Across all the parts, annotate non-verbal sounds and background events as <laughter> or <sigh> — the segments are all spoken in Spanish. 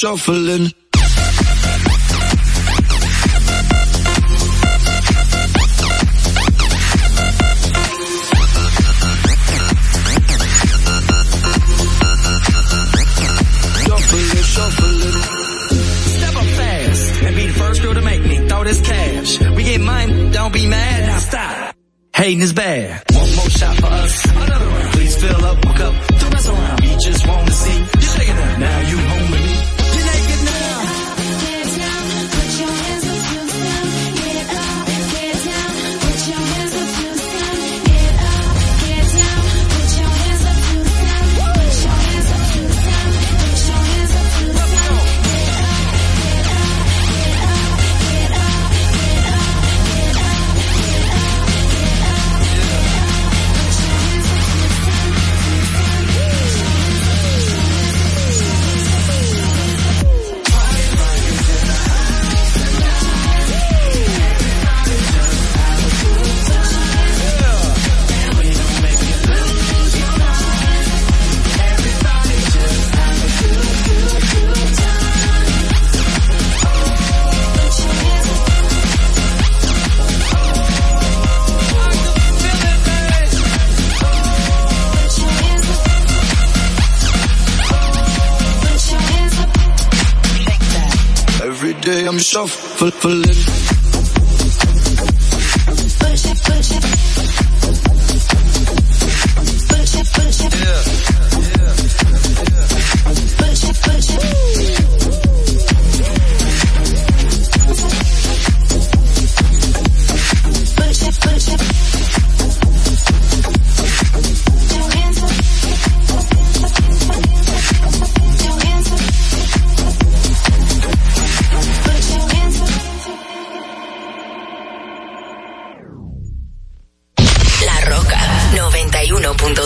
shuffling. for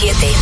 7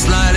Let's light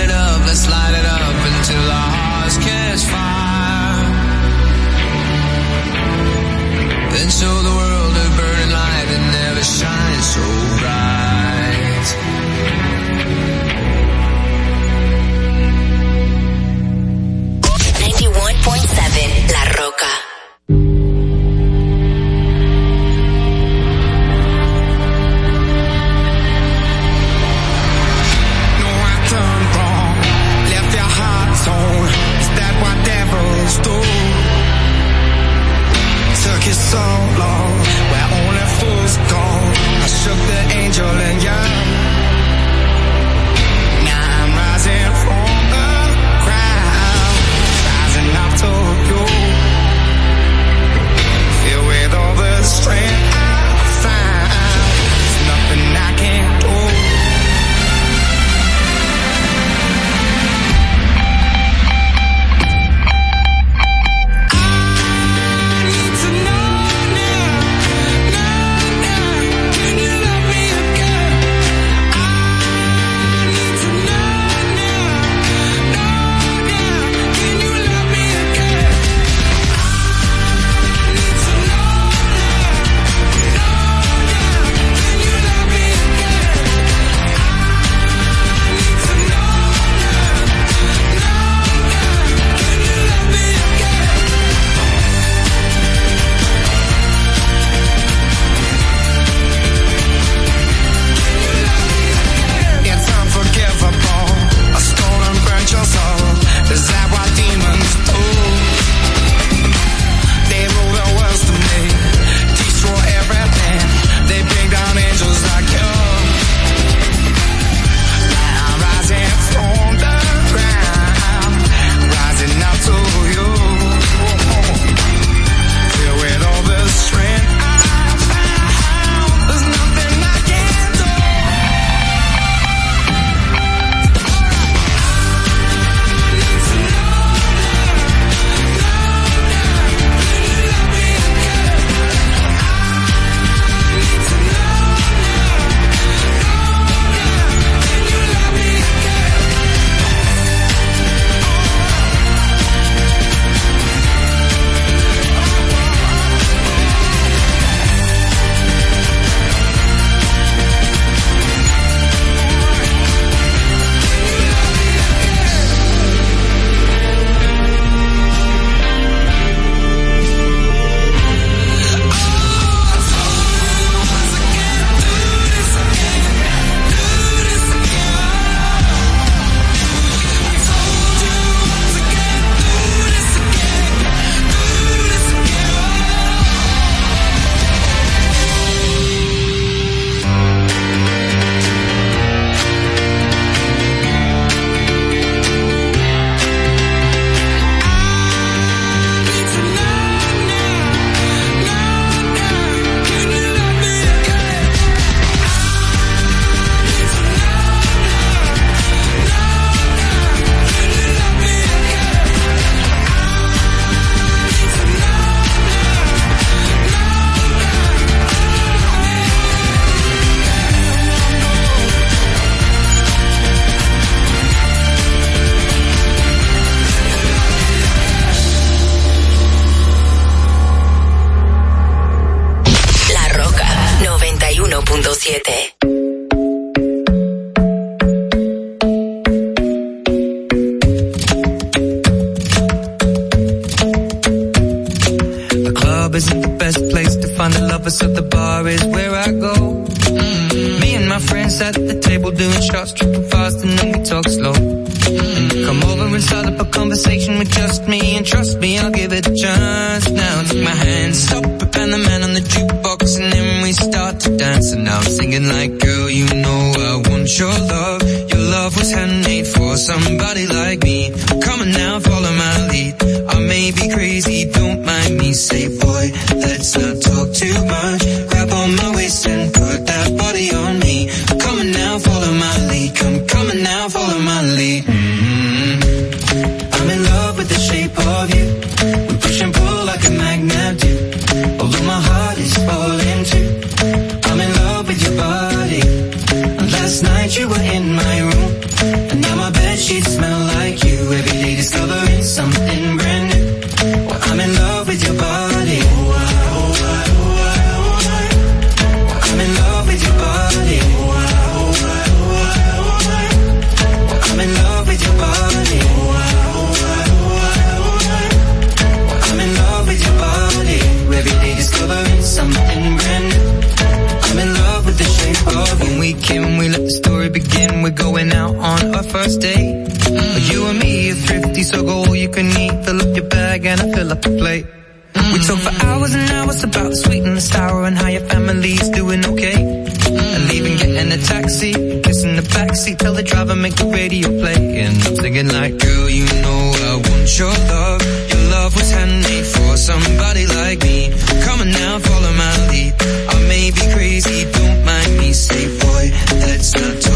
girl, you know I want your love. Your love was handmade for somebody like me. Come on now, follow my lead. I may be crazy, don't mind me. Say, boy, let's not talk.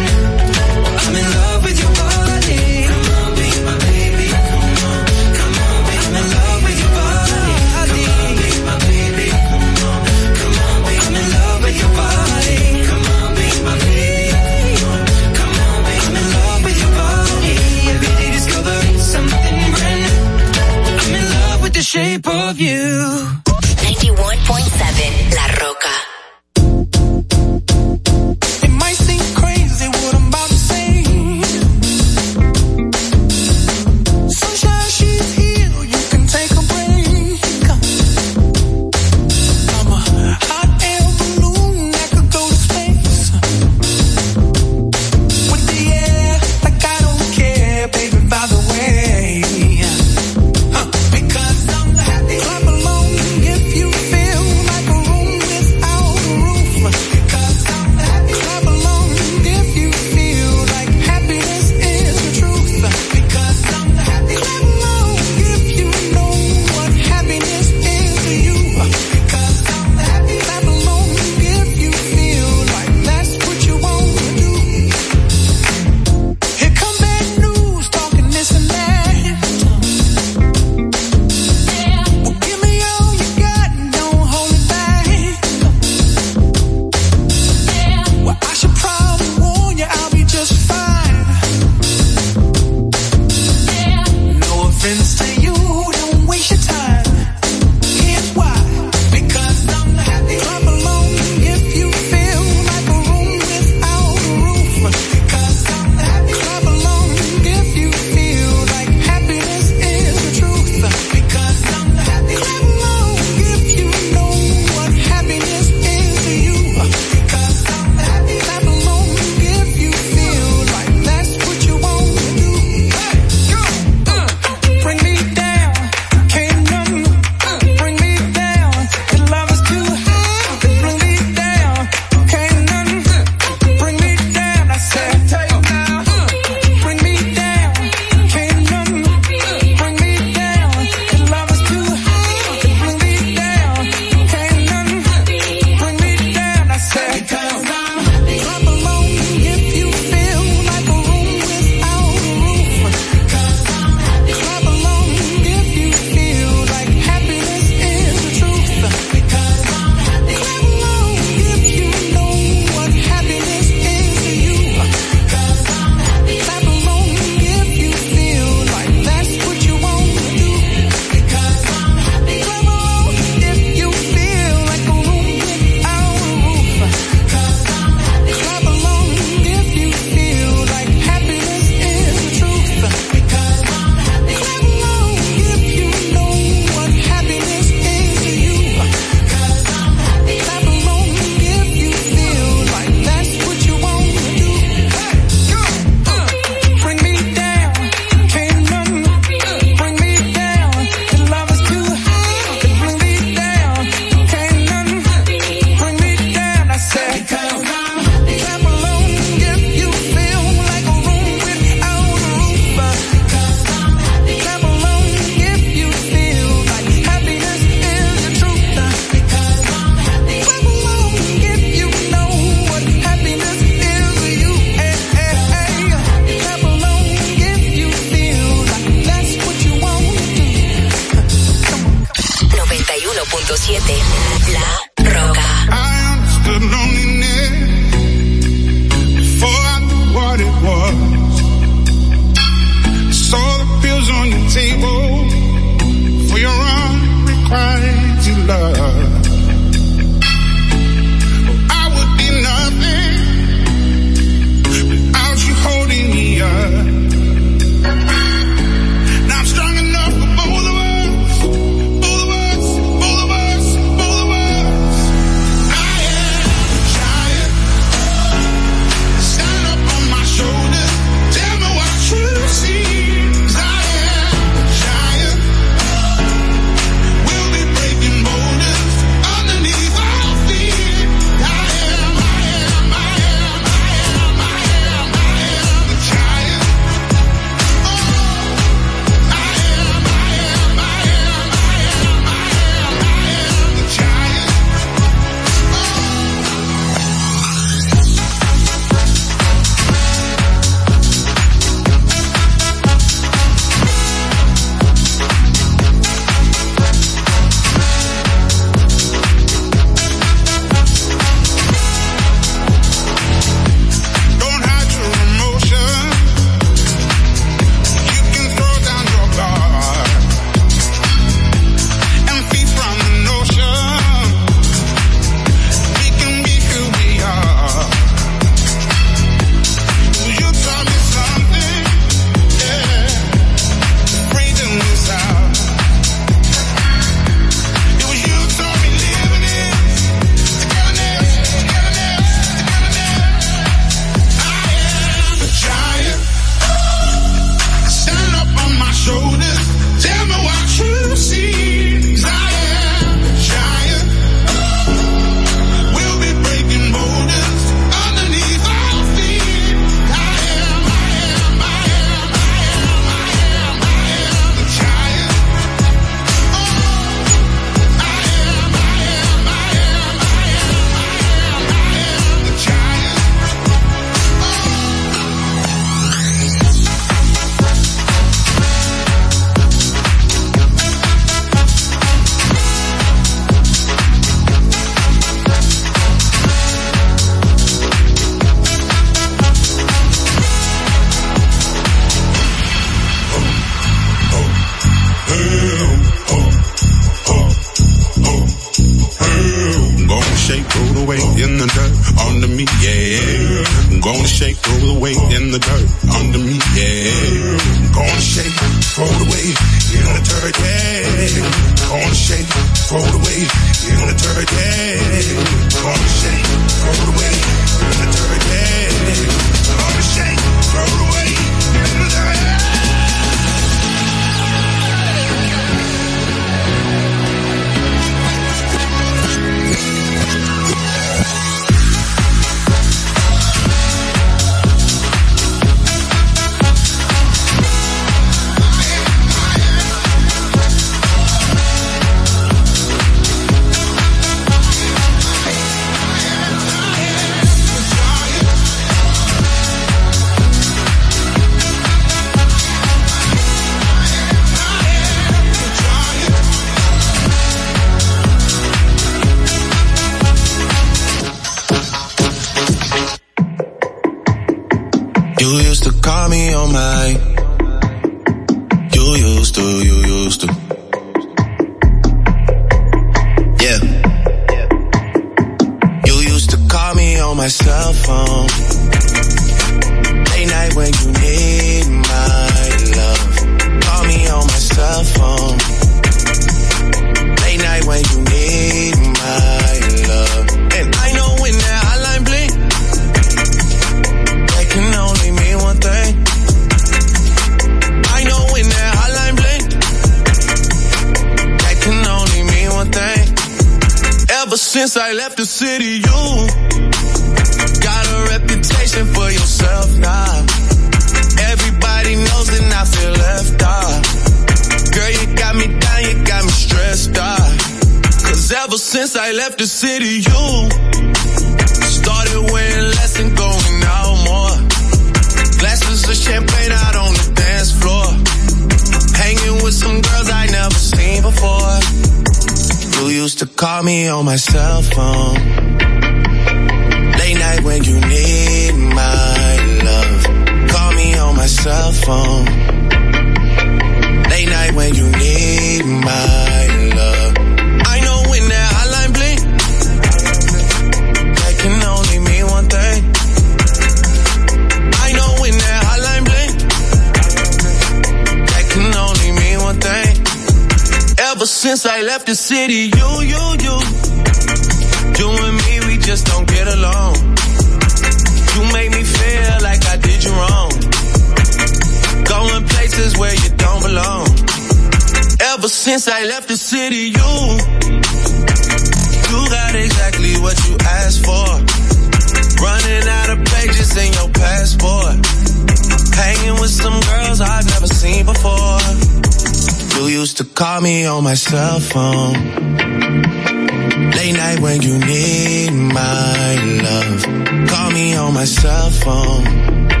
cell phone.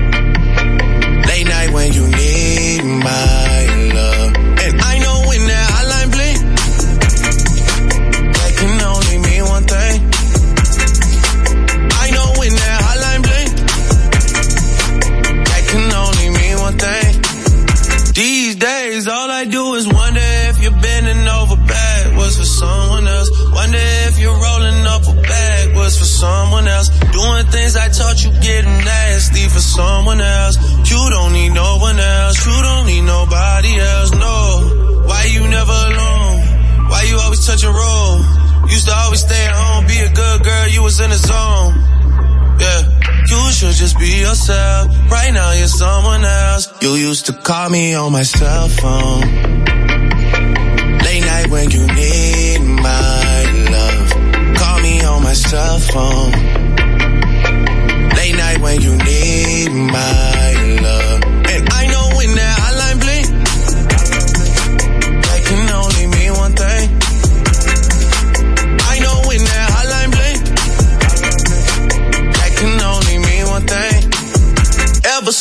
was in the zone. Yeah. You should just be yourself. Right now you're someone else. You used to call me on my cell phone. Late night when you need my love. Call me on my cell phone. Late night when you need my love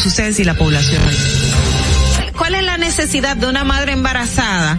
Todos ustedes y la población. ¿Cuál es la necesidad de una madre embarazada?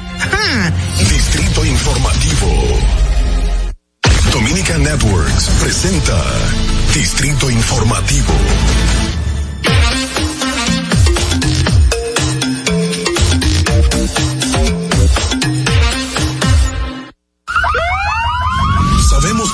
¡Ja! Distrito Informativo. Dominican Networks presenta Distrito Informativo.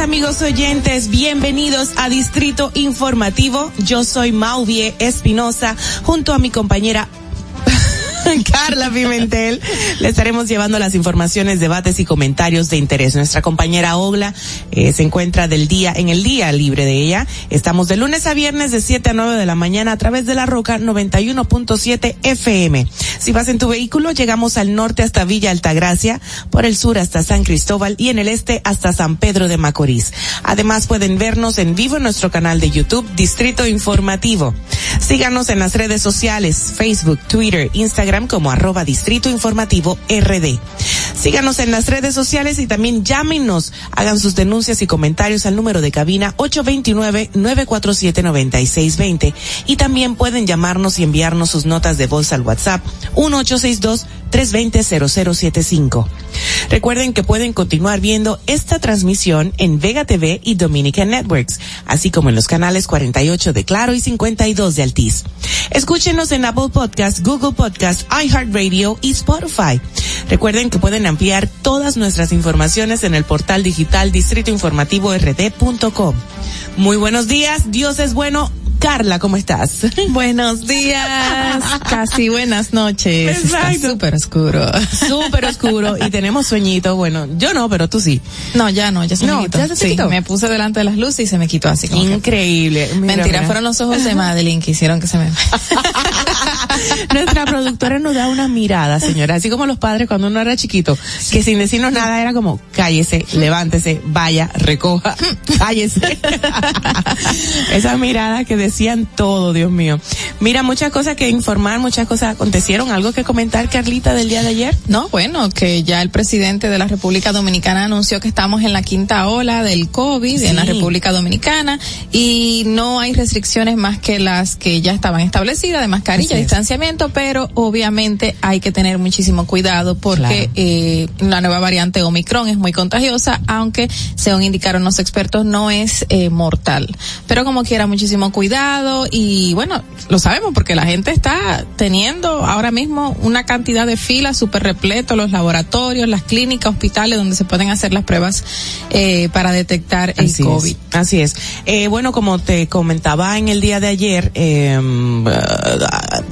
Amigos oyentes, bienvenidos a Distrito Informativo. Yo soy Mauvie Espinosa junto a mi compañera <laughs> Carla Pimentel. Le estaremos llevando las informaciones, debates y comentarios de interés. Nuestra compañera Ogla eh, se encuentra del día, en el día libre de ella. Estamos de lunes a viernes de 7 a 9 de la mañana a través de la Roca 91.7 FM. Si vas en tu vehículo, llegamos al norte hasta Villa Altagracia, por el sur hasta San Cristóbal y en el este hasta San Pedro de Macorís. Además pueden vernos en vivo en nuestro canal de YouTube Distrito Informativo. Síganos en las redes sociales, Facebook, Twitter, Instagram como arroba Distrito Informativo RD. Síganos en las redes sociales y también llámenos, hagan sus denuncias y comentarios al número de cabina 829-947-9620 y también pueden llamarnos y enviarnos sus notas de voz al WhatsApp 1862 320-0075. Recuerden que pueden continuar viendo esta transmisión en Vega TV y Dominican Networks, así como en los canales 48 de Claro y 52 de Altiz. Escúchenos en Apple Podcast, Google Podcast, iHeartRadio y Spotify. Recuerden que pueden ampliar todas nuestras informaciones en el portal digital distritoinformativord.com. Muy buenos días, Dios es bueno. Carla, ¿cómo estás? <laughs> Buenos días, casi buenas noches. Está Exacto. súper oscuro. Súper oscuro y tenemos sueñito. Bueno, yo no, pero tú sí. No, ya no, ya se No, me quitó. ya se Sí, quitó. me puse delante de las luces y se me quitó así como Increíble. Mira, Mentira, mira. fueron los ojos de Madeline que hicieron que se me... <laughs> Nuestra productora nos da una mirada, señora, así como los padres cuando uno era chiquito, que sin decirnos nada era como, cállese, levántese, vaya, recoja, <laughs> cállese. Esa mirada que decían todo, Dios mío. Mira, muchas cosas que informar, muchas cosas acontecieron. ¿Algo que comentar, Carlita, del día de ayer? No, bueno, que ya el presidente de la República Dominicana anunció que estamos en la quinta ola del COVID en la. República Dominicana y no hay restricciones más que las que ya estaban establecidas de mascarilla, distanciamiento, pero obviamente hay que tener muchísimo cuidado porque Claro. eh, la nueva variante Omicron es muy contagiosa, aunque según indicaron los expertos no es eh, mortal. Pero como quiera, muchísimo cuidado y bueno, lo sabemos porque la gente está teniendo ahora mismo una cantidad de filas súper repleto, los laboratorios, las clínicas, hospitales donde se pueden hacer las pruebas eh, para detectar el Así COVID. es, así es. Eh, bueno, como te comentaba en el día de ayer, eh,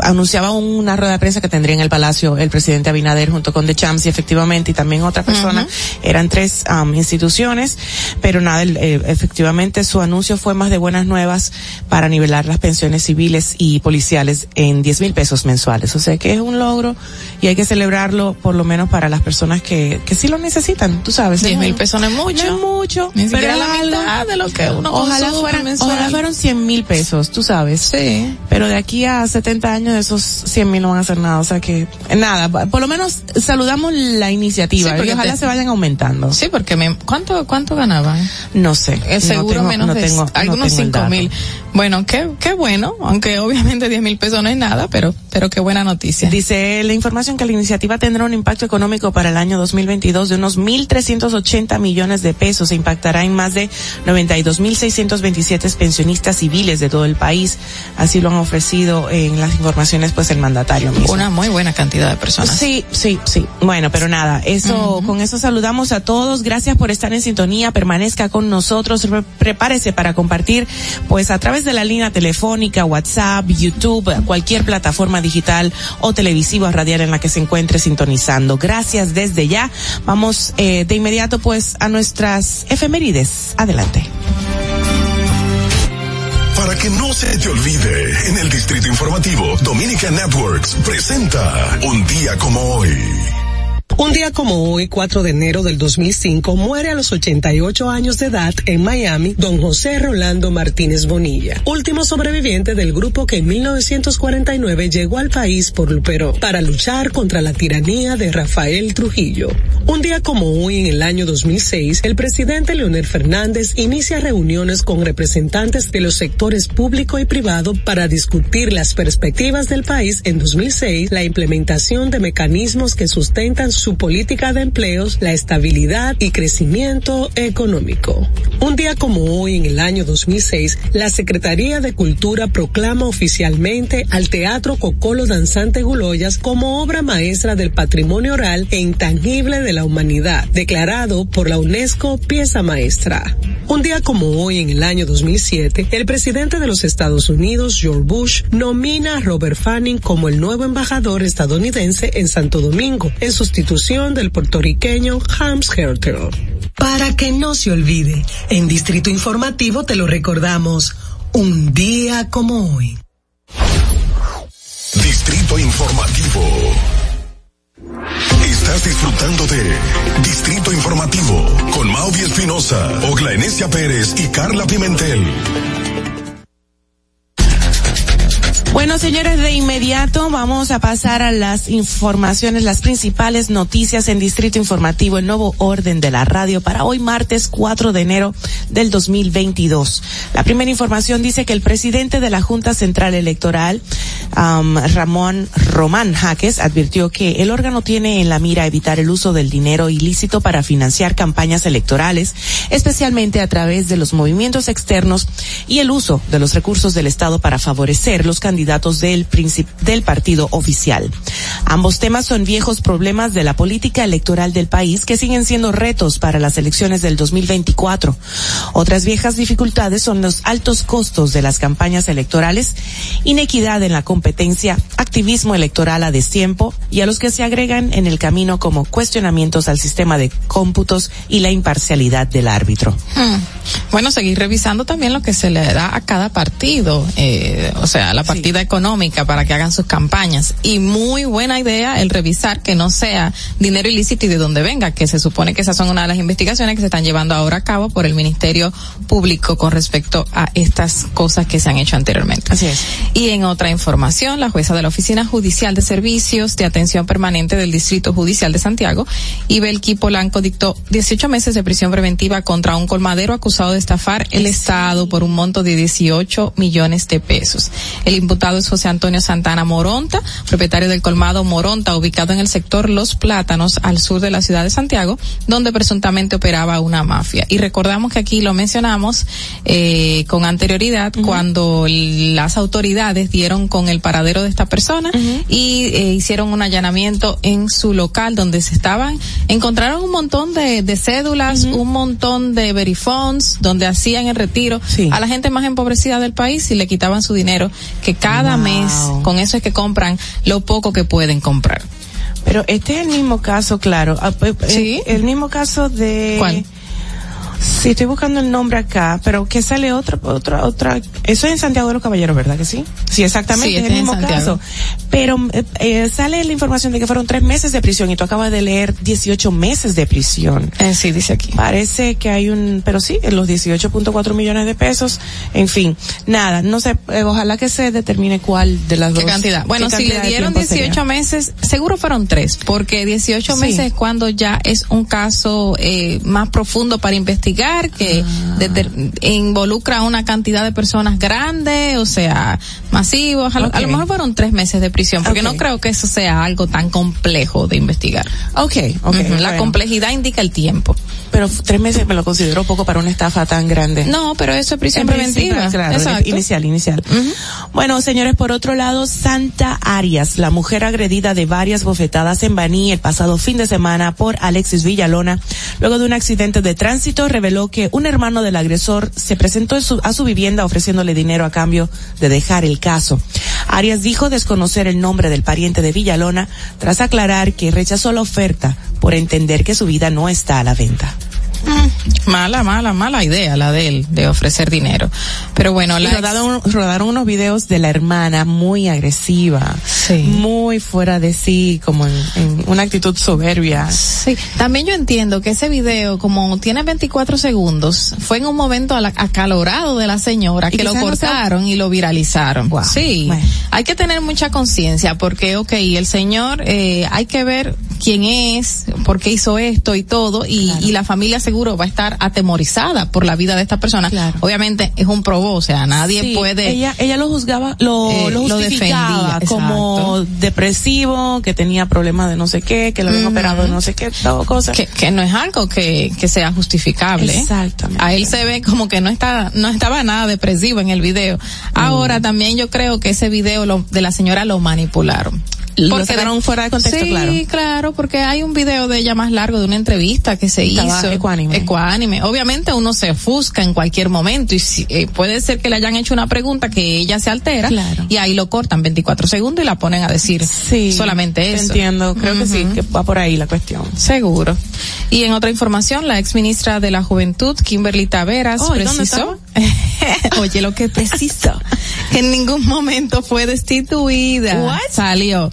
anunciaba una rueda de prensa que tendría en el Palacio el presidente Abinader junto con The Champs y efectivamente y también otra persona. Eran tres am, instituciones, pero nada, el- eh, efectivamente su anuncio fue más de buenas nuevas para nivelar las pensiones civiles y policiales en 10 mil pesos mensuales. O sea que es un logro y hay que celebrarlo por lo menos para las personas que, que sí lo necesitan, tú sabes. 10 mil Es pesos no es mucho. No es mucho. Ni pero es la mitad de lo que uno Ojalá fueran, mensual. ojalá fueran 100 mil pesos, tú sabes. Sí. Pero de aquí a 70 años esos 100 mil no van a hacer nada. O sea que, eh, nada, por lo menos saludamos la iniciativa Sí, y porque ojalá te- se vayan aumentando. Sí, porque me, ¿cuánto, cuánto ganaban? No sé. Eh, no seguro tengo- menos no de tengo- no algunos cinco dato. mil. Bueno, qué, qué bueno, aunque obviamente 10 mil pesos no es nada, pero, pero qué buena noticia. Dice la información que la iniciativa tendrá un impacto económico para el año 2022 de unos 1.380 millones de pesos. Se impactará en más de 92.627 pensionistas civiles de todo el país. Así lo han ofrecido en las informaciones, pues el mandatario mismo. Una muy buena cantidad de personas. Sí, sí, sí. Bueno, pero nada, eso, con eso saludamos a todos. Gracias por estar en sintonía. Permanezca con nosotros. Re- prepárese para compartir, pues a través de la línea telefónica, WhatsApp, YouTube, cualquier plataforma digital o televisiva radial en la que se encuentre sintonizando. Gracias desde ya. Vamos eh, de inmediato, pues, a nuestras efemérides. Adelante. Para que no se te olvide, en el Distrito Informativo, Dominica Networks presenta Un día como hoy. Un día como hoy, 4 de enero del 2005, muere a los 88 años de edad en Miami don José Rolando Martínez Bonilla, último sobreviviente del grupo que en 1949 llegó al país por Luperó para luchar contra la tiranía de Rafael Trujillo. Un día como hoy, en el año 2006, el presidente Leonel Fernández inicia reuniones con representantes de los sectores público y privado para discutir las perspectivas del país en 2006, la implementación de mecanismos que sustentan su política de empleos, la estabilidad y crecimiento económico. Un día como hoy, en el año 2006, la Secretaría de Cultura proclama oficialmente al Teatro Cocolo Danzante Guloyas como obra maestra del patrimonio oral e intangible de la humanidad, declarado por la UNESCO pieza maestra. Un día como hoy, en el año 2007, el presidente de los Estados Unidos, George Bush, nomina a Robert Fanning como el nuevo embajador estadounidense en Santo Domingo, en sustitución del puertorriqueño Hams Hertel. Para que no se olvide, en Distrito Informativo te lo recordamos, un día como hoy. Distrito Informativo. Estás disfrutando de Distrito Informativo con Maudi Espinosa, Ogla Enesia Pérez y Carla Pimentel. Bueno, señores, de inmediato vamos a pasar a las informaciones, las principales noticias en Distrito Informativo, el nuevo orden de la radio para hoy martes 4 de enero del 2022. La primera información dice que el presidente de la Junta Central Electoral, Ramón Román Jaques, advirtió que el órgano tiene en la mira evitar el uso del dinero ilícito para financiar campañas electorales, especialmente a través de los movimientos externos y el uso de los recursos del Estado para favorecer los candidatos del, princip- del partido oficial. Ambos temas son viejos problemas de la política electoral del país que siguen siendo retos para las elecciones del 2024. Otras viejas dificultades son los altos costos de las campañas electorales, inequidad en la competencia, activismo electoral a destiempo y a los que se agregan en el camino como cuestionamientos al sistema de cómputos y la imparcialidad del árbitro. Hmm. Bueno, seguir revisando también lo que se le da a cada partido, eh, o sea, la partida económica para que hagan sus campañas. Y muy buena idea el revisar que no sea dinero ilícito y de dónde venga, que se supone que esas son una de las investigaciones que se están llevando ahora a cabo por el Ministerio Público con respecto a estas cosas que se han hecho anteriormente. Así es. Y en otra información, la jueza de la Oficina Judicial de Servicios de Atención Permanente del Distrito Judicial de Santiago, Ibelki Polanco, dictó 18 meses de prisión preventiva contra un colmadero acusado de estafar el Estado por un monto de 18 millones de pesos. El imputado es José Antonio Santana Moronta, propietario del colmado Moronta, ubicado en el sector Los Plátanos, al sur de la ciudad de Santiago, donde presuntamente operaba una mafia. Y recordamos que aquí lo mencionamos eh, con anterioridad cuando las autoridades dieron con el paradero de esta persona y eh, hicieron un allanamiento en su local donde se estaban, encontraron un montón de, de cédulas, un montón de verifonds, donde hacían el retiro a la gente más empobrecida del país y le quitaban su dinero, que cada Wow. mes con eso es que compran lo poco que pueden comprar. Pero este es el mismo caso, claro. Ah, pues, eh, El, mismo caso de. ¿Cuál? Sí, estoy buscando el nombre acá, pero que sale otra, otra, otra. Eso es en Santiago de los Caballeros, ¿verdad que sí? Sí, exactamente, Sí, es este el es mismo Santiago. caso. Pero eh, eh, sale la información de que fueron tres meses de prisión y tú acabas de leer 18 meses de prisión. Eh, sí, dice aquí. Parece que hay un, pero sí, los 18.4 millones de pesos, en fin, nada, no sé, eh, ojalá que se determine cuál de las ¿Qué dos. cantidad? Bueno, qué si cantidad le dieron tiempo sería. 18 meses, seguro fueron tres, porque 18 Sí. meses es cuando ya es un caso eh, más profundo para investigar, que Ah. deter- involucra a una cantidad de personas grandes, o sea, masivos. A, lo- a lo Ok. mejor fueron tres meses de prisión, porque no creo que eso sea algo tan complejo de investigar. Ok, ok. Ujú, La bueno. complejidad indica el tiempo. Pero tres meses me lo considero poco para una estafa tan grande. No, pero eso es prisión preventiva. Claro, inicial, inicial. Bueno, señores, por otro lado, Santa Arias, la mujer agredida de varias bofetadas en Baní el pasado fin de semana por Alexis Villalona, luego de un accidente de tránsito, reveló que un hermano del agresor se presentó a su vivienda ofreciéndole dinero a cambio de dejar el caso. Arias dijo desconocer el nombre del pariente de Villalona tras aclarar que rechazó la oferta por entender que su vida no está a la venta. Mm, Mala, mala, mala idea la de él, de ofrecer dinero. Pero bueno, la ex- rodaron, unos videos de la hermana muy agresiva, muy fuera de sí, como en, en una actitud soberbia. Sí, también yo entiendo que ese video, como tiene 24 segundos, fue en un momento ala- acalorado de la señora Y que lo no cortaron y lo viralizaron. Sí, hay que tener mucha conciencia porque, ok, el señor, eh, hay que ver quién es, por qué hizo esto y todo, y, y la familia seguro va a estar atemorizada por la vida de esta persona. Obviamente es un probó, o sea, nadie Sí, puede... Ella, ella lo juzgaba, lo, Eh, lo justificaba como depresivo, que tenía problemas de no sé qué, que lo habían operado de no sé qué, todo cosa. que, que no es algo que, que sea justificable. Exactamente. A él se ve como que no está, no estaba nada depresivo en el video. Ahora también yo creo que ese video lo- de la señora lo manipularon. Porque sacaron fuera de contexto, sí, claro. claro, porque hay un video de ella más largo de una entrevista que se Estaba hizo. Ecuánime. Ecuánime. Obviamente uno se ofusca en cualquier momento y si- eh, puede ser que le hayan hecho una pregunta que ella se altera y ahí lo cortan 24 segundos y la ponen a decir solamente Te eso. entiendo, creo que sí, que va por ahí la cuestión. Seguro. Y en otra información, la ex ministra de la Juventud, Kimberly Taveras, Oh, ¿y dónde precisó, <laughs> oye lo que precisó, que en ningún momento fue destituida. Salió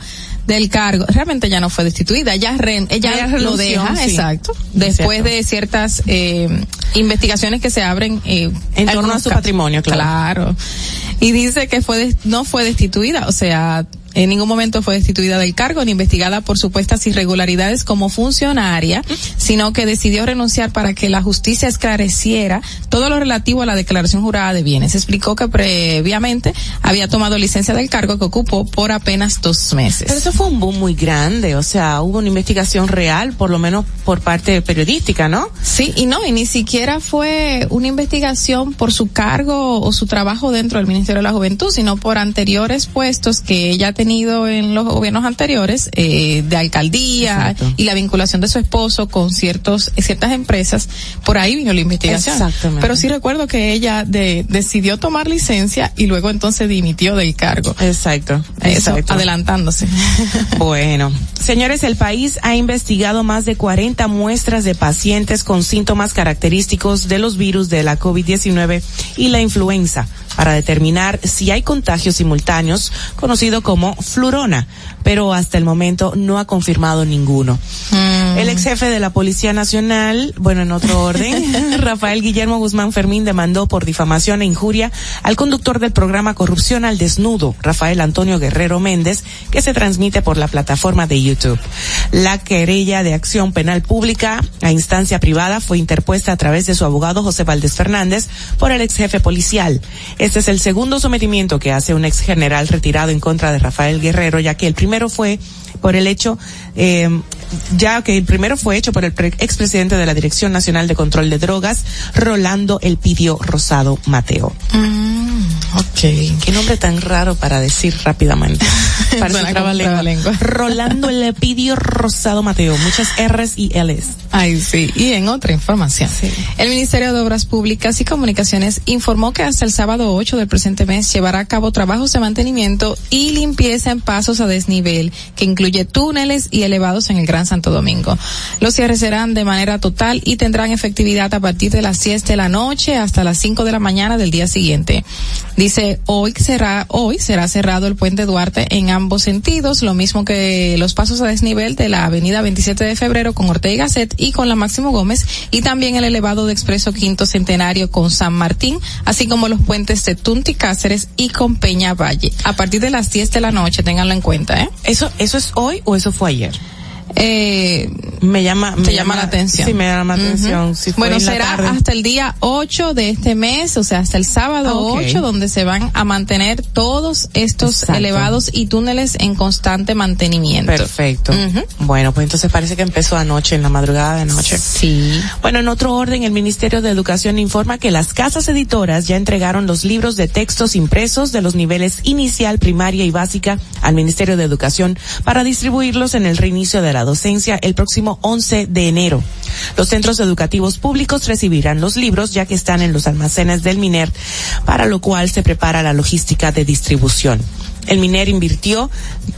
del cargo. Realmente ya no fue destituida, ella, ren- ella lo deja, sí. exacto, Es después de ciertas eh, investigaciones que se abren eh, En torno a su patrimonio, claro. Claro. Y dice que fue no fue destituida, o sea, en ningún momento fue destituida del cargo ni investigada por supuestas irregularidades como funcionaria, sino que decidió renunciar para que la justicia esclareciera todo lo relativo a la declaración jurada de bienes. Explicó que previamente había tomado licencia del cargo que ocupó por apenas dos meses. Pero eso fue un boom muy grande, o sea, hubo una investigación real, por lo menos por parte periodística, ¿no? Sí, y no, y ni siquiera fue una investigación por su cargo o su trabajo dentro del Ministerio de la Juventud, sino por anteriores puestos que ella ha tenido en los gobiernos anteriores, eh, de alcaldía y la vinculación de su esposo con ciertos, ciertas empresas. Por ahí vino la investigación. Exactamente. Pero sí recuerdo que ella de, decidió tomar licencia y luego entonces dimitió del cargo. Exacto. Eso, exacto. adelantándose. <laughs> <laughs> Bueno, señores, el país ha investigado más de 40 muestras de pacientes con síntomas característicos de los virus de la COVID-19 y la influenza para determinar si hay contagios simultáneos, conocido como flurona, pero hasta el momento no ha confirmado ninguno. El ex jefe de la Policía Nacional, bueno, en otro orden, <laughs> Rafael Guillermo Guzmán Fermín demandó por difamación e injuria al conductor del programa Corrupción al Desnudo, Rafael Antonio Guerrero Méndez, que se transmite por la plataforma de YouTube. La querella de acción penal pública a instancia privada fue interpuesta a través de su abogado José Valdés Fernández por el ex jefe policial. Este es el segundo sometimiento que hace un ex general retirado en contra de Rafael Guerrero, ya que el primero fue por el hecho, eh, ya que el primero fue hecho por el pre- expresidente de la Dirección Nacional de Control de Drogas, Rolando Elpidio Rosado Mateo. ok. Qué nombre tan raro para decir rápidamente. Como un trabalengua. Rolando Elpidio Rosado Mateo. Muchas R's y L's. Ay, sí. Y en otra información, el Ministerio de Obras Públicas y Comunicaciones informó que hasta el sábado 8 del presente mes llevará a cabo trabajos de mantenimiento y limpieza en pasos a desnivel, que incluye túneles y elevados en el Gran Santo Domingo. Los cierres serán de manera total y tendrán efectividad a partir de las 10 de la noche hasta las 5 de la mañana del día siguiente. Dice, hoy será, hoy será cerrado el puente Duarte en ambos sentidos, lo mismo que los pasos a desnivel de la avenida 27 de febrero con Ortega y Gasset y con la Máximo Gómez y también el elevado de Expreso Quinto Centenario con San Martín, así como los puentes de Tunti Cáceres y con Peña Valle. A partir de las 10 de la noche, ténganlo en cuenta, ¿eh? ¿Eso, eso es hoy o eso fue ayer? Eh, me llama, te llama, la atención. Sí, me llama la. Si bueno, será hasta el día 8 de este mes, o sea, hasta el sábado Ah, ok. 8, donde se van a mantener todos estos Exacto. elevados y túneles en constante mantenimiento. Perfecto. Bueno, pues entonces parece que empezó anoche, en la madrugada de anoche. Sí. Bueno, en otro orden, el Ministerio de Educación informa que las casas editoras ya entregaron los libros de textos impresos de los niveles inicial, primaria y básica al Ministerio de Educación para distribuirlos en el reinicio de la docencia el próximo 11 de enero. Los centros educativos públicos recibirán los libros ya que están en los almacenes del MINER, para lo cual se prepara la logística de distribución. El MINER invirtió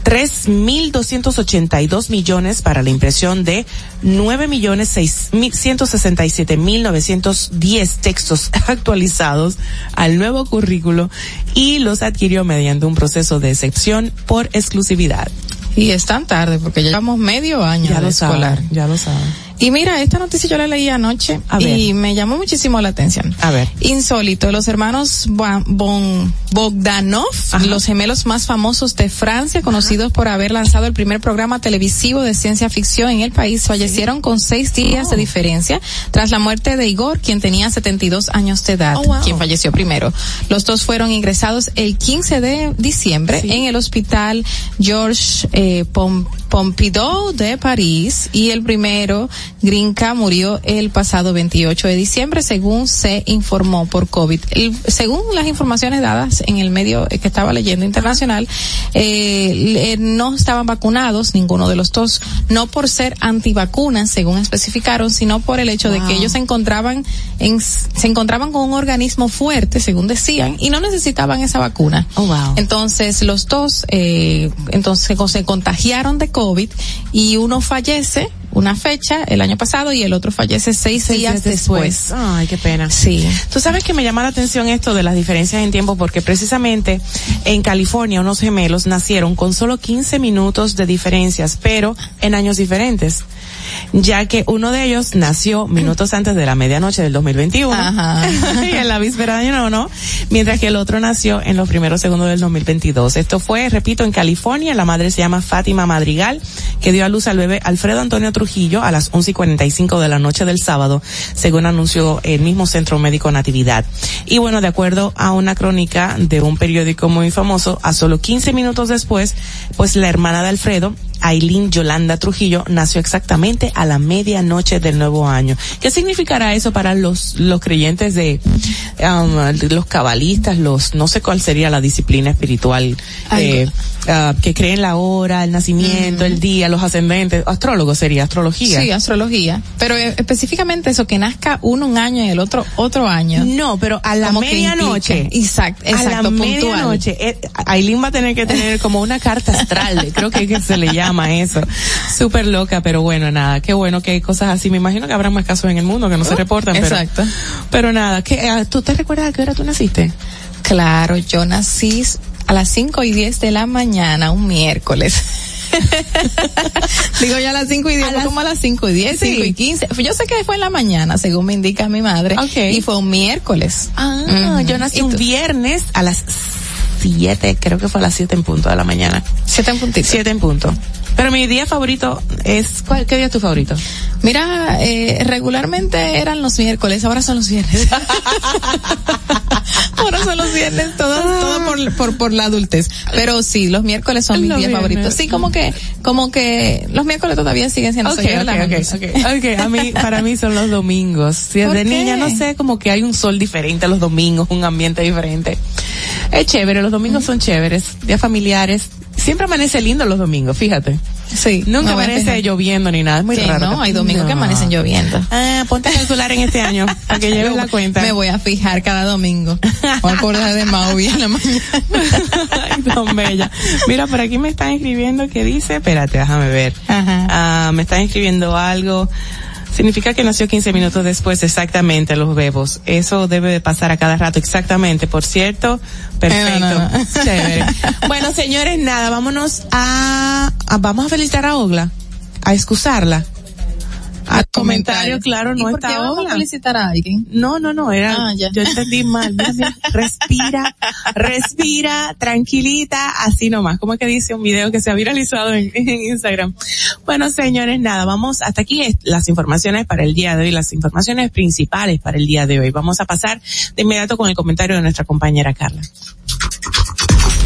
3.282 millones para la impresión de 9.167.910 textos <laughs> actualizados al nuevo currículo y los adquirió mediante un proceso de excepción por exclusividad. Y es tan tarde porque ya llevamos medio año Ya de lo escolar. saben, ya lo saben. Y mira, esta noticia yo la leí anoche A ver. y me llamó muchísimo la atención. A ver. Insólito, los hermanos Bon- Bogdanov, los gemelos más famosos de Francia, conocidos por haber lanzado el primer programa televisivo de ciencia ficción en el país, fallecieron con seis días Oh. de diferencia tras la muerte de Igor, quien tenía 72 años de edad, Oh, wow. quien falleció primero. Los dos fueron ingresados el 15 de diciembre en el hospital Georges eh, Pom- Pompidou de París y el primero, Grinca, murió el pasado 28 de diciembre, según se informó por COVID. El- según las informaciones dadas en el medio eh, que estaba leyendo internacional, eh, le- no estaban vacunados ninguno de los dos, no por ser antivacunas, según especificaron, sino por el hecho de que ellos se encontraban en, se encontraban con un organismo fuerte, según decían, y no necesitaban esa vacuna. Oh, wow. Entonces los dos, eh, entonces se contagiaron de COVID y uno fallece una fecha el año pasado y el otro fallece seis, Seis días, después. Ay, qué pena. Sí. Tú sabes que me llama la atención esto de las diferencias en tiempo porque precisamente en California unos gemelos nacieron con solo 15 minutos de diferencias, pero en años diferentes. Ya que uno de ellos nació minutos antes de la medianoche del 2021 Ajá. <laughs> y en la víspera de año no, mientras que el otro nació en los primeros segundos del 2022. Esto fue, repito, en California. La madre se llama Fátima Madrigal, que dio a luz al bebé Alfredo Antonio Trujillo a las 11 y 45 de la noche del sábado, según anunció el mismo Centro Médico Natividad. Y bueno, de acuerdo a una crónica de un periódico muy famoso, a solo 15 minutos después, pues la hermana de Alfredo, Aileen Yolanda Trujillo nació exactamente a la medianoche del nuevo año. ¿Qué significará eso para los, los creyentes de, um, los cabalistas, los, no sé cuál sería la disciplina espiritual, eh, ah, que creen la hora, el nacimiento, el día, los ascendentes, astrólogos sería, astrología. Sí, astrología. Pero eh, específicamente eso, que nazca uno un año y el otro otro año. No, pero a la medianoche. implica- Exacto, a la exacto, medianoche. eh, Aileen va a tener que tener como una carta astral, <laughs> creo que, que se le llama eso. Súper loca, pero bueno, nada, qué bueno que hay cosas así. Me imagino que habrá más casos en el mundo que no se reportan, pero. Exacto. Pero nada, ¿qué, ah, ¿tú te recuerdas a qué hora tú naciste? Claro, yo nací a las 5 y 10 de la mañana, un miércoles. <laughs> Digo ya a las 5 y 10, fue como a las 5 y 10, Sí. 5 y 15. Yo sé que fue en la mañana, según me indica mi madre. Ok. Y fue un miércoles. Ah, Ujú. yo nací ¿Y un viernes a las siete, creo que fue a las siete en punto de la mañana. Siete en puntito. Siete en punto. Pero mi día favorito es, ¿cuál, ¿qué día es tu favorito? Mira, eh, regularmente eran los miércoles, ahora son los viernes. <laughs> ahora son los viernes, todo, todo por, por, por la adultez. Pero sí, los miércoles son mis Los días viernes. favoritos. Sí, como que, como que los miércoles todavía siguen siendo Ok, soy yo ok, la ok, ok. Ok, a mí, para mí son los domingos. Si ¿Por desde niña, no sé, como que hay un sol diferente los domingos, un ambiente diferente. Es chévere, los domingos son chéveres, días familiares. Siempre amanece lindo los domingos, fíjate. Sí. Nunca amanece lloviendo ni nada, es muy Sí, raro. no, hay domingos que amanecen lloviendo. Ah, ponte el celular en este año, <laughs> para que lleves la cuenta. Me voy a fijar cada domingo. Voy a acordar de Maui en la mañana. <laughs> Ay, tan bella. Mira, por aquí me están escribiendo que dice, espérate, déjame ver. Ajá. Ah, me están escribiendo algo. Significa que nació 15 minutos después, exactamente, los bebos. Eso debe de pasar a cada rato, exactamente. Por cierto, perfecto. No, no, no. <laughs> Chévere. Bueno, señores, nada, vámonos a, a- vamos a felicitar a Ogla, a excusarla. A comentario, claro, ¿Y no por qué está vamos a felicitar a alguien? No, no, no, era, Ah, ya. yo entendí mal. <laughs> Respira, respira, tranquilita, así nomás. Como es que dice un video que se ha viralizado en, en Instagram. Bueno, señores, nada, vamos hasta aquí las informaciones para el día de hoy, las informaciones principales para el día de hoy. Vamos a pasar de inmediato con el comentario de nuestra compañera Carla.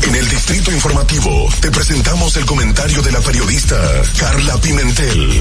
En el Distrito Informativo te presentamos el comentario de la periodista Carla Pimentel.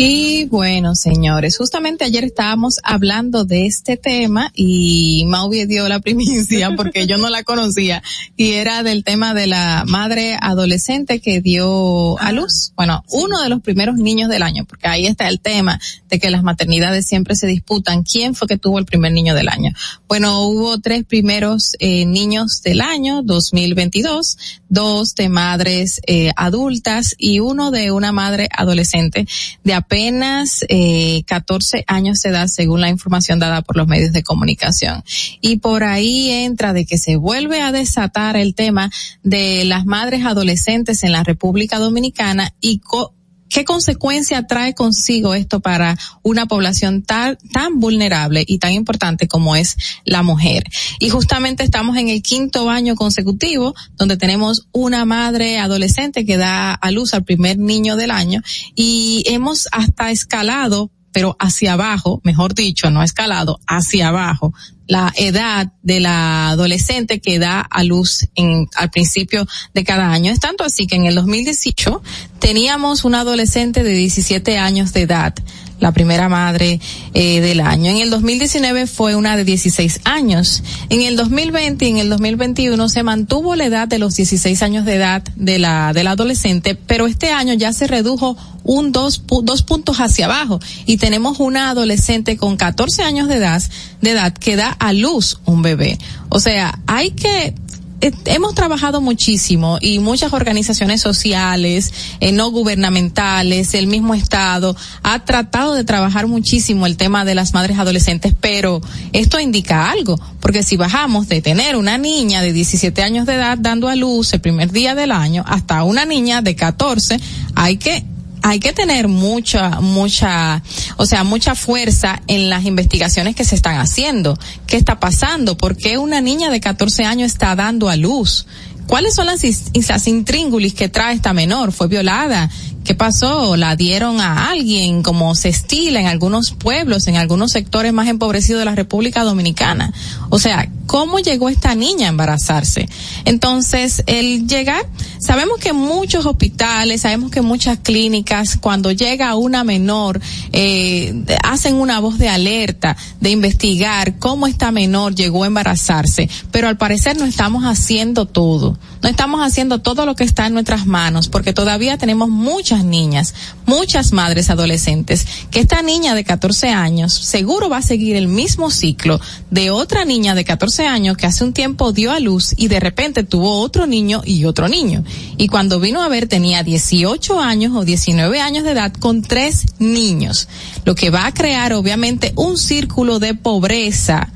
Y bueno, señores, justamente ayer estábamos hablando de este tema y Mauvie dio la primicia <laughs> porque yo no la conocía y era del tema de la madre adolescente que dio a luz. Bueno, uno de los primeros niños del año, porque ahí está el tema de que las maternidades siempre se disputan quién fue que tuvo el primer niño del año. Bueno, hubo tres primeros eh, niños del año 2022, dos de madres eh, adultas y uno de una madre adolescente de apenas eh, 14 años de edad según la información dada por los medios de comunicación. Y por ahí entra de que se vuelve a desatar el tema de las madres adolescentes en la República Dominicana y co ¿Qué consecuencia trae consigo esto para una población tan, tan vulnerable y tan importante como es la mujer? Y justamente estamos en el quinto año consecutivo donde tenemos una madre adolescente que da a luz al primer niño del año y hemos hasta escalado pero hacia abajo, mejor dicho, no escalado, hacia abajo, la edad de la adolescente que da a luz en, al principio de cada año. Es tanto así que en el 2018 teníamos una adolescente de 17 años de edad la primera madre eh, del año. En el 2019 fue una de 16 años. En el 2020 y en el 2021 se mantuvo la edad de los 16 años de edad de la, del adolescente, pero este año ya se redujo un dos, dos puntos hacia abajo y tenemos una adolescente con 14 años de edad, de edad que da a luz un bebé. O sea, hay que eh, hemos trabajado muchísimo y muchas organizaciones sociales, eh, no gubernamentales, el mismo Estado, ha tratado de trabajar muchísimo el tema de las madres adolescentes, pero esto indica algo, porque si bajamos de tener una niña de 17 años de edad dando a luz el primer día del año hasta una niña de 14, hay que hay que tener mucha, mucha, o sea, mucha fuerza en las investigaciones que se están haciendo. ¿Qué está pasando? ¿Por qué una niña de 14 años está dando a luz? ¿Cuáles son las, las intríngulis que trae esta menor? ¿Fue violada? ¿Qué pasó? ¿La dieron a alguien como se estila en algunos pueblos, en algunos sectores más empobrecidos de la República Dominicana? O sea, ¿cómo llegó esta niña a embarazarse? Entonces, el llegar, sabemos que muchos hospitales, sabemos que muchas clínicas, cuando llega una menor, eh, hacen una voz de alerta, de investigar cómo esta menor llegó a embarazarse, pero al parecer no estamos haciendo todo. No estamos haciendo todo lo que está en nuestras manos, porque todavía tenemos muchas niñas, muchas madres adolescentes, que esta niña de 14 años seguro va a seguir el mismo ciclo de otra niña de 14 años que hace un tiempo dio a luz y de repente tuvo otro niño y otro niño. Y cuando vino a ver tenía 18 años o 19 años de edad con tres niños, lo que va a crear obviamente un círculo de pobreza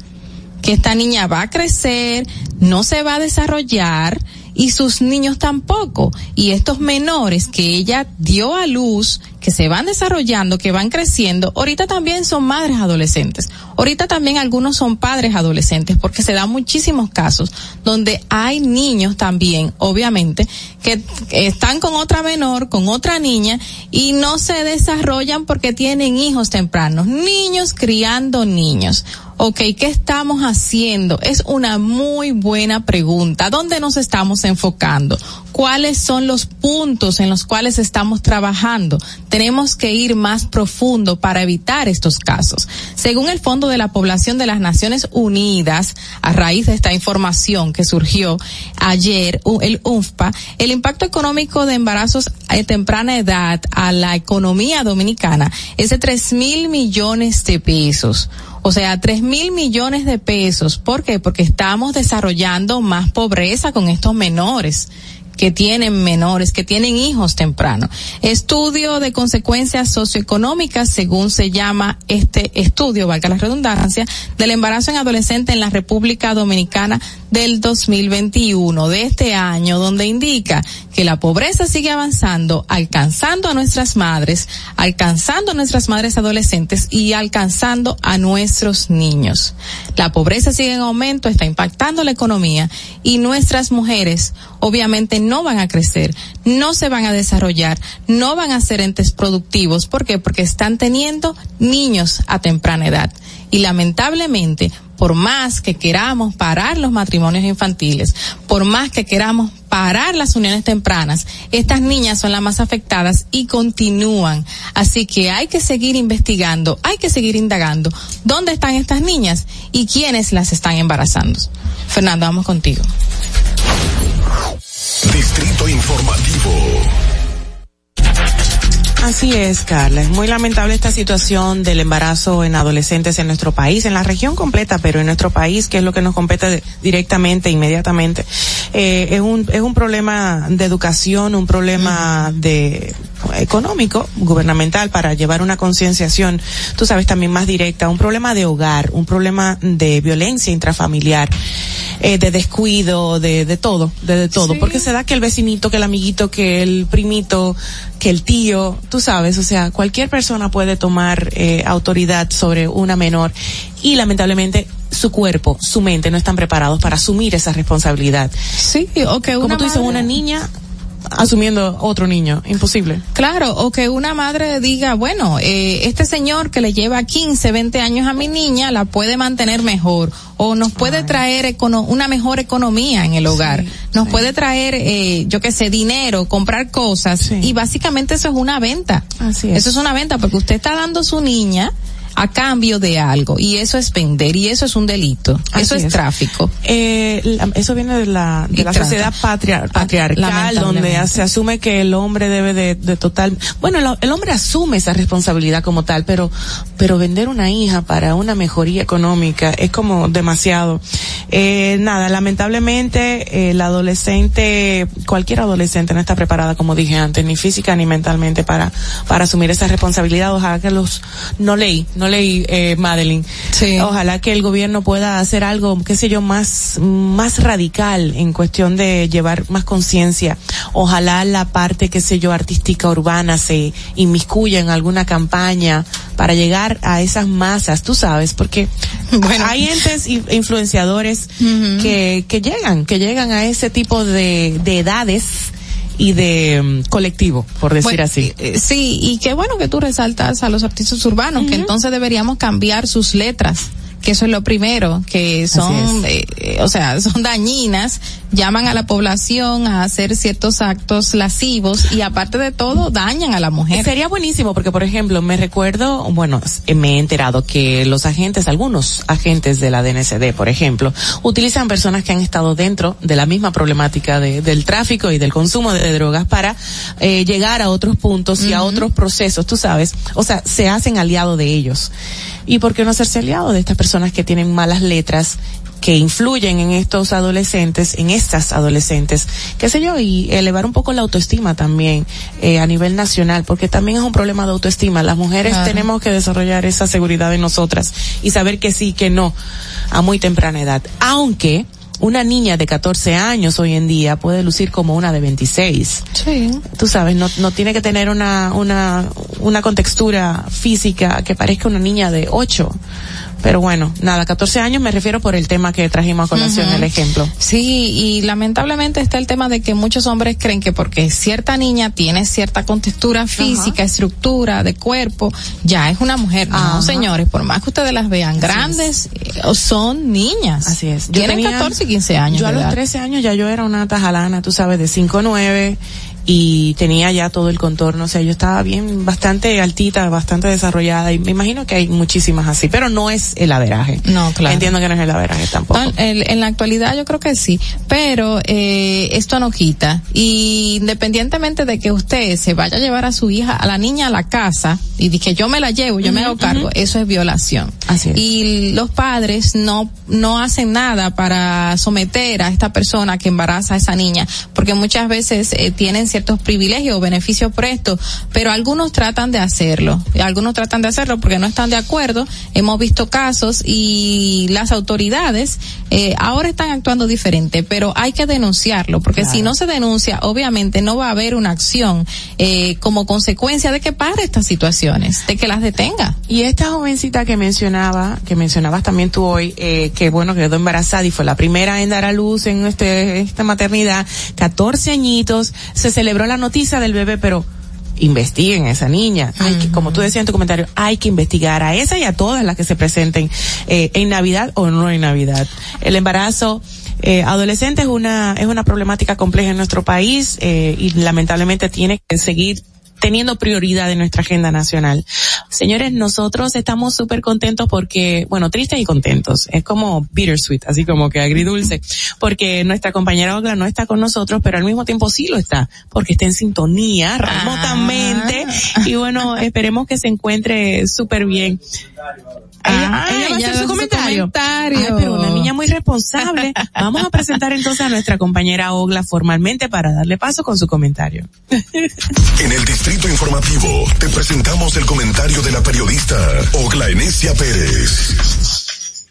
que esta niña va a crecer, no se va a desarrollar, y sus niños tampoco. Y estos menores que ella dio a luz, que se van desarrollando, que van creciendo, ahorita también son madres adolescentes. Ahorita también algunos son padres adolescentes, porque se dan muchísimos casos donde hay niños también, obviamente, que están con otra menor, con otra niña, y no se desarrollan porque tienen hijos tempranos. Niños criando niños. Ok, ¿qué estamos haciendo? Es una muy buena pregunta. ¿Dónde nos estamos enfocando? ¿Cuáles son los puntos en los cuales estamos trabajando? Tenemos que ir más profundo para evitar estos casos. Según el Fondo de la Población de las Naciones Unidas, a raíz de esta información que surgió ayer, el UNFPA, el impacto económico de embarazos a temprana edad a la economía dominicana es de tres mil millones de pesos. O sea, tres mil millones de pesos. ¿Por qué? Porque estamos desarrollando más pobreza con estos menores que tienen menores, que tienen hijos temprano. Estudio de consecuencias socioeconómicas, según se llama este estudio, valga la redundancia, del embarazo en adolescente en la República Dominicana del 2021, de este año, donde indica que la pobreza sigue avanzando, alcanzando a nuestras madres, alcanzando a nuestras madres adolescentes y alcanzando a nuestros niños. La pobreza sigue en aumento, está impactando la economía y nuestras mujeres obviamente no van a crecer, no se van a desarrollar, no van a ser entes productivos. ¿Por qué? Porque están teniendo niños a temprana edad. Y lamentablemente, por más que queramos parar los matrimonios infantiles, por más que queramos parar las uniones tempranas, estas niñas son las más afectadas y continúan. Así que hay que seguir investigando, hay que seguir indagando dónde están estas niñas y quiénes las están embarazando. Fernando, vamos contigo. Distrito Informativo. Así es, Carla. Es muy lamentable esta situación del embarazo en adolescentes en nuestro país, en la región completa, pero en nuestro país, que es lo que nos compete directamente, inmediatamente. Eh, es un es un problema de educación, un problema de económico, gubernamental, para llevar una concienciación, tú sabes, también más directa, un problema de hogar, un problema de violencia intrafamiliar, eh, de descuido, de, de todo, de, de todo, porque se da que el vecinito, que el amiguito, que el primito, que el tío, tú sabes, o sea, cualquier persona puede tomar eh, autoridad sobre una menor y lamentablemente su cuerpo, su mente no están preparados para asumir esa responsabilidad. Sí, o que Como tú dices, una niña asumiendo otro niño, imposible. Claro, o que una madre diga, bueno, eh, este señor que le lleva 15, 20 años a mi niña la puede mantener mejor o nos puede traer econo- una mejor economía en el hogar, nos puede traer, eh, yo qué sé, dinero, comprar cosas y básicamente eso es una venta. Así es. Eso es una venta porque usted está dando su niña a cambio de algo y eso es vender y eso es un delito, eso es, tráfico. Eh, la- eso viene de la, de la sociedad patria- patriarcal, lamentablemente. donde se asume que el hombre debe de, de total, bueno, el, el hombre asume esa responsabilidad como tal, pero, pero vender una hija para una mejoría económica es como demasiado. Eh, nada, lamentablemente, el adolescente, cualquier adolescente no está preparada, como dije antes, ni física ni mentalmente para, para asumir esa responsabilidad. Ojalá que los, no leí, no leí, eh, Madeline. Ojalá que el gobierno pueda hacer algo, qué sé yo, más, más radical en cuestión de llevar más conciencia. Ojalá la parte, qué sé yo, artística urbana se inmiscuya en alguna campaña para llegar a esas masas, tú sabes, porque <laughs> hay entes influenciadores que, que llegan, que llegan a ese tipo de, de edades y de mm, colectivo, por decir Bueno, así. eh, Sí, y qué bueno que tú resaltas a los artistas urbanos, que entonces deberíamos cambiar sus letras que eso es lo primero, que son, eh, eh, o sea, <laughs> son dañinas, llaman a la población a hacer ciertos actos lascivos y aparte de todo dañan a la mujer. Sería buenísimo porque, por ejemplo, me recuerdo, bueno, me he enterado que los agentes, algunos agentes de la DNCD, por ejemplo, utilizan personas que han estado dentro de la misma problemática de- del tráfico y del consumo de, drogas para eh, llegar a otros puntos y a otros procesos, tú sabes. O sea, se hacen aliados de ellos. ¿Y por qué no hacerse aliado de estas personas que tienen malas letras? Que influyen en estos adolescentes, en estas adolescentes, qué sé yo, y elevar un poco la autoestima también eh, a nivel nacional, porque también es un problema de autoestima. Las mujeres Claro. tenemos que desarrollar esa seguridad en nosotras y saber que sí, que no, a muy temprana edad. Aunque una niña de 14 años hoy en día puede lucir como una de 26. Sí. Tú sabes, no, no tiene que tener una, una, una contextura física que parezca una niña de 8. Pero bueno, nada, 14 años me refiero por el tema que trajimos a colación, el ejemplo. Sí, y lamentablemente está el tema de que muchos hombres creen que porque cierta niña tiene cierta contextura física, estructura de cuerpo, ya es una mujer. No, señores, por más que ustedes las vean grandes, eh, son niñas. Así es. Yo Tienen tenía- 14 y 15 años. Yo a los edad. 13 años ya yo era una tajalana, tú sabes, de 5'9", y tenía ya todo el contorno, o sea, yo estaba bien, bastante altita, bastante desarrollada, y me imagino que hay muchísimas así, pero no es el averaje. No, claro. Entiendo que no es el averaje tampoco. No, en, en la actualidad yo creo que sí, pero eh, esto no quita. Y independientemente de que usted se vaya a llevar a su hija, a la niña a la casa y que yo me la llevo, yo me hago cargo, eso es violación. Así es. Y los padres no no hacen nada para someter a esta persona que embaraza a esa niña, porque muchas veces eh, tienen ciertos privilegios o beneficios por esto, pero algunos tratan de hacerlo. Algunos tratan de hacerlo porque no están de acuerdo. Hemos visto casos y las autoridades eh, ahora están actuando diferente, pero hay que denunciarlo, porque si no se denuncia, obviamente no va a haber una acción eh, como consecuencia de que pare estas situaciones, de que las detenga. Y esta jovencita que mencionaba, que mencionabas también tú hoy, eh, que bueno, quedó embarazada y fue la primera en dar a luz en este, esta maternidad, 14 añitos, se celebró la noticia del bebé, pero investiguen a esa niña. Hay que, como tú decías en tu comentario, hay que investigar a esa y a todas las que se presenten eh, en Navidad o no en Navidad. El embarazo eh, adolescente es una es una problemática compleja en nuestro país eh, y lamentablemente tiene que seguir teniendo prioridad en nuestra agenda nacional. Señores, nosotros estamos súper contentos porque, bueno, tristes y contentos. Es como bittersweet, así como que agridulce, porque nuestra compañera Ogla no está con nosotros, pero al mismo tiempo sí lo está, porque está en sintonía remotamente y bueno, esperemos que se encuentre súper bien. Ella, Ah, ella va a ella hacer su va a hacer su comentario. comentario. Ay, pero una niña muy responsable. <laughs> Vamos a presentar entonces a nuestra compañera Ogla formalmente para darle paso con su comentario. En el Distrito Informativo te presentamos el comentario de la periodista Ogla Enesia Pérez.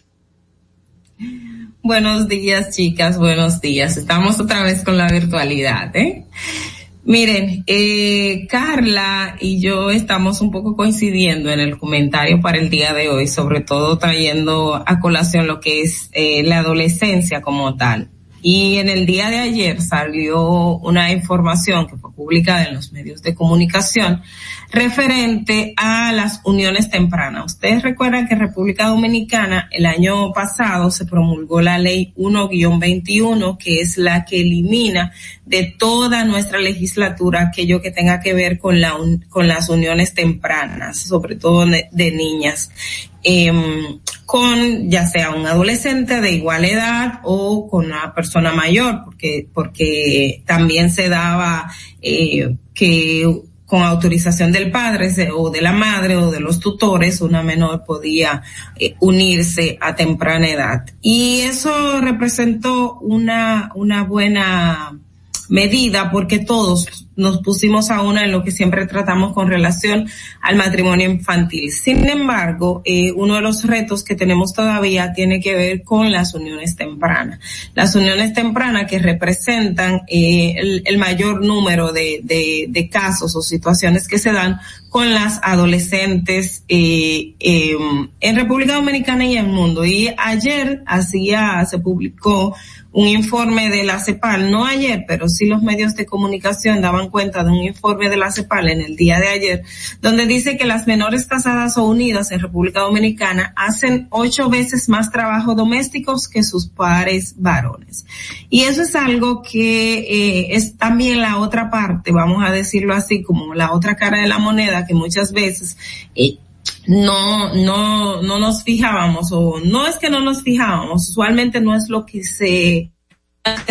Buenos días, chicas, buenos días. Estamos otra vez con la virtualidad, ¿eh? Miren, eh, Carla y yo estamos un poco coincidiendo en el comentario para el día de hoy, sobre todo trayendo a colación lo que es eh, la adolescencia como tal. Y en el día de ayer salió una información que fue publicada en los medios de comunicación referente a las uniones tempranas. Ustedes recuerdan que en República Dominicana el año pasado se promulgó la ley 1-21, que es la que elimina de toda nuestra legislatura aquello que tenga que ver con, la con las uniones tempranas, sobre todo de, de niñas. Em, con ya sea un adolescente de igual edad o con una persona mayor, porque, porque también se daba eh, que con autorización del padre o de la madre o de los tutores, una menor podía eh, unirse a temprana edad. Y eso representó una, una buena medida porque todos nos pusimos a una en lo que siempre tratamos con relación al matrimonio infantil. Sin embargo, eh, uno de los retos que tenemos todavía tiene que ver con las uniones tempranas. Las uniones tempranas que representan eh, el, el mayor número de, de, de casos o situaciones que se dan con las adolescentes eh, eh, en República Dominicana y en el mundo. Y ayer hacía, se publicó un informe de la CEPAL, no ayer, pero sí los medios de comunicación daban cuenta de un informe de la CEPAL en el día de ayer, donde dice que las menores casadas o unidas en República Dominicana hacen ocho veces más trabajo domésticos que sus pares varones. Y eso es algo que eh, es también la otra parte, vamos a decirlo así, como la otra cara de la moneda, que muchas veces eh, no, no, no nos fijábamos o no es que no nos fijábamos, usualmente no es lo que se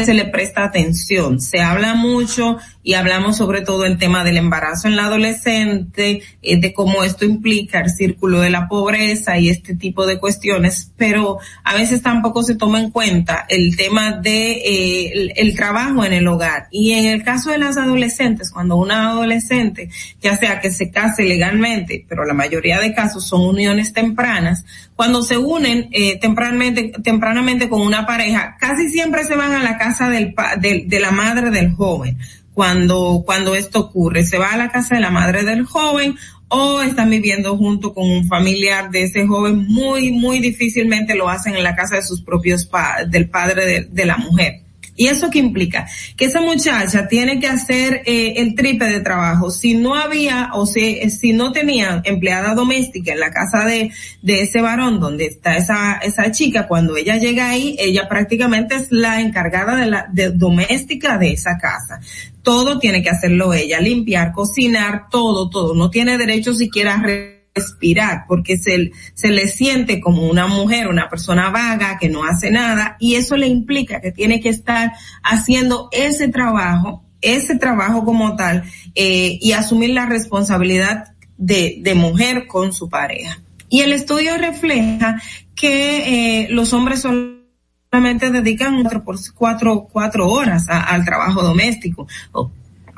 se le presta atención. Se habla mucho y hablamos sobre todo el tema del embarazo en la adolescente, eh, de cómo esto implica el círculo de la pobreza y este tipo de cuestiones, pero a veces tampoco se toma en cuenta el tema de eh, el, trabajo en el hogar. Y en el caso de las adolescentes, cuando una adolescente, ya sea que se case legalmente, pero la mayoría de casos son uniones tempranas, cuando se unen eh, tempranamente, tempranamente con una pareja, casi siempre se van a la casa del, pa- del- de la madre del joven. Cuando, cuando esto ocurre, se va a la casa de la madre del joven o están viviendo junto con un familiar de ese joven, muy, muy difícilmente lo hacen en la casa de sus propios pa del padre de, de la mujer. ¿Y eso qué implica? Que esa muchacha tiene que hacer eh, el triple de trabajo. Si no había o si, si no tenía empleada doméstica en la casa de, de ese varón donde está esa, esa chica, cuando ella llega ahí, ella prácticamente es la encargada de la de doméstica de esa casa. Todo tiene que hacerlo ella, limpiar, cocinar, todo, todo. No tiene derecho siquiera a respirar porque se, se le siente como una mujer, una persona vaga que no hace nada y eso le implica que tiene que estar haciendo ese trabajo, ese trabajo como tal eh, y asumir la responsabilidad de, de mujer con su pareja. Y el estudio refleja que eh, los hombres solamente dedican cuatro, cuatro, cuatro horas a- al trabajo doméstico.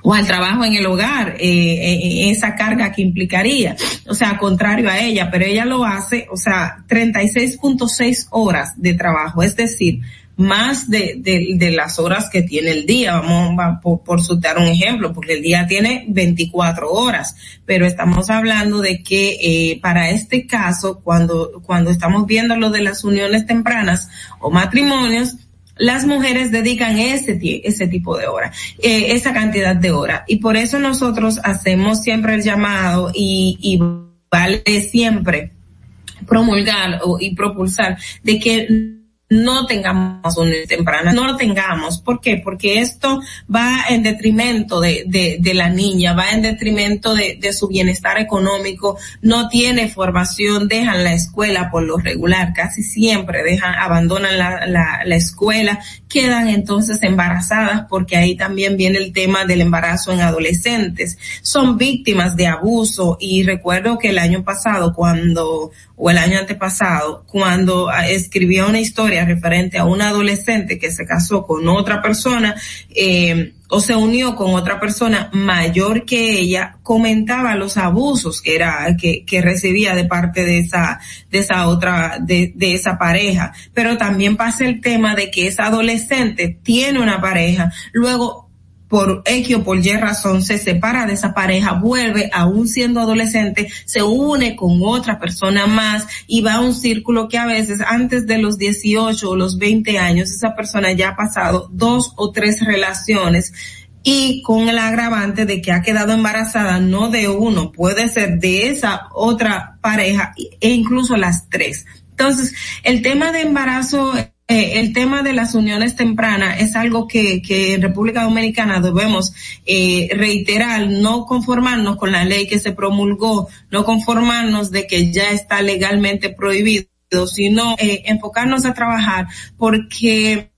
O, al trabajo en el hogar, eh, eh, esa carga que implicaría, o sea, contrario a ella, pero ella lo hace, o sea, 36.6 horas de trabajo, es decir, más de, de, las horas que tiene el día, vamos va, por, por citar un ejemplo, porque el día tiene 24 horas, pero estamos hablando de que eh, para este caso, cuando, cuando estamos viendo lo de las uniones tempranas o matrimonios, las mujeres dedican ese, ese tipo de hora, eh, esa cantidad de hora. Y por eso nosotros hacemos siempre el llamado y, y vale siempre promulgar o- y propulsar de que no tengamos uniones tempranas, no lo tengamos. ¿Por qué? Porque esto va en detrimento de, de, la niña, va en detrimento de, de su bienestar económico, no tiene formación, dejan la escuela por lo regular, casi siempre dejan, abandonan la, la, la escuela, quedan entonces embarazadas porque ahí también viene el tema del embarazo en adolescentes. Son víctimas de abuso y recuerdo que el año pasado cuando o el año antepasado, cuando ah, escribía una historia referente a una adolescente que se casó con otra persona, eh, o se unió con otra persona mayor que ella, comentaba los abusos que era, que, que recibía de parte de esa, de esa otra, de, de esa pareja. Pero también pasa el tema de que esa adolescente tiene una pareja, luego por X o por Y razón se separa de esa pareja, vuelve aún siendo adolescente, se une con otra persona más y va a un círculo que a veces antes de los 18 o los 20 años esa persona ya ha pasado dos o tres relaciones y con el agravante de que ha quedado embarazada no de uno, puede ser de esa otra pareja e incluso las tres. Entonces, el tema de embarazo eh, el tema de las uniones tempranas es algo que, en República Dominicana debemos eh, reiterar, no conformarnos con la ley que se promulgó, no conformarnos de que ya está legalmente prohibido, sino eh, enfocarnos a trabajar porque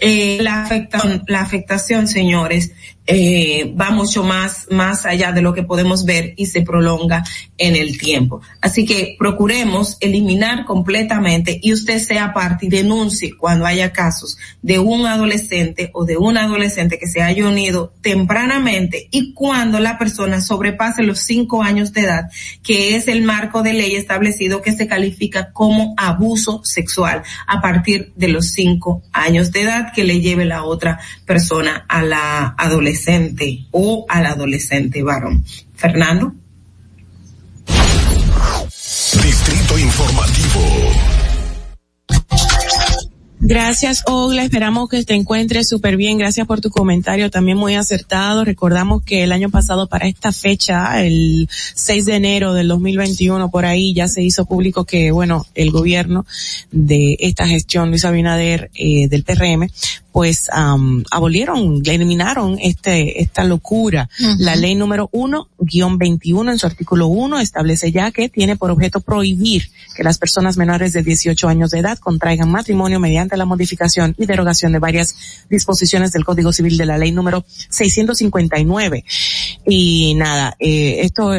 la afectación, la afectación, señores, eh, va mucho más, más allá de lo que podemos ver y se prolonga en el tiempo. Así que procuremos eliminar completamente y usted sea parte y denuncie cuando haya casos de un adolescente o de un adolescente que se haya unido tempranamente y cuando la persona sobrepase los cinco años de edad, que es el marco de ley establecido que se califica como abuso sexual a partir de los cinco años de edad que le lleve la otra persona a la adolescencia adolescente o al adolescente varón. Fernando. Distrito Informativo. Gracias, Ogla. Esperamos que te encuentres súper bien. Gracias por tu comentario, también muy acertado. Recordamos que el año pasado para esta fecha, el 6 de enero del 2021, por ahí ya se hizo público que, bueno, el gobierno de esta gestión, Luis Abinader, eh, del PRM, pues um, abolieron, eliminaron este esta locura. Uh -huh. La ley número uno, guion 21, en su artículo 1, establece ya que tiene por objeto prohibir que las personas menores de 18 años de edad contraigan matrimonio mediante la modificación y derogación de varias disposiciones del Código Civil de la ley número 659. Y nada, eh, esto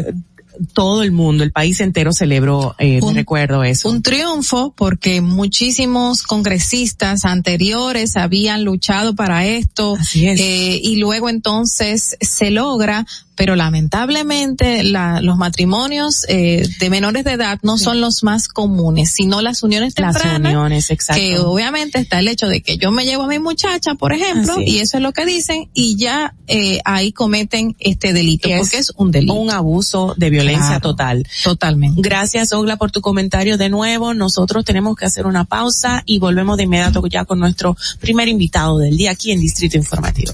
todo el mundo, el país entero celebró, eh, un, recuerdo eso. Un triunfo porque muchísimos congresistas anteriores habían luchado para esto eh, y luego entonces se logra pero lamentablemente la, los matrimonios eh, de menores de edad no sí. son los más comunes, sino las uniones tempranas. Las uniones, exacto. Que obviamente está el hecho de que yo me llevo a mi muchacha, por ejemplo, y eso es lo que dicen, y ya eh, ahí cometen este delito, es porque es un delito. Un abuso de violencia claro, total. Totalmente. Gracias, Ogla, por tu comentario de nuevo. Nosotros tenemos que hacer una pausa y volvemos de inmediato ya con nuestro primer invitado del día aquí en Distrito Informativo.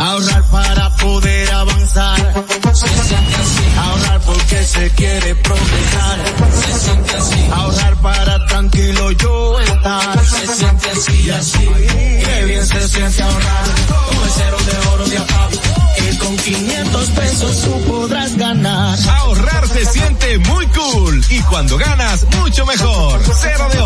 Ahorrar para poder avanzar. Se siente así. Ahorrar porque se quiere progresar. Se siente así. Ahorrar para tranquilo yo estar. Se siente así y así. Qué bien se siente ahorrar. Con el cero de oro de APAP. Que con 500 pesos tú podrás ganar. Ahorrar se siente muy cool. Y cuando ganas, mucho mejor. Cero de oro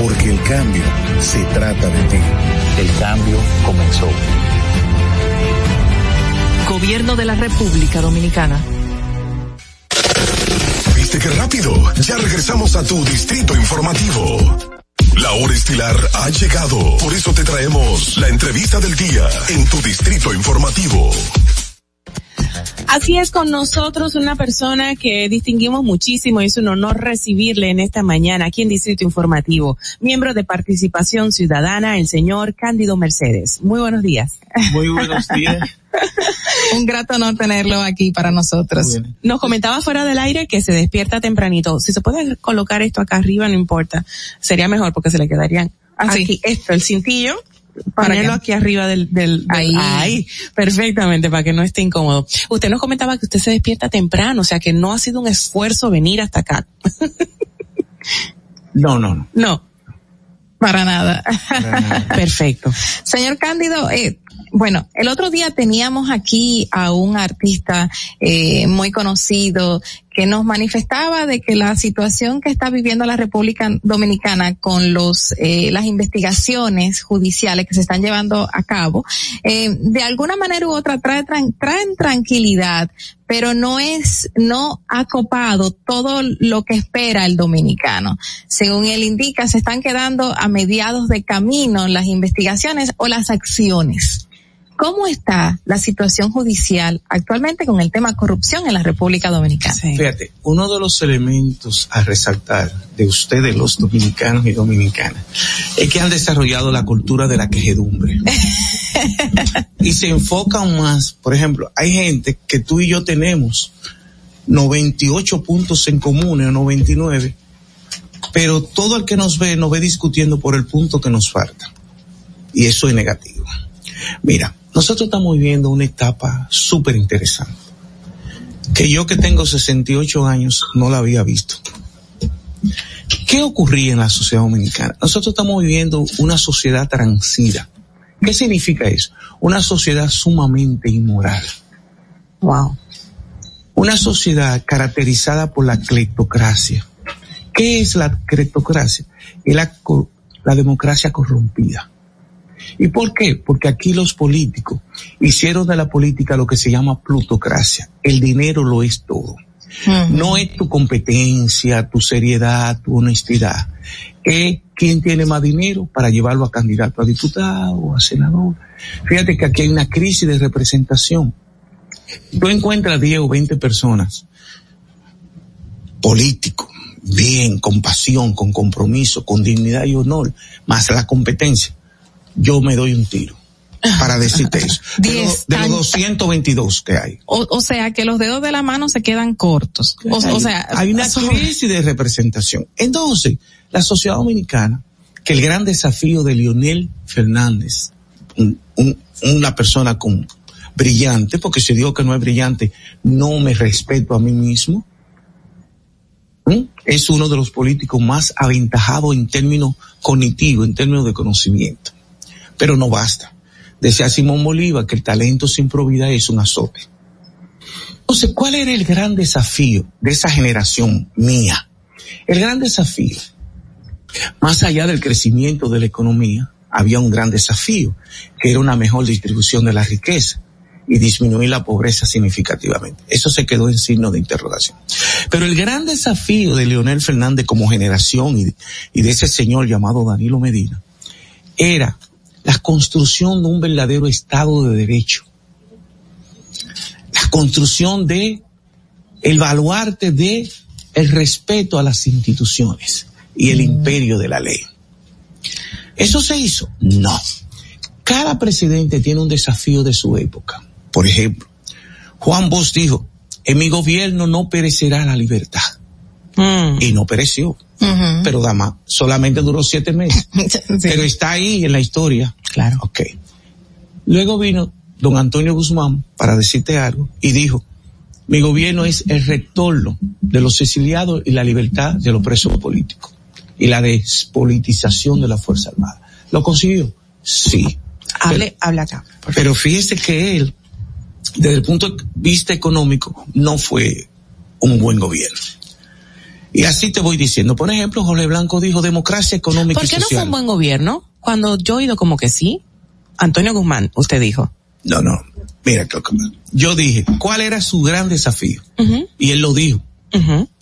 Porque el cambio se trata de ti. El cambio comenzó. Gobierno de la República Dominicana. ¿Viste qué rápido? Ya regresamos a tu Distrito Informativo. La hora estilar ha llegado. Por eso te traemos la entrevista del día en tu Distrito Informativo. Así es con nosotros una persona que distinguimos muchísimo y es un honor recibirle en esta mañana aquí en Distrito Informativo. Miembro de Participación Ciudadana, el señor Cándido Mercedes. Muy buenos días. Muy buenos días. <laughs> Un grato honor tenerlo aquí para nosotros. Nos comentaba fuera del aire que se despierta tempranito. Si se puede colocar esto acá arriba, no importa. Sería mejor porque se le quedarían Así. aquí esto, el cintillo. ¿Para Ponerlo aquí arriba del, del, del- Ahí. perfectamente, para que no esté incómodo. Usted nos comentaba que usted se despierta temprano, o sea que no ha sido un esfuerzo venir hasta acá. <laughs> No, no, no. No. Para nada. <laughs> Perfecto. Señor Cándido, eh, bueno, el otro día teníamos aquí a un artista eh, muy conocido que nos manifestaba de que la situación que está viviendo la República Dominicana con los eh, las investigaciones judiciales que se están llevando a cabo, eh, de alguna manera u otra trae, tran- traen tranquilidad, pero no es, no ha copado todo lo que espera el dominicano. Según él indica, se están quedando a mediados de camino las investigaciones o las acciones. ¿Cómo está la situación judicial actualmente con el tema corrupción en la República Dominicana? Fíjate, uno de los elementos a resaltar de ustedes, los dominicanos y dominicanas, es que han desarrollado la cultura de la quejedumbre. <laughs> y se enfocan más, por ejemplo, hay gente que tú y yo tenemos 98 puntos en común o 99, pero todo el que nos ve nos ve discutiendo por el punto que nos falta. Y eso es negativo. Mira, nosotros estamos viviendo una etapa súper interesante que yo que tengo 68 años no la había visto. ¿Qué ocurría en la sociedad dominicana? Nosotros estamos viviendo una sociedad transida. ¿Qué significa eso? Una sociedad sumamente inmoral. Wow. Una sociedad caracterizada por la cleptocracia. ¿Qué es la cleptocracia? Es la, la democracia corrompida. ¿Y por qué? Porque aquí los políticos hicieron de la política lo que se llama plutocracia. El dinero lo es todo. No es tu competencia, tu seriedad, tu honestidad. Es quién tiene más dinero para llevarlo a candidato a diputado a senador. Fíjate que aquí hay una crisis de representación. Tú encuentras 10 o 20 personas políticos, bien, con pasión, con compromiso, con dignidad y honor, más la competencia. Yo me doy un tiro para decirte eso. <laughs> De, los 222 que hay. O, o sea, que los dedos de la mano se quedan cortos. O, o Hay- sea, hay una crisis de representación. Entonces, la sociedad dominicana, que el gran desafío de Leonel Fernández, un- un- una persona con brillante, porque si digo que no es brillante, no me respeto a mí mismo. ¿Mm? Es uno de los políticos más aventajados en términos cognitivos, en términos de conocimiento. Pero no basta. Decía Simón Bolívar que el talento sin probidad es un azote. Entonces, ¿cuál era el gran desafío de esa generación mía? El gran desafío, más allá del crecimiento de la economía, había un gran desafío, que era una mejor distribución de la riqueza y disminuir la pobreza significativamente. Eso se quedó en signo de interrogación. Pero el gran desafío de Leonel Fernández como generación y de, y de ese señor llamado Danilo Medina era la construcción de un verdadero Estado de Derecho la construcción de el baluarte de el respeto a las instituciones y el imperio de la ley. ¿Eso se hizo? No. Cada presidente tiene un desafío de su época. Por ejemplo, Juan Bosch dijo, en mi gobierno no perecerá la libertad. Y no pereció. Pero Dama, solamente duró siete meses. <laughs> Pero está ahí en la historia. Claro. Ok. Luego vino don Antonio Guzmán para decirte algo y dijo, mi gobierno es el retorno de los exiliados y la libertad de los presos políticos y la despolitización de la Fuerza Armada. ¿Lo consiguió? Sí. Hable, hable acá. Pero fíjese que él, desde el punto de vista económico, no fue un buen gobierno. Y así te voy diciendo. Por ejemplo, Jorge Blanco dijo democracia económica ¿Por y qué no fue un buen gobierno? Cuando yo he oído como que sí. Antonio Guzmán, usted dijo. No, no. Mira, yo dije, ¿cuál era su gran desafío? Y él lo dijo.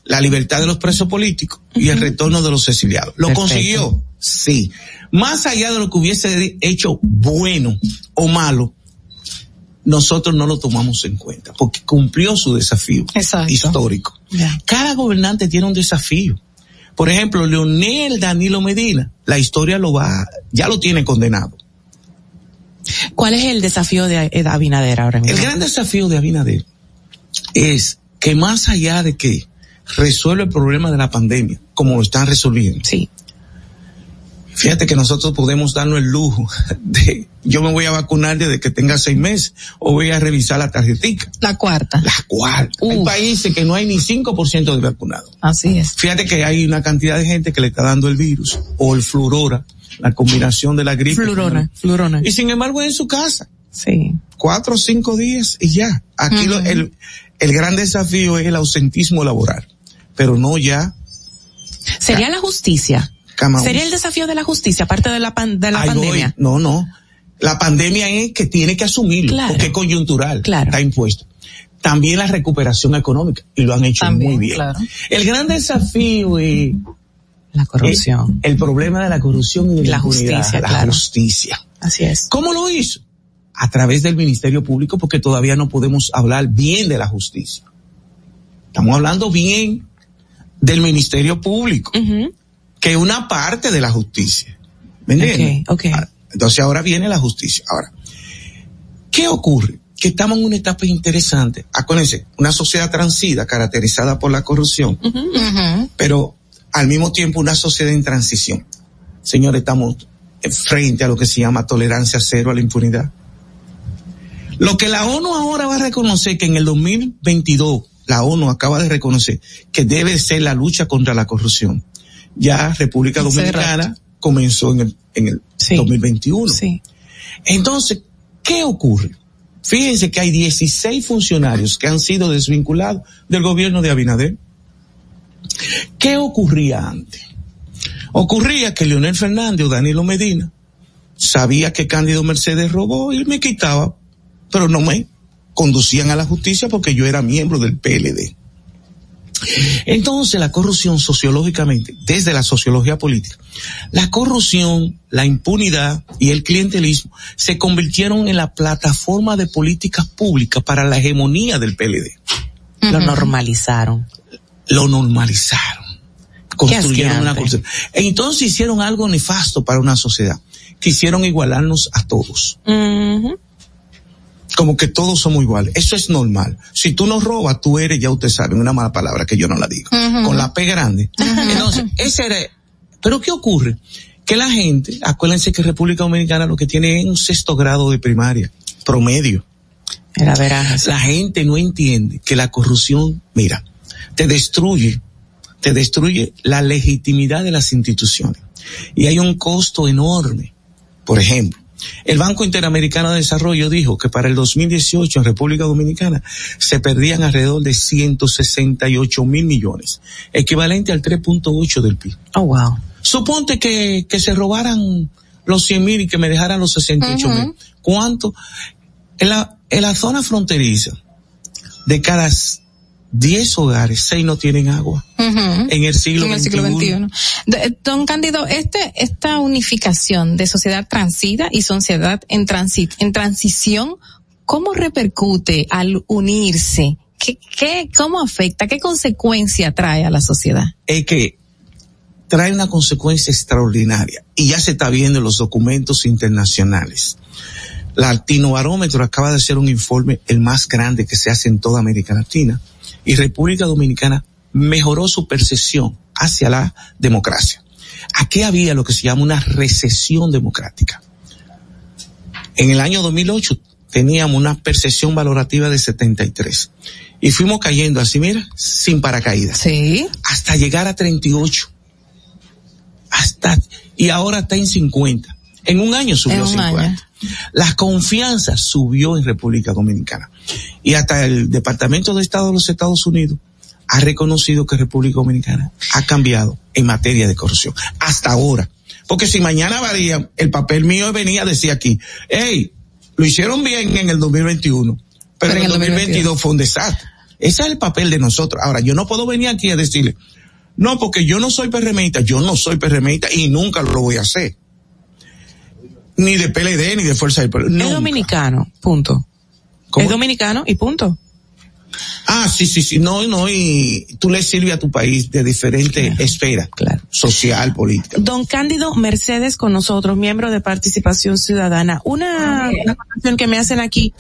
La libertad de los presos políticos y el retorno de los exiliados. ¿Lo Perfecto. consiguió? Sí. Más allá de lo que hubiese hecho bueno o malo, nosotros no lo tomamos en cuenta porque cumplió su desafío histórico. Cada gobernante tiene un desafío. Por ejemplo, Leonel Danilo Medina, la historia lo va, ya lo tiene condenado. ¿Cuál es el desafío de Ed Abinader ahora mismo? El gran desafío de Abinader es que más allá de que resuelve el problema de la pandemia, como lo están resolviendo. Sí. Fíjate que nosotros podemos darnos el lujo <laughs> de, yo me voy a vacunar desde que tenga seis meses o voy a revisar la tarjetica. La cuarta. La cuarta. Hay países que no hay ni 5% de vacunados. Así es. Fíjate que hay una cantidad de gente que le está dando el virus o el flurora, la combinación de la gripe. Flurona, flurona. Y sin embargo en su casa. Sí. Cuatro o cinco días y ya. Aquí lo- el, el gran desafío es el ausentismo laboral, pero no ya. Sería la justicia. Camaús. Sería el desafío de la justicia, aparte de la, pan- de la Ahí voy. pandemia. No, no. La pandemia es que tiene que asumirlo, Claro. porque es coyuntural, Claro. está impuesto. También la recuperación económica, y lo han hecho También, muy bien. claro. El gran desafío es La corrupción. el problema de la corrupción y de la, justicia, la justicia. Así es. ¿Cómo lo hizo? A través del Ministerio Público, porque todavía no podemos hablar bien de la justicia. Estamos hablando bien del Ministerio Público, que es una parte de la justicia. ¿Me entiendes? Ok, ok. Entonces ahora viene la justicia. Ahora, ¿qué ocurre? Que estamos en una etapa interesante. Acuérdense, una sociedad transida caracterizada por la corrupción, pero al mismo tiempo una sociedad en transición. Señores, estamos frente a lo que se llama tolerancia cero a la impunidad. Lo que la ONU ahora va a reconocer que en el 2022 la ONU acaba de reconocer que debe ser la lucha contra la corrupción. Ya República Dominicana comenzó en el, en el 2021. Sí. Entonces, ¿qué ocurre? Fíjense que hay 16 funcionarios que han sido desvinculados del gobierno de Abinader. ¿Qué ocurría antes? Ocurría que Leonel Fernández o Danilo Medina sabía que Cándido Mercedes robó y me quitaba, pero no me conducían a la justicia porque yo era miembro del PLD. Entonces la corrupción sociológicamente, desde la sociología política, la corrupción, la impunidad y el clientelismo se convirtieron en la plataforma de políticas públicas para la hegemonía del PLD. Lo normalizaron. Lo normalizaron. Construyeron una. E entonces hicieron algo nefasto para una sociedad. Quisieron igualarnos a todos. Como que todos somos iguales. Eso es normal. Si tú no robas, tú eres, ya usted sabe, una mala palabra que yo no la digo. Con la P grande. Entonces, ese era, pero ¿qué ocurre? Que la gente, acuérdense que República Dominicana lo que tiene es un sexto grado de primaria, promedio. Era. La gente no entiende que la corrupción, mira, te destruye, te destruye la legitimidad de las instituciones. Y hay un costo enorme. Por ejemplo, el Banco Interamericano de Desarrollo dijo que para el 2018 en República Dominicana se perdían alrededor de 168 mil millones, equivalente al 3.8 del PIB. Oh, wow. Suponte que, que se robaran los 100 mil y que me dejaran los 68 mil. ¿Cuánto? En la, en la zona fronteriza, de cada 10 hogares, 6 no tienen agua. En el siglo en el siglo XXI. Don Cándido, este, esta unificación de sociedad transida y sociedad en, transi- en transición, ¿cómo repercute al unirse? ¿Qué, qué, ¿Cómo afecta? ¿Qué consecuencia trae a la sociedad? es que trae una consecuencia extraordinaria y ya se está viendo en los documentos internacionales. La Latino Barómetro acaba de hacer un informe, el más grande que se hace en toda América Latina, y República Dominicana mejoró su percepción hacia la democracia. Aquí había lo que se llama una recesión democrática. En el año 2008 teníamos una percepción valorativa de 73 y fuimos cayendo así, mira, sin paracaídas. Sí. Hasta llegar a 38. Hasta, y ahora está en 50. En un año subió En un 50. año. La confianza subió en República Dominicana. Y hasta el Departamento de Estado de los Estados Unidos ha reconocido que República Dominicana ha cambiado en materia de corrupción. Hasta ahora. Porque si mañana varía, el papel mío venía a decir aquí, hey, lo hicieron bien en el 2021, pero, en el 2022 fue un desastre. Ese es el papel de nosotros. Ahora, yo no puedo venir aquí a decirle, no, porque yo no soy PRMista, yo no soy PRMista y nunca lo voy a hacer. Ni de PLD, ni de Fuerza del Pueblo. Es dominicano, punto. Es dominicano y punto. Ah, sí, sí, sí, no, no, y tú le sirves a tu país de diferente esfera. Social, política. Don Cándido Mercedes con nosotros, miembro de Participación Ciudadana. Una, una acotación que me hacen aquí.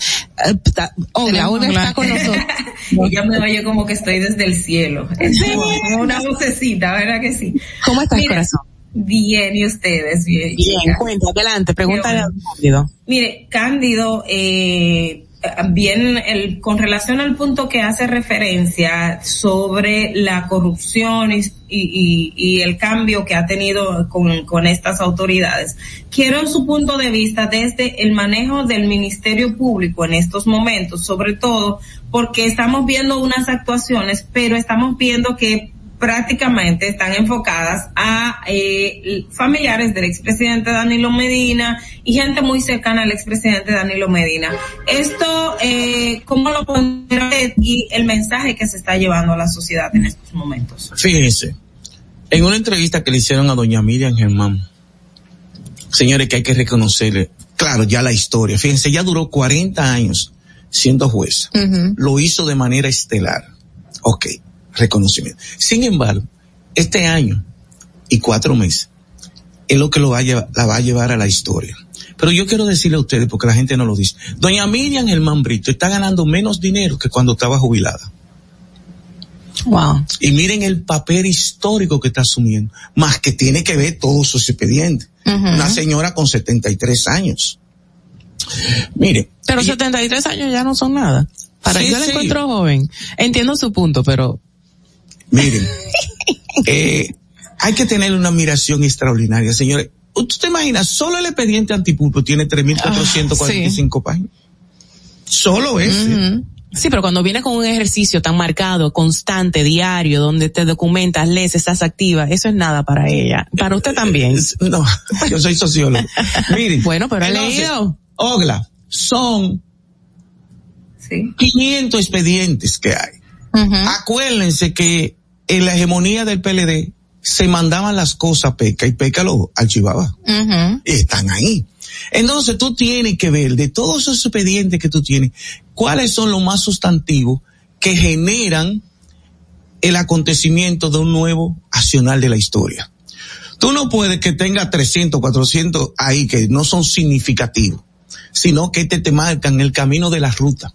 eh, ta- Hola, Olga está con nosotros. <laughs> Ella me oye como que estoy desde el cielo. Es como, como una vocecita, ¿verdad que sí? ¿Cómo estás, Mire, corazón? Bien, ¿y ustedes? Bien. Bien, chicas. cuenta, adelante, pregúntale a Cándido. Mire, Cándido, eh, bien, el, con relación al punto que hace referencia sobre la corrupción y, y- y el cambio que ha tenido con, con estas autoridades, quiero su punto de vista desde el manejo del Ministerio Público en estos momentos, sobre todo porque estamos viendo unas actuaciones, pero estamos viendo que prácticamente están enfocadas a eh, familiares del expresidente Danilo Medina y gente muy cercana al expresidente Danilo Medina. Esto, eh, ¿cómo lo pondrá y el mensaje que se está llevando a la sociedad en estos momentos? Fíjense, en una entrevista que le hicieron a doña Miriam Germán, señores, que hay que reconocerle, claro, ya la historia, fíjense, ya duró 40 años siendo juez, lo hizo de manera estelar, ok, reconocimiento. Sin embargo, este año y cuatro meses es lo que lo va a llevar, la va a llevar a la historia. Pero yo quiero decirle a ustedes, porque la gente no lo dice, doña Miriam Germán Brito está ganando menos dinero que cuando estaba jubilada. Wow. Y miren el papel histórico que está asumiendo, más que tiene que ver todos sus expedientes. Una señora con 73 años. Mire, Pero 73 años ya no son nada. Para Sí, yo la sí. encuentro joven. Entiendo su punto, pero miren, <laughs> eh, hay que tener una admiración extraordinaria, señores. ¿Tú te imaginas? Solo el expediente antipulpo tiene 3.445 páginas. Solo ese. Sí, pero cuando vienes con un ejercicio tan marcado, constante, diario, donde te documentas, lees, estás activa, eso es nada para ella. Para usted también. No, <laughs> yo soy sociólogo. Miren. <laughs> Bueno, pero ha entonces, leído. Ogla, son 500 expedientes que hay. Acuérdense que en la hegemonía del PLD se mandaban las cosas a PECA y PECA lo archivaba. Y están ahí. Entonces tú tienes que ver de todos esos expedientes que tú tienes, cuáles son los más sustantivos que generan el acontecimiento de un nuevo accional de la historia. Tú no puedes que tenga 300, 400 ahí que no son significativos, sino que te, te marcan el camino de la ruta.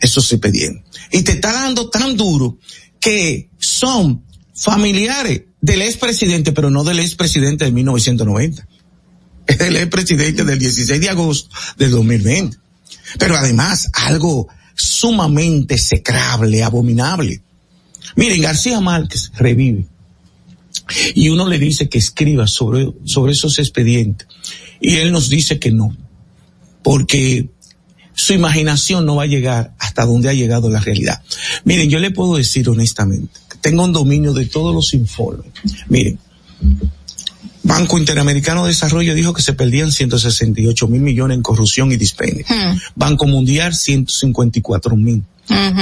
Esos expedientes. Y te está dando tan duro que son familiares del expresidente, pero no del expresidente de 1990. Es del expresidente del 16 de agosto del 2020. Pero además, algo sumamente execrable, abominable. Miren, García Márquez revive. Y uno le dice que escriba sobre, sobre esos expedientes. Y él nos dice que no. Porque su imaginación no va a llegar hasta donde ha llegado la realidad. Miren, yo le puedo decir honestamente, que tengo un dominio de todos los informes. Miren, Banco Interamericano de Desarrollo dijo que se perdían 168 mil millones en corrupción y dispendio. Banco Mundial 154 mil.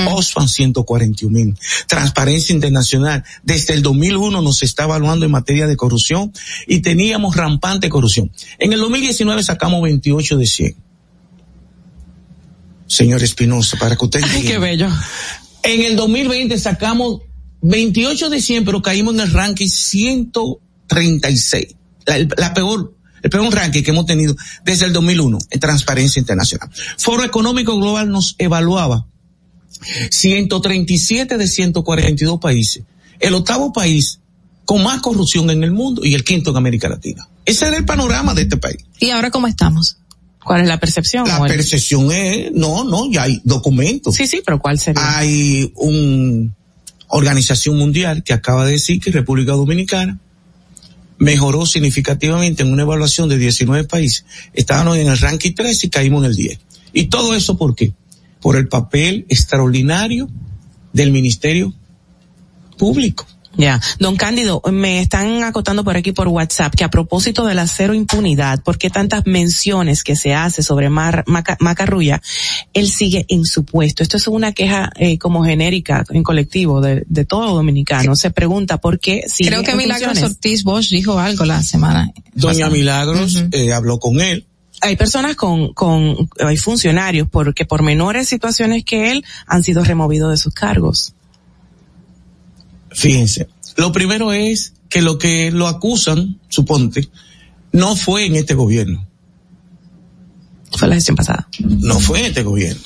Oxfam 141 mil. Transparencia Internacional, desde el 2001 nos está evaluando en materia de corrupción y teníamos rampante corrupción. En el 2019 sacamos 28 de 100. Señor Espinosa, para que usted Ay, entienda. qué bello. En el 2020 sacamos 28 de 100, pero caímos en el ranking 136. La, el- la peor, el peor ranking que hemos tenido desde el 2001 en Transparencia Internacional. Foro Económico Global nos evaluaba 137 de 142 países. El octavo país con más corrupción en el mundo y el quinto en América Latina. Ese era el panorama de este país. ¿Y ahora cómo estamos? ¿Cuál es la percepción? La percepción es, no, no, ya hay documentos. Sí, sí, pero ¿cuál sería? Hay una organización mundial que acaba de decir que República Dominicana mejoró significativamente en una evaluación de 19 países. Estábamos en el ranking 3 y caímos en el 10. ¿Y todo eso por qué? Por el papel extraordinario del Ministerio Público. Ya, don Cándido, me están acotando por aquí por WhatsApp que a propósito de la cero impunidad, ¿por qué tantas menciones que se hace sobre Mar, Maca- Macarrulla? Él sigue en su puesto. Esto es una queja eh, como genérica en colectivo de, de todo dominicano. Se pregunta por qué sigue Creo que en Milagros funciones. Ortiz Bosch dijo algo la semana. Doña Milagros eh, habló con él. Hay personas con, con, hay funcionarios porque por menores situaciones que él han sido removidos de sus cargos. Fíjense, lo primero es que lo que lo acusan, suponte, no fue en este gobierno. Fue la gestión pasada. No fue en este gobierno.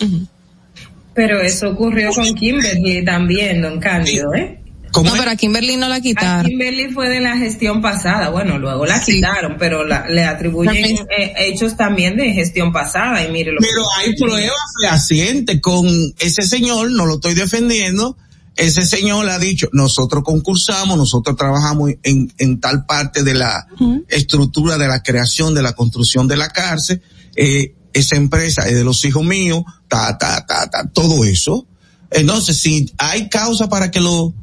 Pero eso ocurrió con Kimberly también, don Cándido, ¿eh? No, pero a Kimberly no la A quitaron. Kimberly fue de la gestión pasada, bueno, luego la quitaron, pero la- le atribuyen También. eh, hechos también de gestión pasada y mire lo Pero hay pruebas fehacientes con ese señor, no lo estoy defendiendo, ese señor ha dicho, nosotros concursamos, nosotros trabajamos en, en tal parte de la estructura de la creación, de la construcción de la cárcel, eh, esa empresa es de los hijos míos, ta, ta, ta, ta, todo eso. Entonces, si hay causa para que lo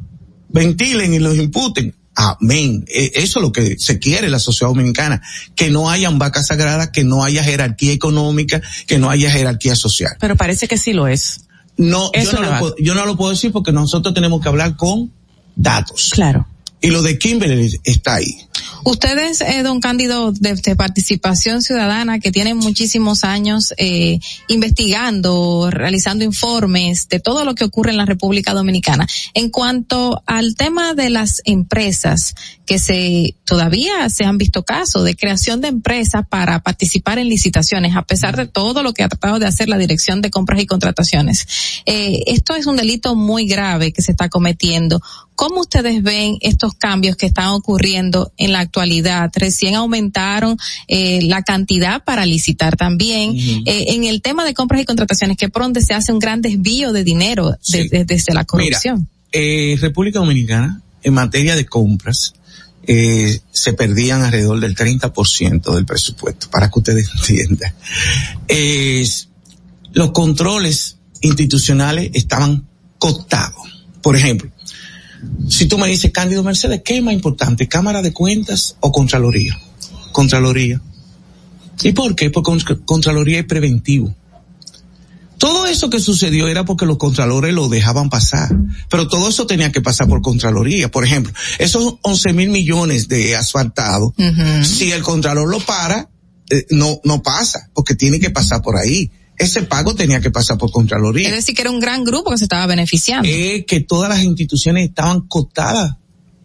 ventilen y los imputen, amén. Eh, Eso es lo que se quiere en la sociedad dominicana, que no hayan vacas sagradas, que no haya jerarquía económica, que no haya jerarquía social. Pero parece que sí lo es. No, Eso yo no, no lo puedo, yo no lo puedo decir porque nosotros tenemos que hablar con datos. Claro. Y lo de Kimberly está ahí. Ustedes, eh, don Cándido, de, de Participación Ciudadana, que tienen muchísimos años eh, investigando, realizando informes de todo lo que ocurre en la República Dominicana. En cuanto al tema de las empresas, que se todavía se han visto casos de creación de empresas para participar en licitaciones, a pesar de todo lo que ha tratado de hacer la Dirección de Compras y Contrataciones. Eh, esto es un delito muy grave que se está cometiendo. ¿Cómo ustedes ven estos cambios que están ocurriendo en la actualidad? Recién aumentaron eh, la cantidad para licitar también. Eh, en el tema de compras y contrataciones, que por donde se hace un gran desvío de dinero de- de- desde la corrupción. Eh, República Dominicana, en materia de compras, eh, se perdían alrededor del 30% del presupuesto, para que ustedes <laughs> entiendan. Los controles institucionales estaban cotados. Por ejemplo, si tú me dices, Cándido Mercedes, ¿qué es más importante, Cámara de Cuentas o Contraloría? Contraloría. ¿Y por qué? Porque con- Contraloría es preventivo. Todo eso que sucedió era porque los contralores lo dejaban pasar, pero todo eso tenía que pasar por Contraloría. Por ejemplo, esos 11 mil millones de asfaltado, si el contralor lo para, eh, no, no pasa, porque tiene que pasar por ahí. Ese pago tenía que pasar por Contraloría Es decir, que era un gran grupo que se estaba beneficiando. es que todas las instituciones estaban cotadas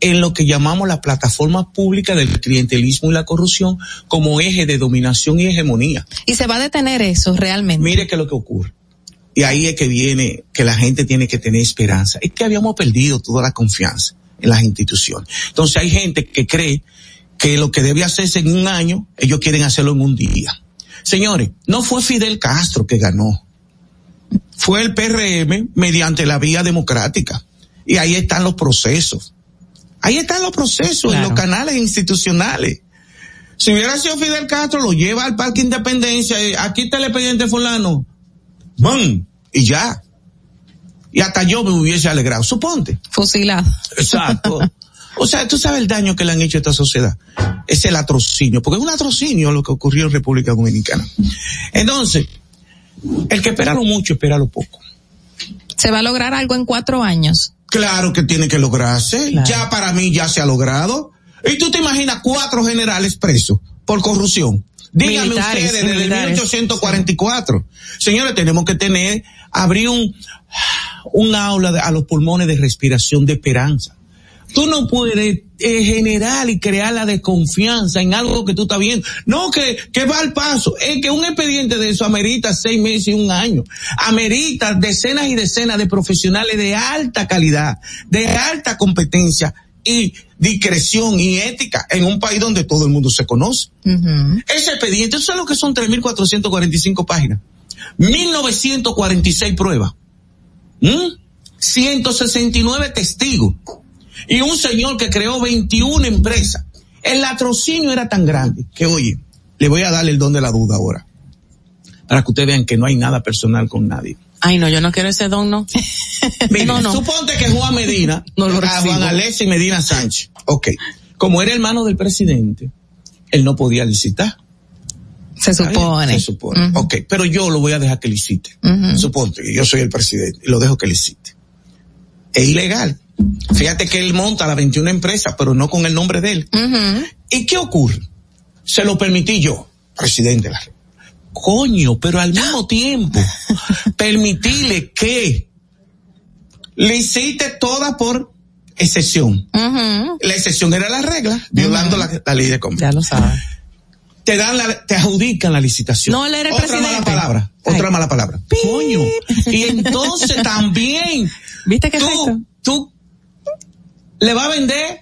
en lo que llamamos la plataforma pública del clientelismo y la corrupción como eje de dominación y hegemonía. Y se va a detener eso realmente. Mire qué es lo que ocurre. Y ahí es que viene que la gente tiene que tener esperanza. Es que habíamos perdido toda la confianza en las instituciones. Entonces hay gente que cree que lo que debe hacerse en un año, ellos quieren hacerlo en un día. Señores, no fue Fidel Castro que ganó. Fue el PRM mediante la vía democrática. Y ahí están los procesos. Ahí están los procesos en los canales institucionales. Si hubiera sido Fidel Castro, lo lleva al Parque Independencia, eh, aquí está el expediente fulano, ¡bum! Y ya. Y hasta yo me hubiese alegrado, suponte. Fusilado. Exacto. <laughs> O sea, tú sabes el daño que le han hecho a esta sociedad. Es el atrocinio, porque es un atrocinio lo que ocurrió en República Dominicana. Entonces, el que espera lo mucho, espera lo poco. Se va a lograr algo en cuatro años. Claro que tiene que lograrse. Ya para mí ya se ha logrado. Y tú te imaginas cuatro generales presos por corrupción. Díganme Militares, ustedes, desde militares. 1844. Señores, tenemos que tener, abrir un, un aula de- a los pulmones de respiración de esperanza. Tú no puedes eh, generar y crear la desconfianza en algo que tú estás viendo. No, que, que va al paso. Es que un expediente de eso amerita seis meses y un año. Amerita decenas y decenas de profesionales de alta calidad, de alta competencia y discreción y ética en un país donde todo el mundo se conoce. Ese expediente, ¿tú sabes lo que son 3.445 páginas? 1.946 pruebas. ¿Mm? 169 testigos. Y un señor que creó 21 empresas. El latrocinio era tan grande que, oye, le voy a dar el don de la duda ahora. Para que ustedes vean que no hay nada personal con nadie. Ay, no, yo no quiero ese don, no. <laughs> No, no. Suponte que Juan Medina, <laughs> No lo a. Juan Alexis Medina Sánchez, ok, como era hermano del presidente, él no podía licitar. Se supone. Se supone. Ok, pero yo lo voy a dejar que licite. Ujú. Suponte que yo soy el presidente y lo dejo que licite. Es ilegal. Fíjate que él monta las 21 empresas, pero no con el nombre de él. ¿Y qué ocurre? Se lo permití yo, presidente de la República. Coño, pero al mismo tiempo, <laughs> permitirle que licite toda por excepción. La excepción era la regla, violando la, la ley de compra. Ya lo sabes. Te dan la, te adjudican la licitación. No, era el Otra presidente. mala palabra, otra mala palabra. Coño. Y entonces <laughs> también. ¿Viste que tú, tú le va a vender,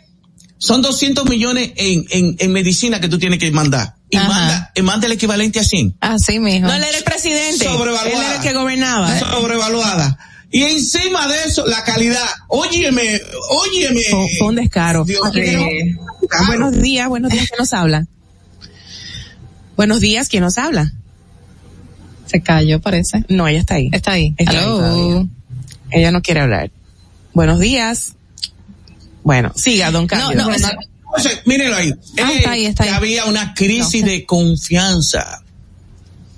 son 200 millones en, en, en medicina que tú tienes que mandar. Y manda, y manda el equivalente a 100. Así mismo. No, él era el presidente. Sobrevaluada. Él era el que gobernaba. Sobrevaluada. Y encima de eso, la calidad. Óyeme, óyeme. Fue, fue un descaro. Dios Ah, buenos días, buenos días, ¿quién nos habla? Buenos días, ¿quién nos habla? Se cayó, parece. No, ella está ahí. Está ahí. Está ahí. Ella no quiere hablar. Buenos días. Bueno, siga, don Cándido. no, Bueno, Entonces, mírenlo ahí. Ah, Eh, está ahí, está ahí. había una crisis de confianza.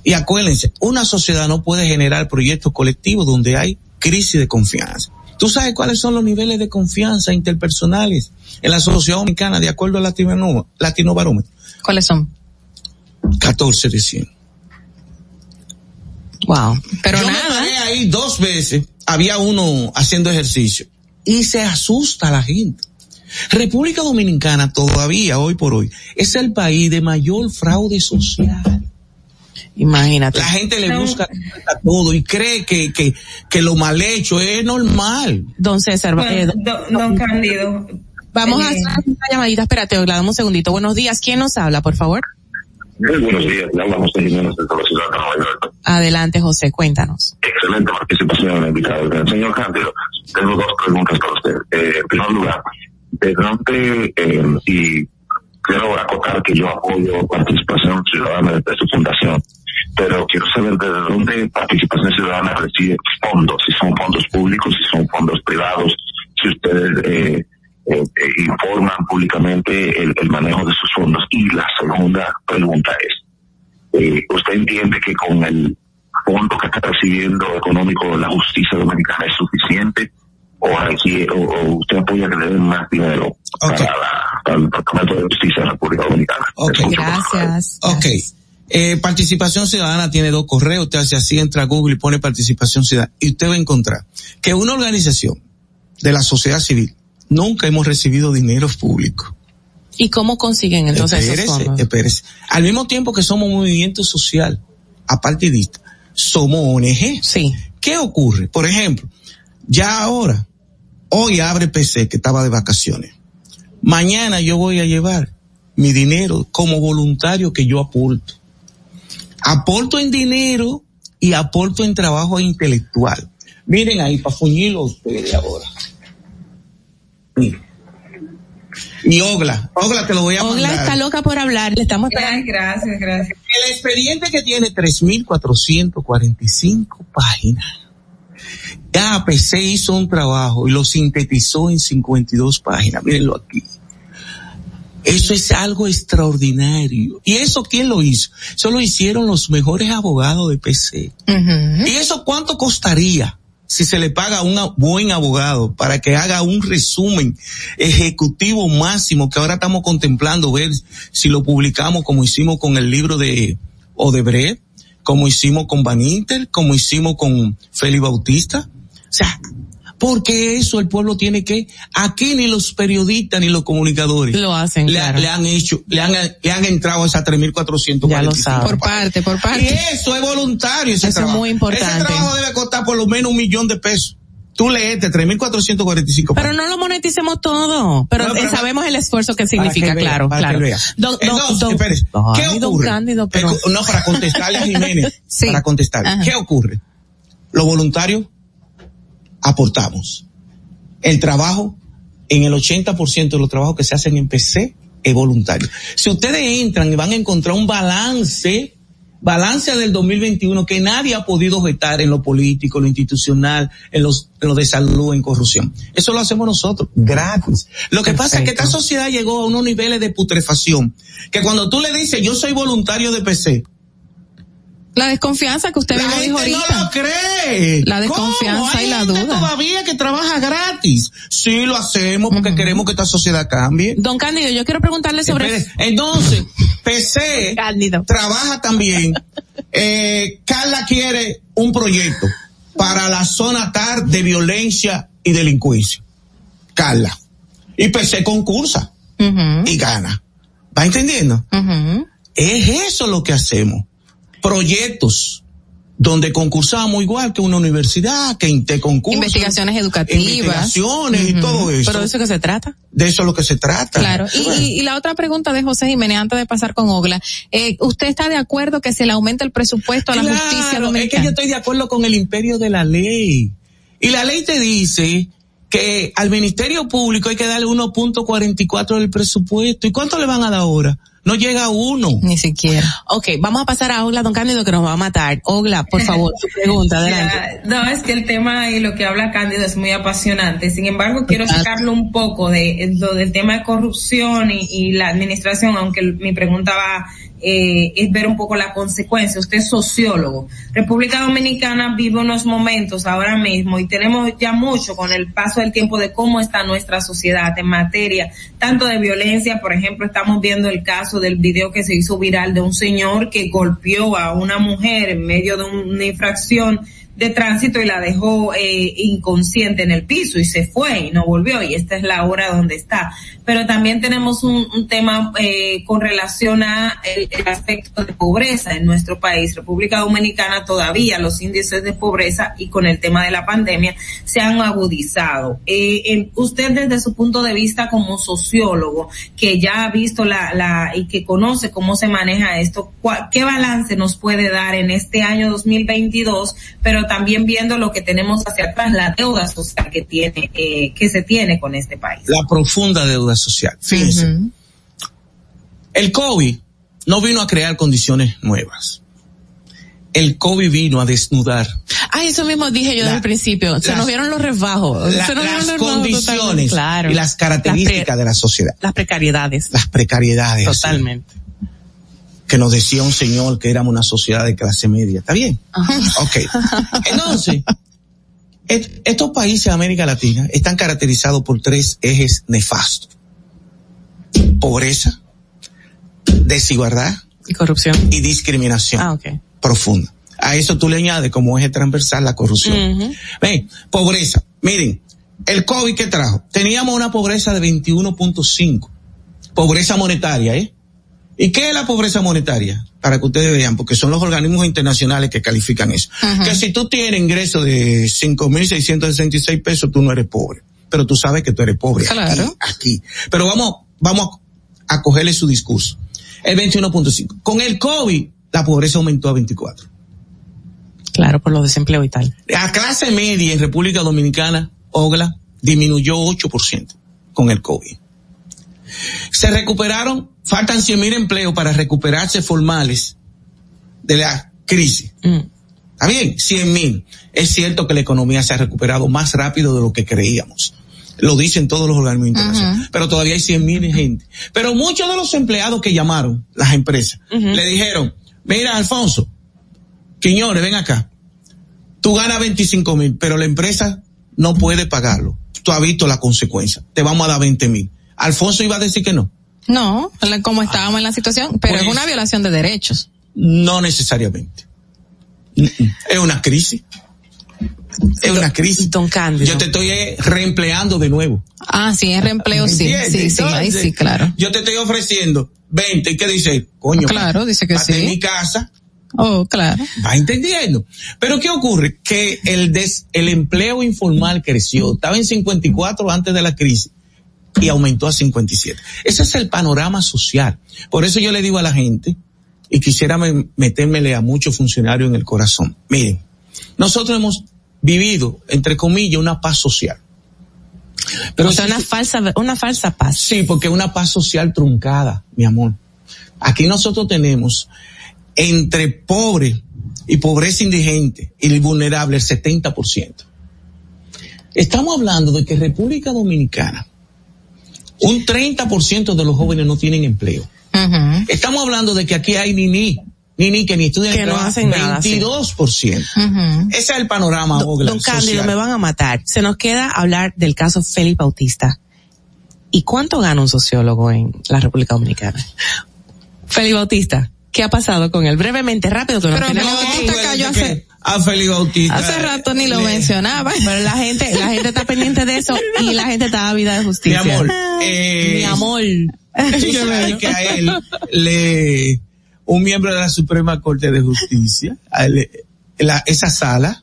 Y acuérdense, una sociedad no puede generar proyectos colectivos donde hay crisis de confianza. ¿Tú sabes cuáles son los niveles de confianza interpersonales en la sociedad dominicana de acuerdo al Latino, Latino Barómetro? ¿Cuáles son? 14 de 100. Wow. Pero Yo me nada. paré ahí dos veces, había uno haciendo ejercicio y se asusta la gente. República Dominicana todavía, hoy por hoy, es el país de mayor fraude social. Imagínate. La gente le busca a todo y cree que, que, que lo mal hecho es normal. Don César, eh, don- Don, don Cándido. vamos a eh, hacer una llamadita, espérate, le damos un segundito. Buenos días, ¿quién nos habla, por favor? Muy buenos días, le hablamos de Jiménez de la ciudad de Nueva York. Adelante, José, cuéntanos. Excelente participación en el invitado. Señor Cándido, tengo dos preguntas para usted. Eh, en primer lugar, ¿de dónde, eh, y quiero acotar que yo apoyo participación ciudadana desde su fundación, pero quiero saber desde dónde Participación Ciudadana recibe fondos, si son fondos públicos, si son fondos privados, si ustedes eh, eh, eh, informan públicamente el, manejo de sus fondos. Y la segunda pregunta es, eh, ¿usted entiende que con el fondo que está recibiendo económico la justicia dominicana es suficiente? ¿O, aquí, o, o usted apoya que le den más dinero para, la- para el Departamento de Justicia de la República Dominicana? Ok. Gracias. Ok. Eh, participación ciudadana tiene dos correos. Usted hace así, entra a Google y pone participación ciudadana. Y usted va a encontrar que una organización de la sociedad civil nunca hemos recibido dinero público. ¿Y cómo consiguen entonces esos Espérese, fondos? espérese. Al mismo tiempo que somos movimiento social apartidista, somos ONG. Sí. ¿Qué ocurre? Por ejemplo, ya ahora, hoy abre PC que estaba de vacaciones. Mañana yo voy a llevar mi dinero como voluntario que yo aporto. Aporto en dinero y aporto en trabajo intelectual. Miren ahí, para fuñirlo ustedes ahora. Miren. Y Ogla, Ogla te lo voy a Ogla mandar. está loca por hablar, le estamos Ay, gracias, gracias. El expediente que tiene 3.445 páginas. Ya APC hizo un trabajo y lo sintetizó en 52 páginas. Mírenlo aquí. Eso es algo extraordinario. ¿Y eso quién lo hizo? Eso lo hicieron los mejores abogados de PC. ¿Y eso cuánto costaría si se le paga a un buen abogado para que haga un resumen ejecutivo máximo que ahora estamos contemplando ver si lo publicamos como hicimos con el libro de Odebrecht, como hicimos con Van Inter, como hicimos con Félix Bautista? O sea, porque eso el pueblo tiene que, aquí ni los periodistas ni los comunicadores Lo hacen, le, claro. le han hecho, le han, le han entrado a esas 3.445 Ya lo saben. Por parte, por y parte. eso es voluntario ese Eso es trabajo. muy importante. Ese trabajo debe costar por lo menos un millón de pesos. Tú leete 3.445 Pero no lo moneticemos todo, pero, No, pero- eh, sabemos el esfuerzo que significa, que vea, claro, claro. Don- Entonces, don- ¿qué ocurre? Cándido, pero- No, para contestarle a Jiménez. <laughs> Sí. Para contestarle. Ajá. ¿Qué ocurre? Los voluntarios aportamos. El trabajo, en el 80% de los trabajos que se hacen en PC, es voluntario. Si ustedes entran y van a encontrar un balance, balance del 2021 que nadie ha podido objetar en lo político, en lo institucional, en los, en lo de salud, en corrupción. Eso lo hacemos nosotros, gratis. Lo que pasa es que esta sociedad llegó a unos niveles de putrefacción, que cuando tú le dices, yo soy voluntario de PC, La desconfianza que usted la mismo dijo ahorita. no lo cree. La desconfianza ¿Cómo? Hay y la gente duda. todavía que trabaja gratis. Sí, lo hacemos porque queremos que esta sociedad cambie. Don Cándido, yo quiero preguntarle sobre... Espere, Entonces, PC <laughs> trabaja también. Eh, Carla quiere un proyecto para la zona TAR de violencia y delincuencia. Carla. Y PC concursa y gana. ¿Va entendiendo? Es eso lo que hacemos. Proyectos donde concursamos igual que una universidad, que interconcursos. Investigaciones educativas. Investigaciones y todo eso. Pero de eso que se trata. De eso es lo que se trata. Claro. Y, y- y la otra pregunta de José Jiménez, antes de pasar con Ogla, eh, ¿usted está de acuerdo que se le aumente el presupuesto a la Claro, justicia es que dominicana? yo estoy de acuerdo con el imperio de la ley. Y la ley te dice que al Ministerio Público hay que darle 1.44 del presupuesto. ¿Y cuánto le van a dar ahora? No llega a uno. Ni siquiera. Ok, vamos a pasar a Ogla, don Cándido, que nos va a matar. Ogla, por favor, su pregunta, <laughs> adelante. No, es que el tema y lo que habla Cándido es muy apasionante. Sin embargo, quiero sacarlo un poco de lo del tema de corrupción y, y la administración, aunque mi pregunta va eh, es ver un poco la consecuencia. Usted es sociólogo. República Dominicana vive unos momentos ahora mismo y tenemos ya mucho con el paso del tiempo de cómo está nuestra sociedad en materia tanto de violencia. Por ejemplo, estamos viendo el caso del video que se hizo viral de un señor que golpeó a una mujer en medio de una infracción de tránsito y la dejó eh, inconsciente en el piso y se fue y no volvió y esta es la hora donde está. Pero también tenemos un, un tema eh, con relación a el, el aspecto de pobreza en nuestro país. República Dominicana todavía los índices de pobreza y con el tema de la pandemia se han agudizado. Eh, el- usted desde su punto de vista como sociólogo que ya ha visto la, la y que conoce cómo se maneja esto, ¿cuál- ¿qué balance nos puede dar en este año 2022? Pero también viendo lo que tenemos hacia atrás, la deuda social que tiene, eh, que se tiene con este país. La profunda deuda social. Fíjense. El COVID no vino a crear condiciones nuevas. el COVID vino a desnudar Ah, eso mismo dije yo desde el principio. Se las- nos vieron los resbajos. la- Se nos vieron las los condiciones totalmente. Claro. y las características Las pre- de la sociedad, Las precariedades. las precariedades. Totalmente. Que nos decía un señor que éramos una sociedad de clase media. ¿Está bien? Ok. Entonces, et- estos países de América Latina están caracterizados por tres ejes nefastos. Pobreza, desigualdad Y corrupción. y discriminación Ah, ok. profunda. A eso tú le añades como eje transversal la corrupción. Ujú. Ven, pobreza. Miren, el COVID que trajo, teníamos una pobreza de 21.5. Pobreza monetaria, ¿eh? ¿Y qué es la pobreza monetaria? Para que ustedes vean, porque son los organismos internacionales que califican eso. Que si tú tienes ingreso de 5.666 pesos, tú no eres pobre. Pero tú sabes que tú eres pobre. Claro. Aquí, aquí. Pero vamos, vamos a cogerle su discurso. El 21.5. Con el COVID, la pobreza aumentó a 24. Claro, por los desempleo y tal. La clase media en República Dominicana, OGLA, disminuyó 8% con el COVID. Se recuperaron, faltan 100 mil empleos para recuperarse formales de la crisis. Mm. Está bien, 100 mil. Es cierto que la economía se ha recuperado más rápido de lo que creíamos. Lo dicen todos los organismos internacionales. Pero todavía hay 100 mil gente. Pero muchos de los empleados que llamaron, las empresas, le dijeron, mira, Alfonso, Quiñones, ven acá. Tú ganas 25 mil, pero la empresa no puede pagarlo. Tú has visto la consecuencia. Te vamos a dar 20 mil. Alfonso iba a decir que no. No, como estábamos en la situación, pero Pues- es una violación de derechos. No necesariamente. Es una crisis. Es una crisis. Don Cándido. Yo te estoy eh, reempleando de nuevo. Ah, sí, es reempleo, sí, sí, sí, ahí sí, claro. Yo te estoy ofreciendo 20 y qué dice, coño. Claro, dice que sí. en mi casa, Oh, claro. va entendiendo. Pero ¿qué ocurre? Que el des, el empleo informal creció. Estaba en 54 antes de la crisis y aumentó a 57. Ese es el panorama social. Por eso yo le digo a la gente, y quisiera me- metérmele a muchos funcionarios en el corazón. Miren, nosotros hemos vivido, entre comillas, una paz social. Pero si- una falsa, una falsa paz. Sí, porque una paz social truncada, mi amor. Aquí nosotros tenemos entre pobre y pobreza indigente y el vulnerable el 70%. Estamos hablando de que República Dominicana, un 30% de los jóvenes no tienen empleo. Estamos hablando de que aquí hay ni ni, ni ni que ni estudian Que no hacen nada, sí. 22%. Ese es el panorama, Don Cándido, social. me van a matar. Se nos queda hablar del caso Félix Bautista. ¿Y cuánto gana un sociólogo en la República Dominicana? Félix Bautista, ¿qué ha pasado con él? Brevemente, rápido, que nos Pero. Bautista cayó hace, A Félix Bautista. hace rato ni lo le- mencionaba. <laughs> Pero la gente, la gente está pendiente de eso y la gente está dada vida de Mi justicia. amor, eh, Mi amor. Tú sabes que a él le, un miembro de la Suprema Corte de Justicia, a él, la- esa sala,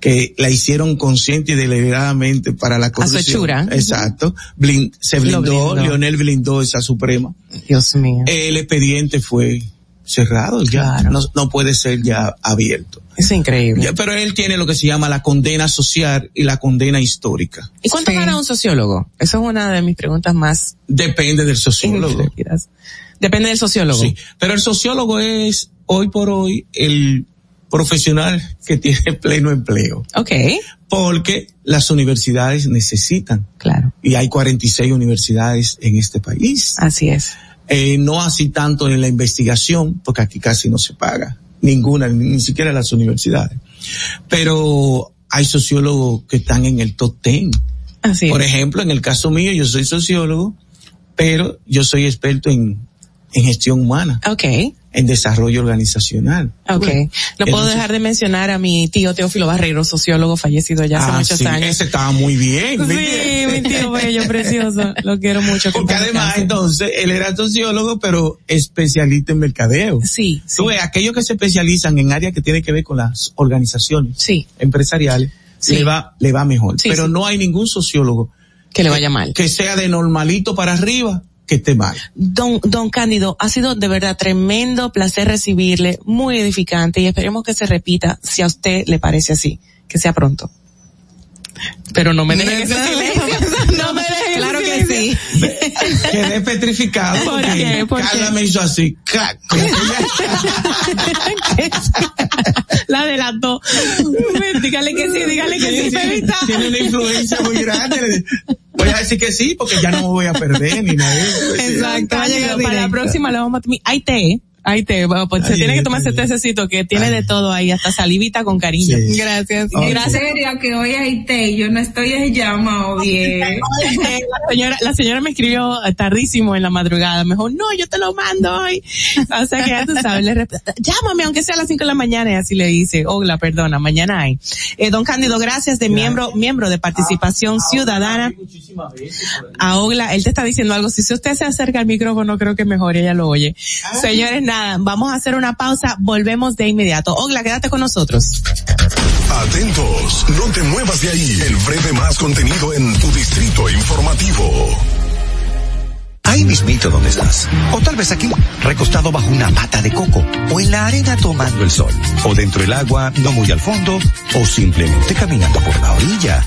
que la hicieron consciente y deliberadamente para la corrupción. hechura. Exacto. Blin- se blindó, blindó. Leonel blindó esa Suprema. Dios mío. El expediente fue cerrado ya. Claro. No, no puede ser ya abierto. Es increíble. Ya, pero él tiene lo que se llama la condena social y la condena histórica. ¿Y cuánto Sí. gana un sociólogo? Esa es una de mis preguntas más Depende del sociólogo. Depende del sociólogo. Sí, pero el sociólogo es hoy por hoy el profesional que tiene <laughs> pleno empleo, Ok, porque las universidades necesitan, claro. y hay 46 universidades en este país. Así es. Eh, no así tanto en la investigación, porque aquí casi no se paga, ninguna, ni, ni siquiera las universidades. Pero hay sociólogos que están en el top 10. Así Por ejemplo, en el caso mío, yo soy sociólogo, pero yo soy experto en, en gestión humana, Ok, en desarrollo organizacional. ok. Bueno, no puedo entonces- dejar de mencionar a mi tío Teófilo Barrero, sociólogo fallecido ya hace Ah, muchos sí, años. Ese estaba muy bien. ¿me Sí, mi tío bello, precioso. Lo quiero mucho. que Porque además, entonces, él era sociólogo, pero especialista en mercadeo. Sí, sí. Tú ves, aquellos que se especializan en áreas que tienen que ver con las organizaciones Sí. empresariales, Sí. le va, le va mejor. Sí, pero no hay ningún sociólogo Que le vaya mal. que sea de normalito para arriba que esté mal. Don, don Cándido, ha sido de verdad tremendo placer recibirle, muy edificante y esperemos que se repita si a usted le parece así, que sea pronto. Pero no me deje <laughs> ese silencio. <laughs> No me deje Claro que sí. <laughs> Quedé petrificado ¿Por porque qué? ¿Por Carla qué? me hizo así. <laughs> La delató. dígale que sí, dígale que sí, Sí, sí. Tiene una influencia muy grande. Voy a decir que sí porque ya no me voy a perder ni nada. Exacto, va a llegar para la próxima le vamos a. Hay té, hay té, bueno, pues se Ay, tiene que ay, tomar ese ay. tececito que tiene de todo ahí, hasta salivita con cariño. Sí. Gracias. Ay. En Gracias. serio que hoy hay té, yo no estoy en llama o bien. Eh, la señora, la señora me escribió tardísimo en la madrugada, me dijo, no, yo te lo mando hoy. O sea que ya tú sabes, le llámame aunque sea a las 5 de la mañana y así le dice, Ogla, perdona, mañana hay. Eh, don Cándido, gracias de miembro, miembro de participación ciudadana. A Ogla, él te está diciendo algo, si usted se acerca al micrófono creo que mejor ella lo oye. Señores, nada, vamos a hacer una pausa, volvemos de inmediato. Ogla, quédate con nosotros. Atentos, no te muevas de ahí. El breve más contenido en tu distrito informativo. Ahí mismito donde estás. O tal vez aquí, recostado bajo una pata de coco. O en la arena tomando el sol. O dentro del agua, no muy al fondo. O simplemente caminando por la orilla.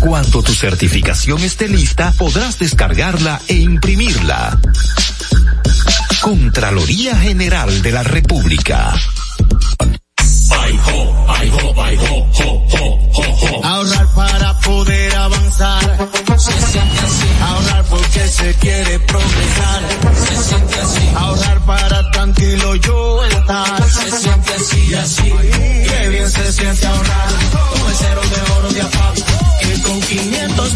Cuando tu certificación esté lista, podrás descargarla e imprimirla. Contraloría General de la República. Ahorrar para poder avanzar. Se siente así. Ahorrar porque se quiere progresar. Se siente así. Ahorrar para tranquilo yo estar. Se siente así y así. Qué bien se siente ahorrar.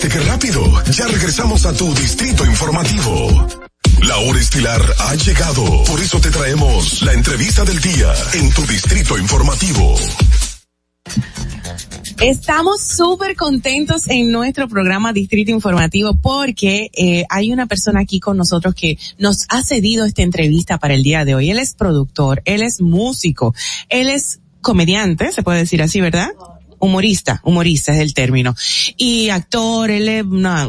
¿Viste qué rápido? Ya regresamos a tu distrito informativo. La hora estilar ha llegado. Por eso te traemos la entrevista del día en tu distrito informativo. Estamos súper contentos en nuestro programa Distrito Informativo porque eh, hay una persona aquí con nosotros que nos ha cedido esta entrevista para el día de hoy. Él es productor, él es músico, él es comediante, se puede decir así, ¿verdad? Humorista, humorista es el término. Y actor, él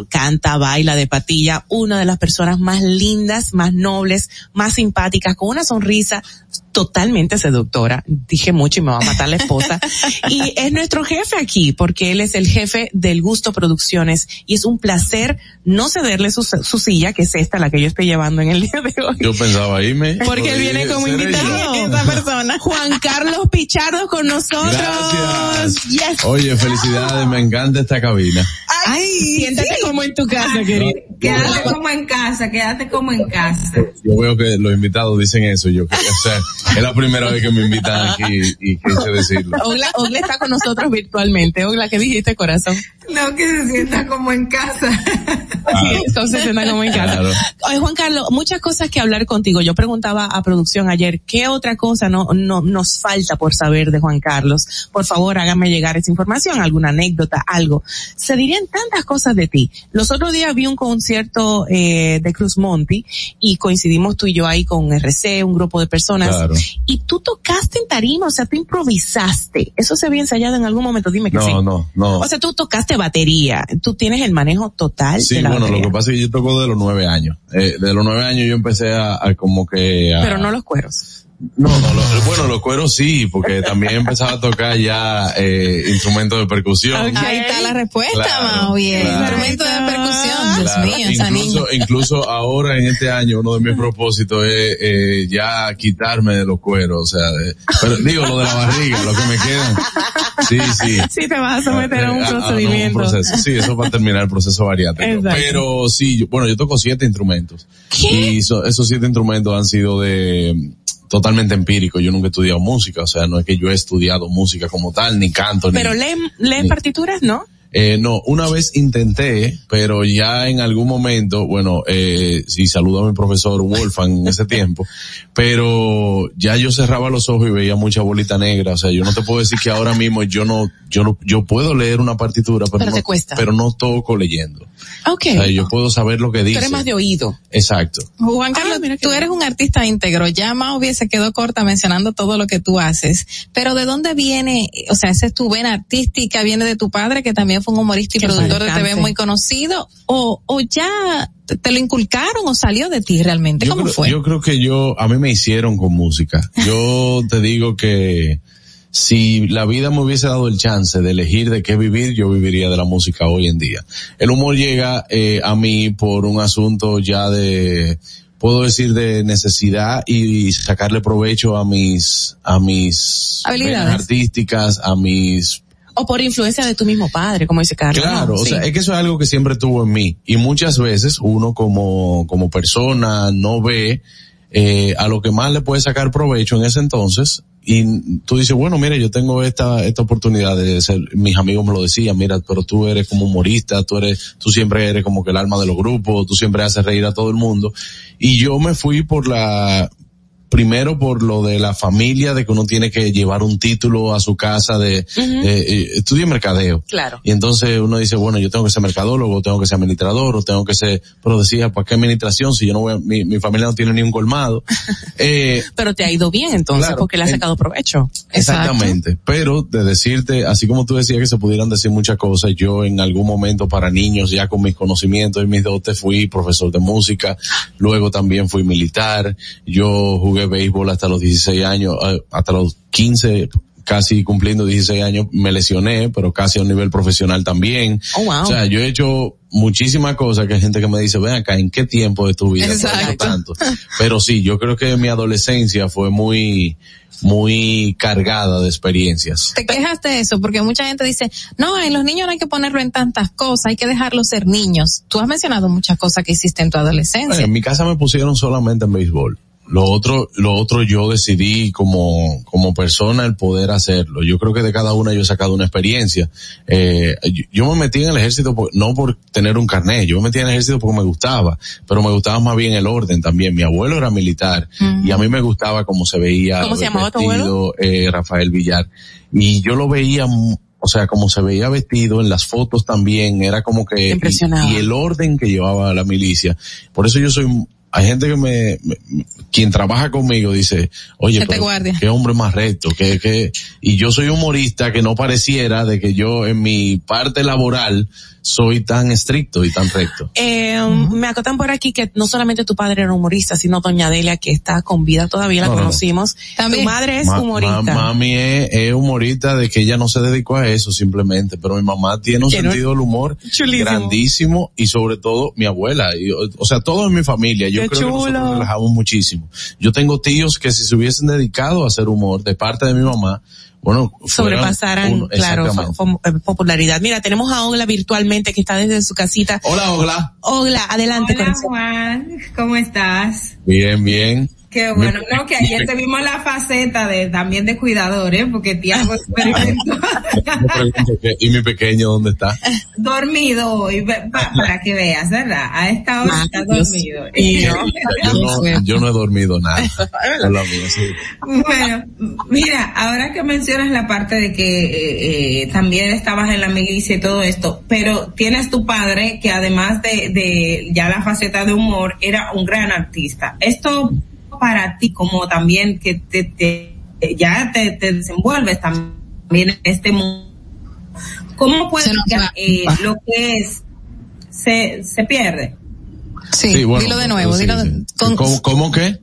canta, baila de patilla, una de las personas más lindas, más nobles, más simpáticas, con una sonrisa totalmente seductora. Dije mucho y me va a matar la esposa. <laughs> y es nuestro jefe aquí, porque él es el jefe del Gusto Producciones y es un placer no cederle su, su silla, que es esta la que yo estoy llevando en el día de hoy. Yo pensaba irme. Porque él viene como ¿Seré invitado. <laughs> Esa persona. Juan Carlos Pichardo con nosotros. Gracias. Yes. Oye, felicidades, me encanta esta cabina. Ay, siéntate como en tu casa, querido. Quédate como en casa, quédate como en casa. Yo veo que los invitados dicen eso, yo o sea, es la primera vez que me invitan aquí y quise decirlo. Ogla, Ogla está con nosotros virtualmente. Ogla, ¿qué dijiste, corazón? No, que se sienta <laughs> como en casa. Sí, entonces se anda como en casa. Claro. Oye, Juan Carlos, muchas cosas que hablar contigo. Yo preguntaba a producción ayer, ¿qué otra cosa no, no nos falta por saber de Juan Carlos? Por favor, hágame llegar esa información, alguna anécdota, algo. Se dirían tantas cosas de ti. Los otros días vi un concierto eh, de Cruz Monti y coincidimos tú y yo ahí con RC, un grupo de personas. Claro. Y tú tocaste en tarima, o sea, tú improvisaste. Eso se había ensayado en algún momento, dime que sí. No, no, no. O sea, tú tocaste batería, tú tienes el manejo total Sí, de la bueno, batería. lo que pasa es que yo toco de los nueve años. Eh, de los nueve años yo empecé a, a como que a, Pero no los cueros. No, no, lo- bueno, los cueros sí, porque también empezaba a tocar ya eh, instrumentos de percusión. Ahí está la respuesta, Claro, Mao, bien. claro. Instrumento de percusión, Dios Claro, mío, esa niña. incluso, incluso ahora en este año uno de mis propósitos es eh, ya quitarme de los cueros, o sea, de- pero digo lo de la barriga, lo que me quedan. Sí, sí. Sí, te vas a someter a un no, procedimiento. proceso. Sí, eso va a terminar el proceso bariátrico. Exacto. Pero sí, yo- bueno, yo toco siete instrumentos. Y so- esos siete instrumentos han sido de totalmente empíricos. Yo nunca he estudiado música, o sea, no es que yo he estudiado música como tal, ni canto, ni... Pero leen, leen partituras, ¿no? Eh, no, una vez intenté, pero ya en algún momento, bueno, eh, sí saludo a mi profesor Wolfgang en ese tiempo, pero ya yo cerraba los ojos y veía mucha bolita negra, o sea, yo no te puedo decir que ahora mismo yo no, yo no, yo puedo leer una partitura, pero, Pero no, te cuesta. pero no toco leyendo. Ok. O sea, yo puedo saber lo que Tú dice. eres más de oído. Exacto. Juan Carlos, tú eres un artista íntegro. Ya Mao hubiese quedó corta mencionando todo lo que tú haces. Pero ¿de dónde viene? O sea, esa es tu vena artística, viene de tu padre, que también fue un humorista y productor de. TV muy conocido. O, o ya te, lo inculcaron o salió de ti realmente. Yo ¿Cómo creo, fue? yo creo que yo, a mí me hicieron con música. Yo te digo que si la vida me hubiese dado el chance de elegir de qué vivir, yo viviría de la música hoy en día. El humor llega eh, a mí por un asunto ya de, puedo decir de necesidad y sacarle provecho a mis, a mis Habilidades. artísticas, a mis O por influencia de tu mismo padre, como dice Carlos. Claro, ¿no? o Sí. sea, es que eso es algo que siempre tuvo en mí. Y muchas veces uno como, como persona no ve eh, a lo que más le puede sacar provecho en ese entonces. Y tú dices, bueno, mira, yo tengo esta, esta oportunidad de ser, mis amigos me lo decían, mira, pero tú eres como humorista, tú eres, tú siempre eres como que el alma de los grupos, tú siempre haces reír a todo el mundo. Y yo me fui por la, primero por lo de la familia, de que uno tiene que llevar un título a su casa de, Ujú. eh, eh, mercadeo. Claro. Y entonces uno dice, bueno, yo tengo que ser mercadólogo, tengo que ser administrador, o tengo que ser, pero decía, ¿para qué administración si yo no voy a- mi, mi familia no tiene ni un colmado? <laughs> eh, Pero te ha ido bien entonces, Claro. porque le has sacado provecho. Exactamente. Pero de decirte, así como tú decías que se pudieran decir muchas cosas, yo en algún momento para niños, ya con mis conocimientos y mis dotes, fui profesor de música, luego también fui militar, yo jugué béisbol hasta los 16 años, eh, hasta los 15, casi cumpliendo 16 años, me lesioné, pero casi a un nivel profesional también. Oh, wow. O sea, yo he hecho muchísimas cosas que hay gente que me dice, ven acá, ¿en qué tiempo de tu vida tanto? Pero sí, yo creo que mi adolescencia fue muy, muy cargada de experiencias. Te quejas de eso porque mucha gente dice, no, en los niños no hay que ponerlo en tantas cosas, hay que dejarlos ser niños. Tú has mencionado muchas cosas que hiciste en tu adolescencia. Bueno, en mi casa me pusieron solamente en béisbol. Lo otro, lo otro yo decidí como, como persona el poder hacerlo. Yo creo que de cada una yo he sacado una experiencia. Eh, yo, yo me metí en el ejército por- no por tener un carnet, yo me metí en el ejército porque me gustaba, pero me gustaba más bien el orden también. Mi abuelo era militar y a mí me gustaba cómo se veía ¿Cómo se tu vestido, eh, Rafael Villar. Y yo lo veía mu- o sea, como se veía vestido en las fotos también, era como que, y, Impresionaba. y el orden que llevaba la milicia. Por eso yo soy, hay gente que me, me- quien trabaja conmigo dice, oye, Que te pero qué hombre más recto, que, que, y yo soy humorista que no pareciera de que yo en mi parte laboral soy tan estricto y tan recto. Eh, Me acotan por aquí que no solamente tu padre era humorista, sino doña Delia, que está con vida todavía, la No, no, no. conocimos. Tu madre es Ma- humorista. ma- mami es, es humorista de que ella no se dedicó a eso simplemente, pero mi mamá tiene un sentido del humor Chulísimo. grandísimo y sobre todo mi abuela, y, o, sea, todo en mi familia, yo Qué creo que nosotros relajamos muchísimo. Yo tengo tíos que si se hubiesen dedicado a hacer humor de parte de mi mamá, bueno, sobrepasaran, claro, eh, popularidad. Mira, tenemos a Ogla virtualmente que está desde su casita. Hola, Ogla. Ogla, adelante. Hola. Juan, ¿cómo estás? Bien, bien. Qué bueno, no, que ayer te vimos la faceta de también de cuidador, ¿eh? Porque Tiago <laughs> experimentó ¿Y mi pequeño dónde está? dormido hoy, pa- para que veas, ¿verdad? A esta hora está dormido. <laughs> Yo no, yo no he dormido nada. Es lo mío, sí. Bueno, mira, ahora que mencionas la parte de que eh, eh, también estabas en la milicia y todo esto, pero tienes tu padre que además de, de ya la faceta de humor era un gran artista. Esto para ti como también que te, te- ya te, te desenvuelves también en este mundo. ¿Cómo puede que eh, lo que es se, se pierde? Sí, bueno, dilo de nuevo, sí, dilo sí. con- ¿Cómo, cómo qué?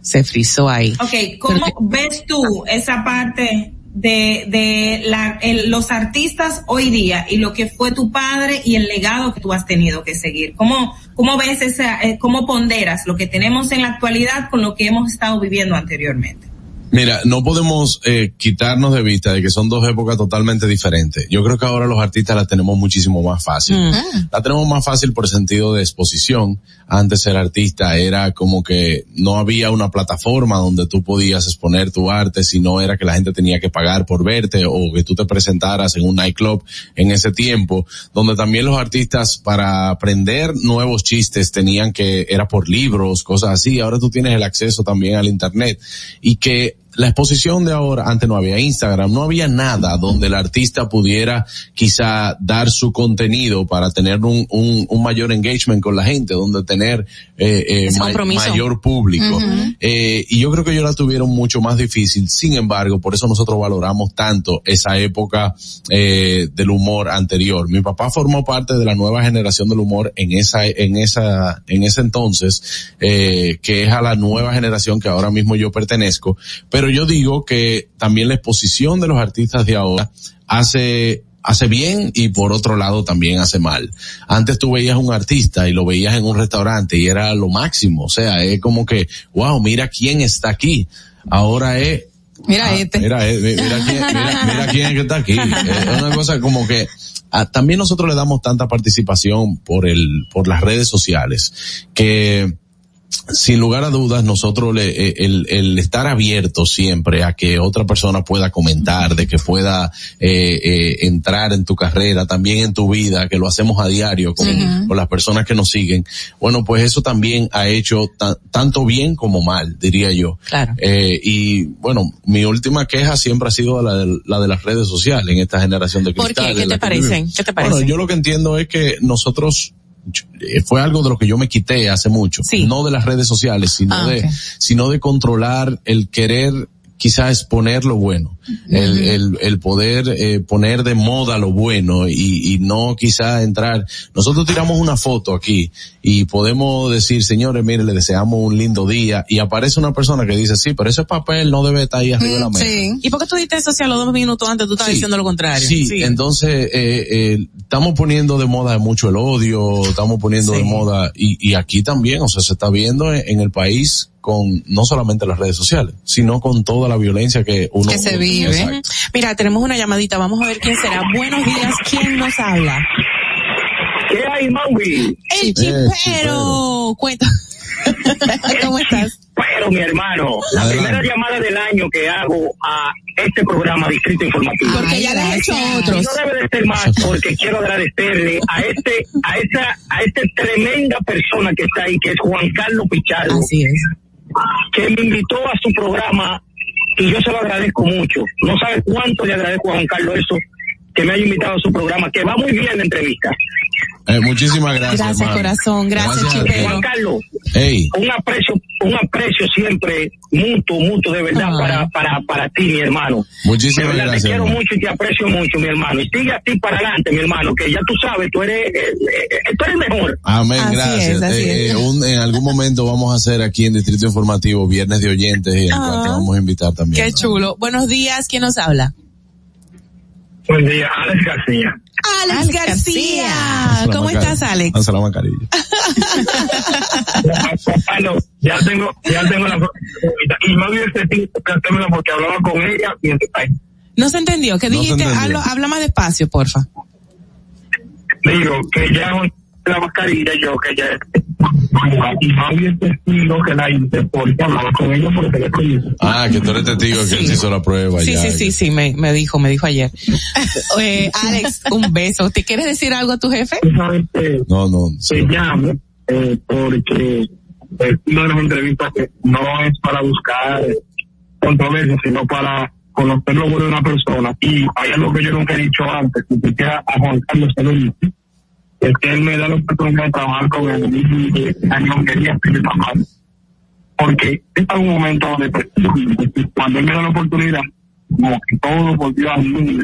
Se frizó ahí. Ok, ¿cómo ves tú esa parte de, de la, el- los artistas hoy día y lo que fue tu padre y el legado que tú has tenido que seguir? ¿Cómo, cómo ves esa, eh, cómo ponderas lo que tenemos en la actualidad con lo que hemos estado viviendo anteriormente? Mira, no podemos eh, quitarnos de vista de que son dos épocas totalmente diferentes. Yo creo que ahora los artistas la tenemos muchísimo más fácil. La tenemos más fácil por sentido de exposición. Antes ser artista era como que no había una plataforma donde tú podías exponer tu arte, sino era que la gente tenía que pagar por verte o que tú te presentaras en un nightclub en ese tiempo, donde también los artistas para aprender nuevos chistes tenían que, era por libros, cosas así. Ahora tú tienes el acceso también al internet y que la exposición de ahora, antes no había Instagram, no había nada donde el artista pudiera quizá dar su contenido para tener un, un, un mayor engagement con la gente, donde tener eh, eh, ma- mayor público. Eh, y yo creo que ellos la tuvieron mucho más difícil. Sin embargo, por eso nosotros valoramos tanto esa época eh, del humor anterior. Mi papá formó parte de la nueva generación del humor en esa, en esa, en ese entonces, eh, que es a la nueva generación que ahora mismo yo pertenezco. Pero yo digo que también la exposición de los artistas de ahora hace hace bien y por otro lado también hace mal. Antes tú veías un artista y lo veías en un restaurante y era lo máximo, o sea, es como que, wow, mira quién está aquí. Ahora es Mira Ah, este. Mira, eh, mira, quién, mira, mira <laughs> quién es que está aquí. Es una cosa como que ah, también nosotros le damos tanta participación por el, por las redes sociales que sin lugar a dudas nosotros le, eh, el, el estar abierto siempre a que otra persona pueda comentar, de que pueda eh, eh, entrar en tu carrera, también en tu vida, que lo hacemos a diario con, las personas que nos siguen. Bueno, pues eso también ha hecho ta- tanto bien como mal, diría yo. Claro. Eh, y bueno, mi última queja siempre ha sido la de, la de las redes sociales en esta generación de ¿Por qué? ¿Qué te que parecen? ¿Qué te Bueno, parecen? yo lo que entiendo es que nosotros fue algo de lo que yo me quité hace mucho, no de las redes sociales, sino Ah, de, sino de controlar el querer quizás exponer lo bueno, el, el, el poder eh, poner de moda lo bueno y, y no quizá entrar. Nosotros tiramos una foto aquí y podemos decir, señores, mire, le deseamos un lindo día y aparece una persona que dice, sí, pero ese papel no debe estar ahí arriba de la mesa. ¿Y por qué tú diste eso si a los dos minutos antes tú estabas Sí. diciendo lo contrario? Sí, entonces eh, eh, estamos poniendo de moda mucho el odio, estamos poniendo de moda y, y aquí también, o sea, se está viendo en, en el país con no solamente las redes sociales, sino con toda la violencia que uno que se vive. Exacto. Mira, tenemos una llamadita, vamos a ver quién será. Buenos días, ¿quién nos habla? ¿Qué hay, Maui? El chipero. Cuenta. <laughs> ¿Cómo estás? Pero mi hermano, la Adelante. primera llamada del año que hago a este programa Distrito Informativo. Porque ya le has hecho otros. Y no debe de ser más porque quiero agradecerle a este, a esa, a esta tremenda persona que está ahí, que es Juan Carlos Pichardo. Así es. Que me invitó a su programa y yo se lo agradezco mucho. No sabe cuánto le agradezco a Juan Carlos eso, que me haya invitado a su programa, que va muy bien la entrevista. Eh, muchísimas gracias. Gracias, hermano. corazón. Gracias, Gracias chipero. Juan Carlos, Ey, un aprecio, un aprecio siempre mutuo, mutuo de verdad para, para, para ti, mi hermano. muchísimas verdad, gracias. Te quiero hermano. mucho y te aprecio mucho, mi hermano. Y sigue así para adelante, mi hermano, que ya tú sabes, tú eres, eh, eh, tú eres mejor. Amén, Así gracias. es, Eh, un- en algún momento vamos a hacer aquí en Distrito Informativo Viernes de Oyentes y en Ah. cual te vamos a invitar también. Qué ¿no? chulo. Buenos días. ¿Quién nos habla? Buen día, Alex García. Alex, Alex García. La ¿Cómo estás, Alex? Lanza la mascarilla. Ya tengo, ya tengo la y no hubiese hacérmela porque hablaba con ella y entonces, No se entendió. ¿Qué No dijiste? entendió. Habla, habla más despacio, porfa. digo que ya la mascarilla yo que ya y que la hablaba con por teléfono. Ah, que tú eres testigo que él se hizo la prueba Sí, ya. sí, sí, sí, me, me dijo, me dijo ayer. <laughs> Eh, Alex, un beso. ¿Te quieres decir algo a tu jefe? Sabes que No, no. te llamo eh, porque es una de las entrevistas que no es para buscar controversia, sino para conocer lo bueno de una persona. Y hay algo que yo nunca he dicho antes, siquiera a Juan Carlos se es que él me da la oportunidad de trabajar con él y y año quería ser papá. Porque es un momento donde pues, cuando él me da la oportunidad, como que todo volvió a mí,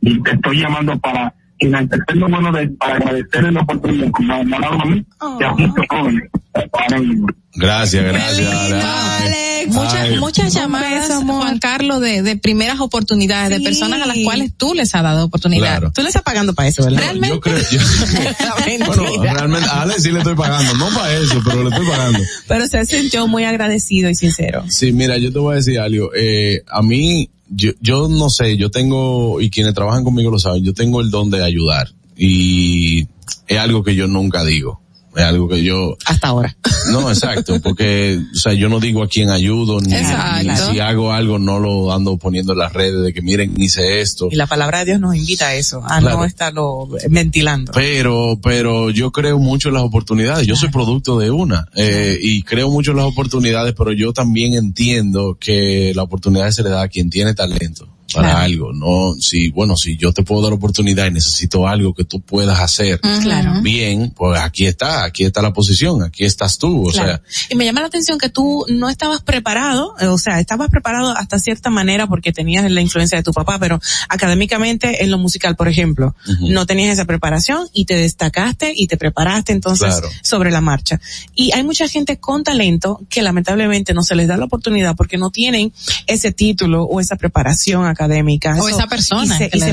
y te estoy llamando para enaltecer lo bueno de, para agradecerle la oportunidad como me ha dado a mí y a muchos jóvenes. para ello. Gracias, gracias. Ale. Alex, Muchas- muchas, llamadas, Juan Carlos, de, de primeras oportunidades, Sí. de personas a las cuales tú les has dado oportunidad. Claro. Tú le estás pagando para eso, ¿verdad? Realmente. Yo <laughs> creo, yo- <laughs> bueno, realmente a Ale sí le estoy pagando, no para eso, pero le estoy pagando. Pero se sintió muy agradecido y sincero. Sí, mira, yo te voy a decir algo. Eh, a mí, yo, yo no sé, yo tengo, y quienes trabajan conmigo lo saben, yo tengo el don de ayudar. Y es algo que yo nunca digo. Es algo que yo, Hasta ahora. No, exacto, porque, o sea, yo no digo a quién ayudo, ni, si hago algo no lo ando poniendo en las redes de que miren, hice esto. Y la palabra de Dios nos invita a eso, a Claro. no estarlo ventilando. Pero, pero yo creo mucho en las oportunidades. Yo soy producto de una eh, y creo mucho en las oportunidades, pero yo también entiendo que la oportunidad se le da a quien tiene talento para Claro. algo. No, si bueno, si yo te puedo dar oportunidad y necesito algo que tú puedas hacer Claro. bien, pues aquí está, aquí está la posición, aquí estás tú. O Claro. y me llama la atención que tú no estabas preparado, eh, o sea, estabas preparado hasta cierta manera porque tenías la influencia de tu papá, pero académicamente en lo musical, por ejemplo, no tenías esa preparación y te destacaste y te preparaste entonces Claro. sobre la marcha. Y hay mucha gente con talento que lamentablemente no se les da la oportunidad porque no tienen ese título o esa preparación académica. O esa persona Y se, que y se dé.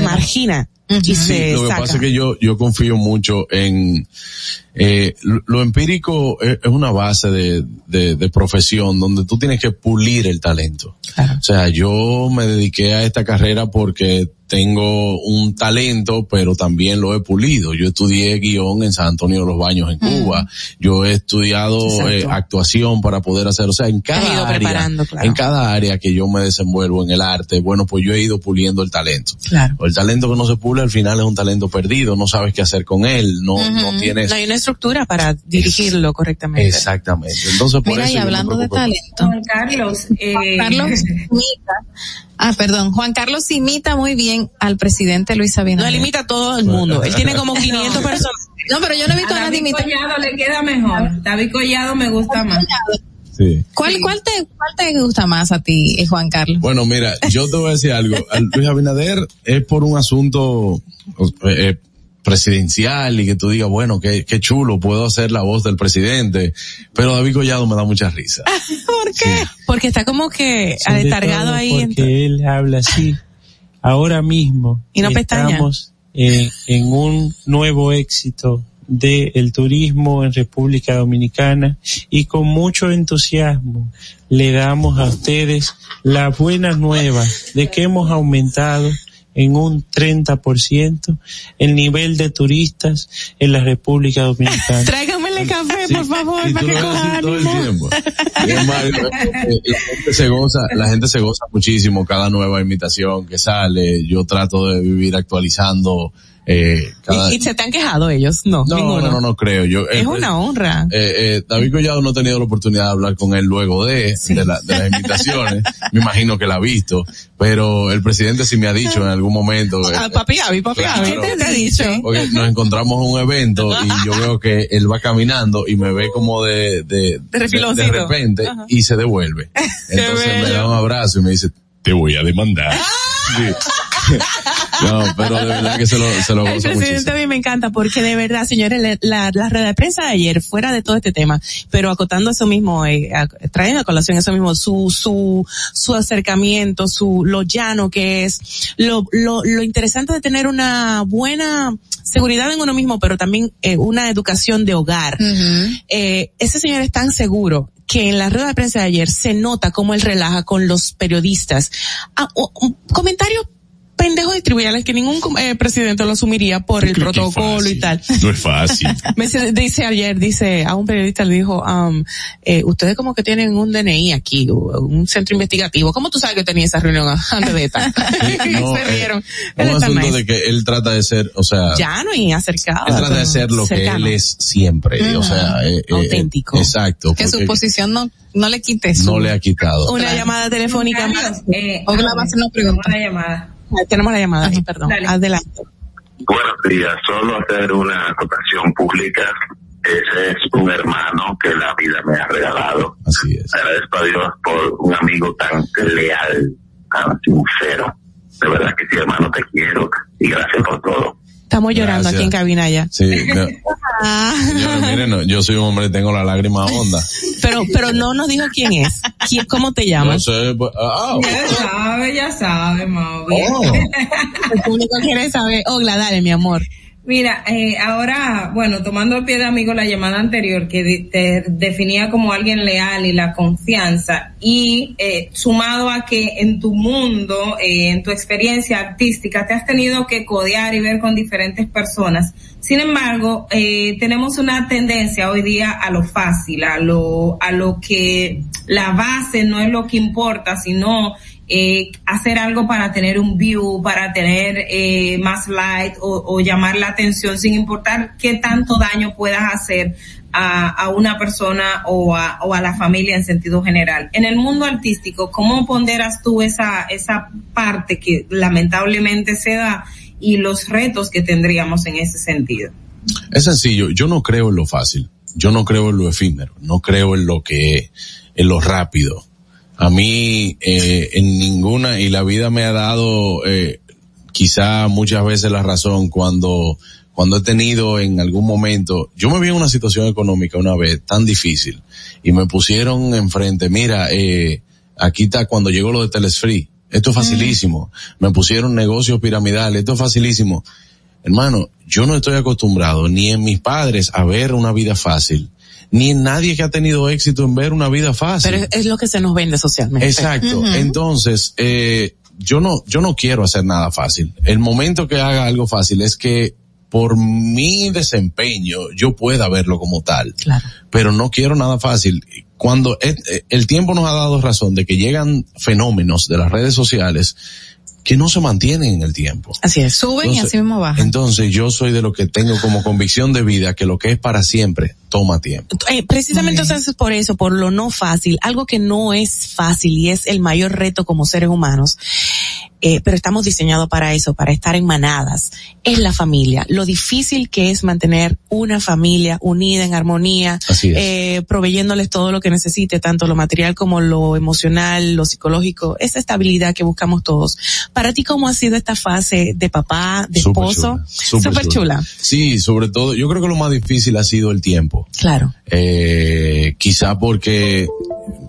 Sí, se lo que saca. pasa es que yo, yo confío mucho en, eh, lo, empírico es, es una base de, de, de profesión donde tú tienes que pulir el talento. O sea, yo me dediqué a esta carrera porque tengo un talento, pero también lo he pulido. Yo estudié guion en San Antonio de los Baños en Cuba. Yo he estudiado eh, actuación para poder hacer, o sea, en cada área, claro. en cada área que yo me desenvuelvo en el arte, bueno, pues yo he ido puliendo el talento. Claro. El talento que no se pule al final es un talento perdido, no sabes qué hacer con él, no, no tienes. No hay una estructura para dirigirlo correctamente. Exactamente. Entonces, por Mira, eso y hablando de talento. Juan Carlos, eh, Juan Carlos <laughs> imita, ah, perdón, Juan Carlos imita muy bien al presidente Luis No, Abinader. él imita a todo el mundo. Él tiene como <laughs> 500 personas. No, pero yo no he visto a, a nadie imitar. Collado le queda mejor. David Collado me gusta más. Sí. ¿Cuál, cuál te, cuál te gusta más a ti, eh, Juan Carlos? Bueno, mira, yo te voy a decir algo. Al- Luis Abinader es por un asunto eh, presidencial y que tú digas, bueno, qué, qué chulo, puedo hacer la voz del presidente, pero David Collado me da mucha risa. <laughs> ¿Por qué? Porque está como que Sobre aletargado todo ahí. Porque él habla así. Ahora mismo Y no pestaña. estamos en, en un nuevo éxito del turismo en República Dominicana y con mucho entusiasmo le damos a ustedes la buena nueva de que hemos aumentado en un 30% el nivel de turistas en la República Dominicana. <laughs> Tráigamele café, por favor, Y para tú que coja todo el tiempo. <laughs> Mario, la gente se goza, la gente se goza muchísimo cada nueva invitación que sale. Yo trato de vivir actualizando eh, cada, ¿Y, y se te han quejado ellos? No, no, ninguno. no, no, no creo. Yo, Es eh, una honra. eh, eh, David Collado no he tenido la oportunidad de hablar con él luego de, de, la- de las invitaciones. <laughs> me imagino que la ha visto, pero el presidente sí me ha dicho en algún momento. eh, Ah, papi Avi, papi Claro. ¿qué te ha dicho? porque nos encontramos en un evento y yo veo que él va caminando y me ve como de, de, de, de repente Ajá. y se devuelve. <laughs> Entonces me da un abrazo y me dice, te voy a demandar. Sí. <laughs> no, pero de verdad que se lo, se lo El presidente muchísimo. a mí me encanta porque de verdad, señores, la, la rueda de prensa de ayer, fuera de todo este tema, pero acotando eso mismo, eh, a- trayendo a colación eso mismo, su, su, su acercamiento, su, lo llano que es, lo, lo, lo interesante de tener una buena seguridad en uno mismo, pero también eh, una educación de hogar. Eh, ese señor es tan seguro que en la rueda de prensa de ayer se nota cómo él relaja con los periodistas. Ah, comentario pendejos y triviales que ningún eh, presidente lo asumiría por el protocolo y tal. No es fácil. <laughs> Me dice, dice ayer, dice, a un periodista le dijo, um, eh, ustedes como que tienen un DNI aquí, un centro investigativo. ¿Cómo tú sabes que tenía esa reunión <laughs> antes de esta? <laughs> No, se eh, rieron. un asunto nice. de que él trata de ser, o sea, Llano y acercado. él trata de ser lo que él es siempre, o sea, eh, eh, Auténtico. exacto. Que su posición no, no le quite no le ha quitado. Una llamada telefónica más. Eh, O la hacer una pregunta. Una llamada. Ah, Tenemos la llamada, sí, perdón. Dale. Adelante. Buenos días, solo hacer una acotación pública. Ese es un hermano que la vida me ha regalado. Así es. Agradezco a Dios por un amigo tan leal, tan sincero. De verdad que sí, hermano, te quiero y gracias por todo. Estamos llorando Gracias. aquí en cabina ya. Sí, no, <laughs> Ah. miren, no, yo soy un hombre, tengo la lágrima honda. Pero, pero no nos dijo quién es. ¿Quién, ¿Cómo te No llamas? sé, pues, ah, Ya sabe, ya sabe, Maui. oh, El público quiere saber. Ogla, dale, mi amor. Mira, eh, ahora, bueno, tomando al pie de amigo la llamada anterior que te definía como alguien leal y la confianza y eh, sumado a que en tu mundo, eh, en tu experiencia artística, te has tenido que codear y ver con diferentes personas. Sin embargo, eh, tenemos una tendencia hoy día a lo fácil, a lo, a lo que la base no es lo que importa, sino eh, hacer algo para tener un view, para tener eh, más light o, o llamar la atención sin importar qué tanto daño puedas hacer a, a una persona o a, o a la familia en sentido general. En el mundo artístico, ¿cómo ponderas tú esa, esa parte que lamentablemente se da y los retos que tendríamos en ese sentido? es sencillo, yo no creo en lo fácil, yo no creo en lo efímero, no creo en lo que, en lo rápido. A mí, eh, en ninguna, y la vida me ha dado, eh, quizá muchas veces la razón cuando, cuando he tenido en algún momento, yo me vi en una situación económica una vez tan difícil y me pusieron enfrente, mira, eh, aquí está cuando llegó lo de Telesfree, esto es facilísimo, me pusieron negocios piramidales, esto es facilísimo. Hermano, yo no estoy acostumbrado ni en mis padres a ver una vida fácil, ni en nadie que ha tenido éxito en ver una vida fácil. Pero es, lo que se nos vende socialmente. Exacto. Entonces, eh, yo no, yo no quiero hacer nada fácil. El momento que haga algo fácil es que por mi desempeño yo pueda verlo como tal. Claro. Pero no quiero nada fácil. Cuando el, el tiempo nos ha dado razón de que llegan fenómenos de las redes sociales que no se mantienen en el tiempo. Así es. Suben y así mismo bajan. Entonces yo soy de lo que tengo como convicción de vida que lo que es para siempre toma tiempo. Eh, precisamente entonces por eso, por lo no fácil, algo que no es fácil y es el mayor reto como seres humanos, eh, pero estamos diseñados para eso, para estar en manadas, es la familia. Lo difícil que es mantener una familia unida en armonía, eh, proveyéndoles todo lo que necesite, tanto lo material como lo emocional, lo psicológico, esa estabilidad que buscamos todos. Para ti, ¿cómo ha sido esta fase de papá, de esposo? chula, Súper chula. Sí, sobre todo, yo creo que lo más difícil ha sido el tiempo. Claro. Eh, quizá porque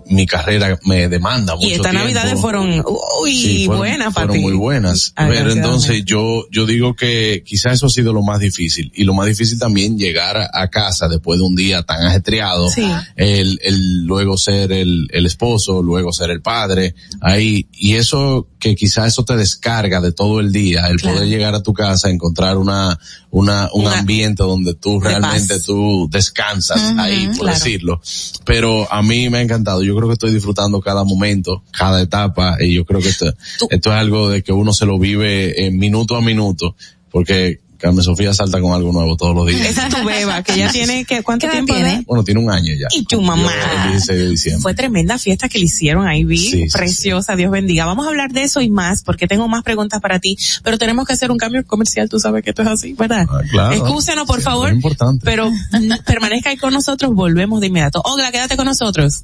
mi carrera me demanda mucho Y estas navidades fueron, uy, Sí, fueron- buenas para fueron muy buenas. Ah, Pero entonces yo, yo digo que quizás eso ha sido lo más difícil. Y lo más difícil también llegar a, a casa después de un día tan ajetreado. Sí. El, el luego ser el, el esposo, luego ser el padre. Ahí, y eso, que quizás eso te descarga de todo el día. El Claro. poder llegar a tu casa, encontrar una, una, un Una- ambiente donde tú realmente paz. tú descansas ahí, por claro. decirlo. Pero a mí me ha encantado. Yo creo que estoy disfrutando cada momento, cada etapa, y yo creo que esto, esto es algo de que uno se lo vive eh, minuto a minuto, porque Carmen Sofía salta con algo nuevo todos los días. Esa es tu beba, que ya tiene, que, ¿cuánto ¿Qué edad tiempo tiene? Bueno, tiene un año ya. Y tu mamá. El 16 de diciembre. Fue tremenda fiesta que le hicieron ahí, vi. Sí, sí, Preciosa, Dios bendiga. Vamos a hablar de eso y más, porque tengo más preguntas para ti, pero tenemos que hacer un cambio comercial, tú sabes que esto es así, ¿verdad? Ah, claro. Excúsenos, por favor, Es importante. pero mm, permanezca ahí con nosotros, volvemos de inmediato. Ogla, quédate con nosotros.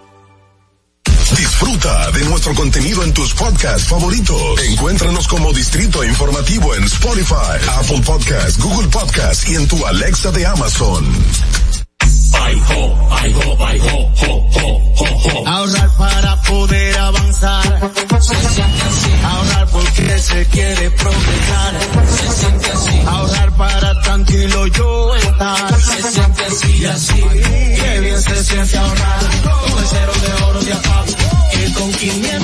Disfruta de nuestro contenido en tus podcasts favoritos. Encuéntranos como Distrito Informativo en Spotify, Apple Podcasts, Google Podcasts y en tu Alexa de Amazon. Ahorrar para poder avanzar. Se siente así. Ahorrar porque se quiere progresar. Se siente así. Ahorrar para tranquilo yo estar. Se siente así y así. Qué bien se siente ahorrar. Con el cero de oro de APAP.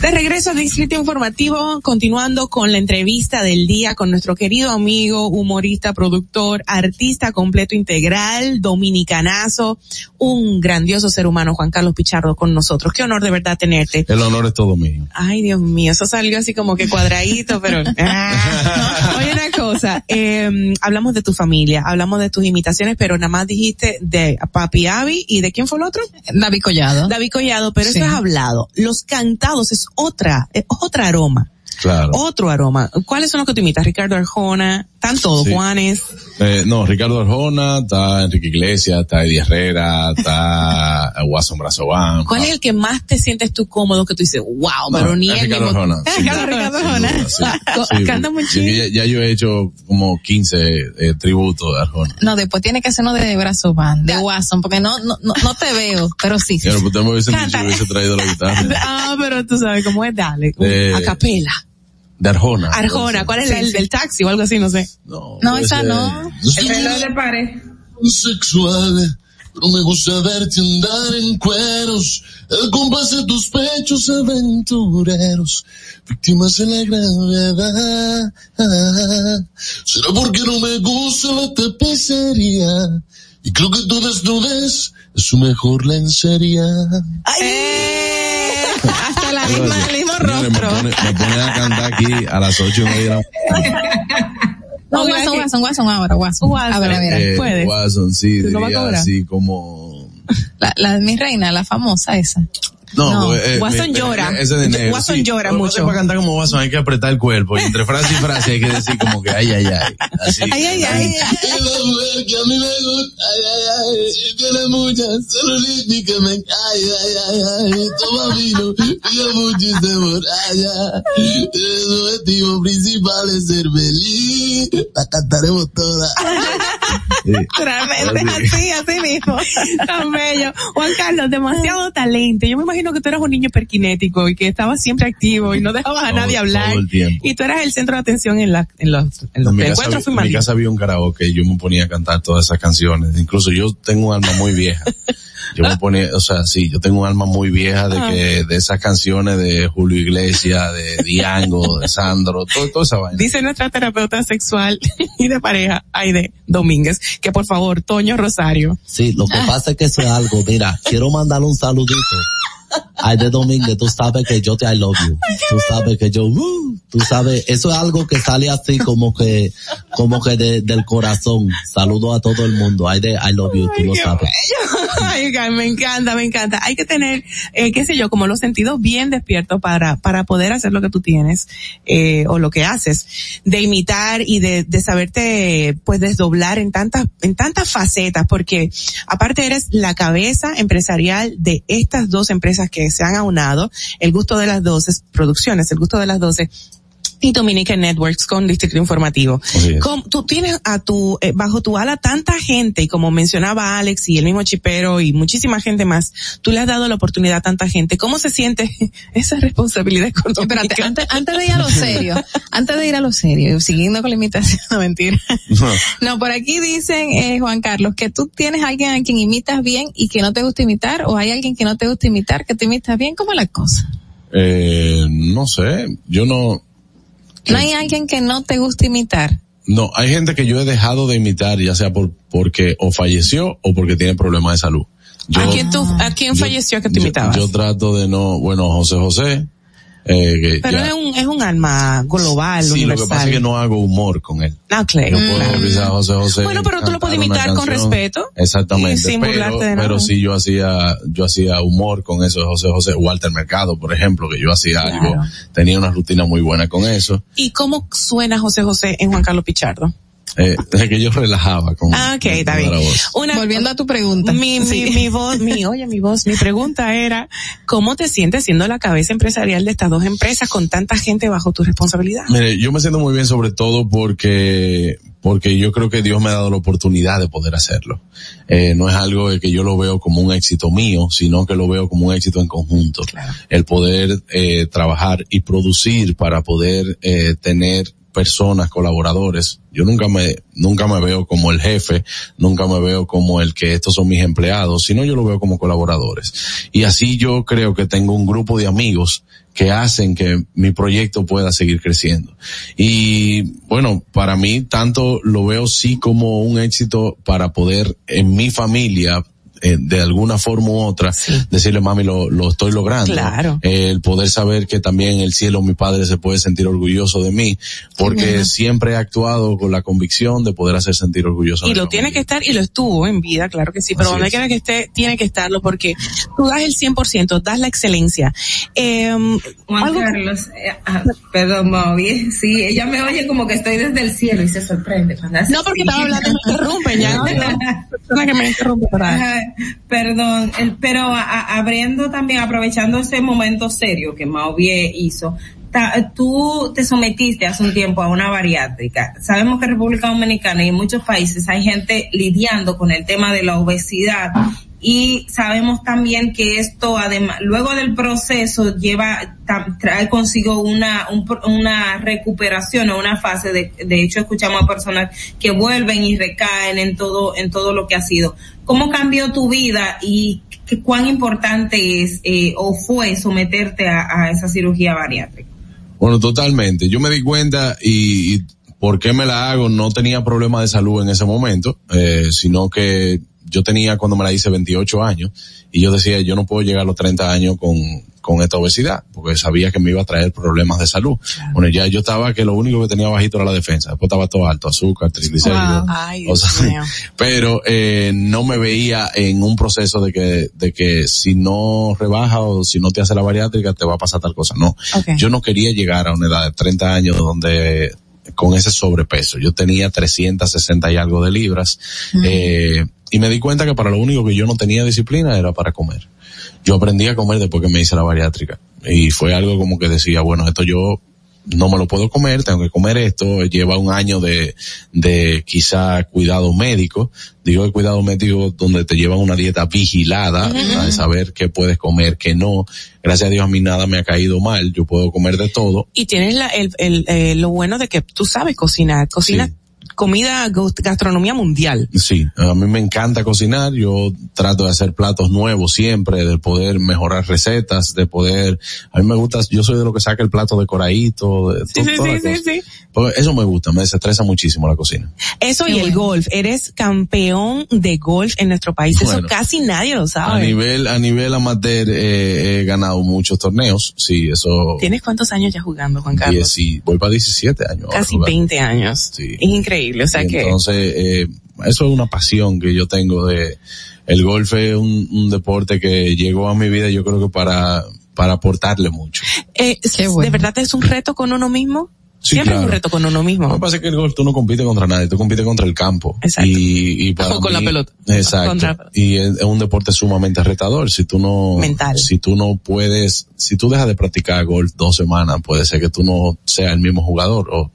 De regreso al Distrito Informativo, continuando con la entrevista del día con nuestro querido amigo, humorista, productor, artista completo integral, dominicanazo, un grandioso ser humano, Juan Carlos Pichardo, con nosotros. Qué honor de verdad tenerte. El honor es todo mío. Ay, Dios mío, eso salió así como que cuadradito, pero... <laughs> Ah. Oye, una cosa, eh, hablamos de tu familia, hablamos de tus imitaciones, pero nada más dijiste de Papi Avi y de quién fue el otro? David Collado. David Collado, pero Sí. eso es hablado. Los es otra, es otra aroma. Claro. Otro aroma. ¿Cuáles son los que tú imitas? Ricardo Arjona, están todos, Sí. Juanes. Eh, no, Ricardo Arjona, está Enrique Iglesias, está Eddie Herrera, está <laughs> Watson Brazobán. ¿Cuál es el que más te sientes tú cómodo que tú dices, wow, No, pero ni es él Ricardo Arjona, Eh, Ricardo, Arjona. duda, sí. <laughs> Sí, Canta chido. ya, ya yo he hecho como 15 eh, tributos de Arjona. No, después tiene que ser uno de brazo band, de Watson, porque no, no, no, no te veo, pero sí. Pero usted me hubiese traído la guitarra. <laughs> Ah, pero tú sabes cómo es, dale. De- a capela. De Arjona. Arjona, ¿cuál es el del taxi o algo así? No sé. No, No, esa no. El reloj de pared. sexual, pero me gusta verte andar en cueros, el compás de tus pechos aventureros, víctimas de la gravedad. Será porque no me gusta la tapicería, y creo que tu desnudez es su mejor lencería. ¡Eh! Hasta la misma, Señores, me rostro. pone, me pone a cantar aquí a las ocho y media. <laughs> No, Watson, Watson, Watson ahora, Watson. Watson. A ver, a ver. Eh, puedes. Watson, sí, ¿Tú no vas a diría así como... La, la, mi reina, la famosa esa. No, No, pues, eh, Watson mi- llora. Ese de negro, Watson sí. llora mucho. Para cantar como Watson hay que apretar el cuerpo y entre frase y frase hay que decir como que ay, ay, ay. Así. Ay, ay, ay. Es la mujer que a mí me gusta, ay, ay, ay, y tiene mucha celulitis que me, ay, ay, ay, ay, toma vino, pilla mucho y se borralla. El objetivo principal es ser feliz, la cantaremos toda. Sí. Realmente así, así mismo. Tan bello. Juan Carlos, demasiado talento. Yo me imagino que tú eras un niño perquinético y que estabas siempre activo y no dejabas a nadie hablar. todo el tiempo. Y tú eras el centro de atención en, la, en los, en los encuentros en mi casa había un karaoke y yo me ponía a cantar todas esas canciones. Incluso yo tengo un alma muy vieja. Yo me ponía, o sea, sí, yo tengo un alma muy vieja de que, de esas canciones de Julio Iglesias, de Diango, de Sandro, todo, toda esa vaina. Dice nuestra terapeuta sexual <laughs> y de pareja, Aide Domínguez, que por favor, Toño Rosario. Sí, lo que pasa es que eso es algo, mira, quiero mandarle un saludito. Ay, de Domínguez, tú sabes que yo te I love you. Tú sabes que yo, uh, tú sabes, eso es algo que sale así como que, como que de- del corazón. Saludo a todo el mundo. Ay, de I love you, tú lo sabes. Ay, me encanta, me encanta. Hay que tener, eh, qué sé yo, como los sentidos bien despiertos para, para poder hacer lo que tú tienes, eh, o lo que haces, de imitar y de, de saberte, pues, desdoblar en tantas, en tantas facetas, porque aparte eres la cabeza empresarial de estas dos empresas que se han aunado, el gusto de las doce producciones, el gusto de las doce y Dominican Networks con Distrito Informativo. Tú tienes a tu, eh, bajo tu ala tanta gente y como mencionaba Alex y el mismo Chipero y muchísima gente más, tú le has dado la oportunidad a tanta gente. ¿Cómo se siente <laughs> esa responsabilidad económica? Espérate, antes, antes de ir a lo serio, <laughs> antes de ir a lo serio, siguiendo con la imitación, <laughs> no mentira. No, por aquí dicen, eh, Juan Carlos, que tú tienes a alguien a quien imitas bien y que no te gusta imitar, o hay alguien que no te gusta imitar, que te imitas bien, ¿cómo es la cosa? Eh, no sé, yo no, No hay alguien que no te gusta imitar. no, hay gente que yo he dejado de imitar, ya sea por, porque o falleció o porque tiene problemas de salud. Yo, ¿A quién tú, a quién falleció que yo- imitabas? Yo, trato de no, bueno, José José, eh, que Pero ya- es un, es un alma global, sí, lo universal. que pasa es que no hago humor con él. Ah, claro. Yo puedo a José José. Bueno, pero tú lo puedes imitar con respeto Exactamente. sin pero, de nada. pero sí yo hacía, yo hacía humor con eso de José José. Walter Mercado, por ejemplo, que yo hacía algo, tenía una rutina muy buena con eso. ¿Y cómo suena José José en Juan Carlos Pichardo? Eh, es <laughs> que yo relajaba con, Ah, ok, está bien. Una, Volviendo a tu pregunta. Mi, mi, Sí. mi voz, mi, oye, mi voz, mi pregunta era, ¿cómo te sientes siendo la cabeza empresarial de estas dos empresas con tanta gente bajo tu responsabilidad? Mire, yo me siento muy bien sobre todo porque, porque yo creo que Dios me ha dado la oportunidad de poder hacerlo. Eh, no es algo de que yo lo veo como un éxito mío, sino que lo veo como un éxito en conjunto. El poder eh, trabajar y producir para poder eh, tener personas, colaboradores. Yo nunca me, nunca me veo como el jefe, nunca me veo como el que estos son mis empleados, sino yo lo veo como colaboradores. Y así yo creo que tengo un grupo de amigos que hacen que mi proyecto pueda seguir creciendo. Y bueno, para mí tanto lo veo sí como un éxito para poder en mi familia eh, de alguna forma u otra, decirle mami lo, lo estoy logrando. Claro. Eh, el poder saber que también en el cielo mi padre se puede sentir orgulloso de mí, porque siempre he actuado con la convicción de poder hacer sentir orgulloso. Y lo tiene que estar y lo estuvo en vida, claro que sí, pero Así donde quiera que esté, tiene que estarlo porque tú das el 100%, das la excelencia. Eh, Juan algo- Carlos, eh, ah, perdón, Mavi, sí, ella me oye como que estoy desde el cielo y se sorprende. cuando hace No, porque estaba hablando y me interrumpen, ya. Persona que me interrumpe. Ajá, <laughs> Perdón, pero a- abriendo también, aprovechando ese momento serio que Mauvie hizo, tú te sometiste hace un tiempo a una bariátrica. Sabemos que en República Dominicana y en muchos países hay gente lidiando con el tema de la obesidad y sabemos también que esto además luego del proceso lleva trae consigo una un una recuperación o una fase de de hecho escuchamos a personas que vuelven y recaen en todo en todo lo que ha sido cómo cambió tu vida y qué- cuán importante es eh, o fue someterte a, esa cirugía bariátrica Bueno, totalmente. Yo me di cuenta y, y por qué me la hago, no tenía problema de salud en ese momento, eh, sino que yo tenía cuando me la hice 28 años y yo decía, yo no puedo llegar a los 30 años con, con esta obesidad, porque sabía que me iba a traer problemas de salud. Bueno, ya yo estaba que lo único que tenía bajito era la defensa, después estaba todo alto, azúcar, triglicéridos. Wow. Ay, O Dios sea, mío. pero eh, no me veía en un proceso de que, de que si no rebaja o si no te hace la bariátrica te va a pasar tal cosa. No. Yo no quería llegar a una edad de 30 años donde con ese sobrepeso. Yo tenía 360 y algo de libras. eh, y me di cuenta que para lo único que yo no tenía disciplina era para comer. Yo aprendí a comer después que me hice la bariátrica. Y fue algo como que decía, bueno, esto yo no me lo puedo comer, tengo que comer esto, lleva un año de, de quizá cuidado médico, digo de cuidado médico donde te llevan una dieta vigilada, de saber qué puedes comer, qué no. Gracias a Dios a mí nada me ha caído mal, yo puedo comer de todo. Y tienes la, el, el, eh, lo bueno de que tú sabes cocinar, cocinas comida, gas- gastronomía mundial. Sí, a mí me encanta cocinar, yo trato de hacer platos nuevos siempre, de poder mejorar recetas, de poder, a mí me gusta, yo soy de lo que saca el plato decoradito, de Sí, to- sí, toda la sí, sí, cosa. sí. Eso me gusta, me desestresa muchísimo la cocina. Eso y el golf. Eres campeón de golf en nuestro país. Eso casi nadie lo A sabe. nivel, a nivel amateur eh, he ganado muchos torneos, sí, eso ¿Tienes cuántos años ya jugando, Juan Carlos? 10 y voy para 17 años. ahora Casi jugando. 20 años. Es increíble. O sea Y que Entonces, eh, eso es una pasión que yo tengo de, el golf es un, un deporte que llegó a mi vida yo creo que para, para aportarle mucho. eh, de verdad es un reto con uno mismo. Sí, Siempre es un reto con uno mismo. Lo que pasa es que el golf tú no compites contra nadie, tú compites contra el campo. Y, y para O con la pelota. Exacto. Contra- Y es, es un deporte sumamente retador. Si tú no, Mental. si tú no puedes, si tú dejas de practicar golf dos semanas, puede ser que tú no seas el mismo jugador o,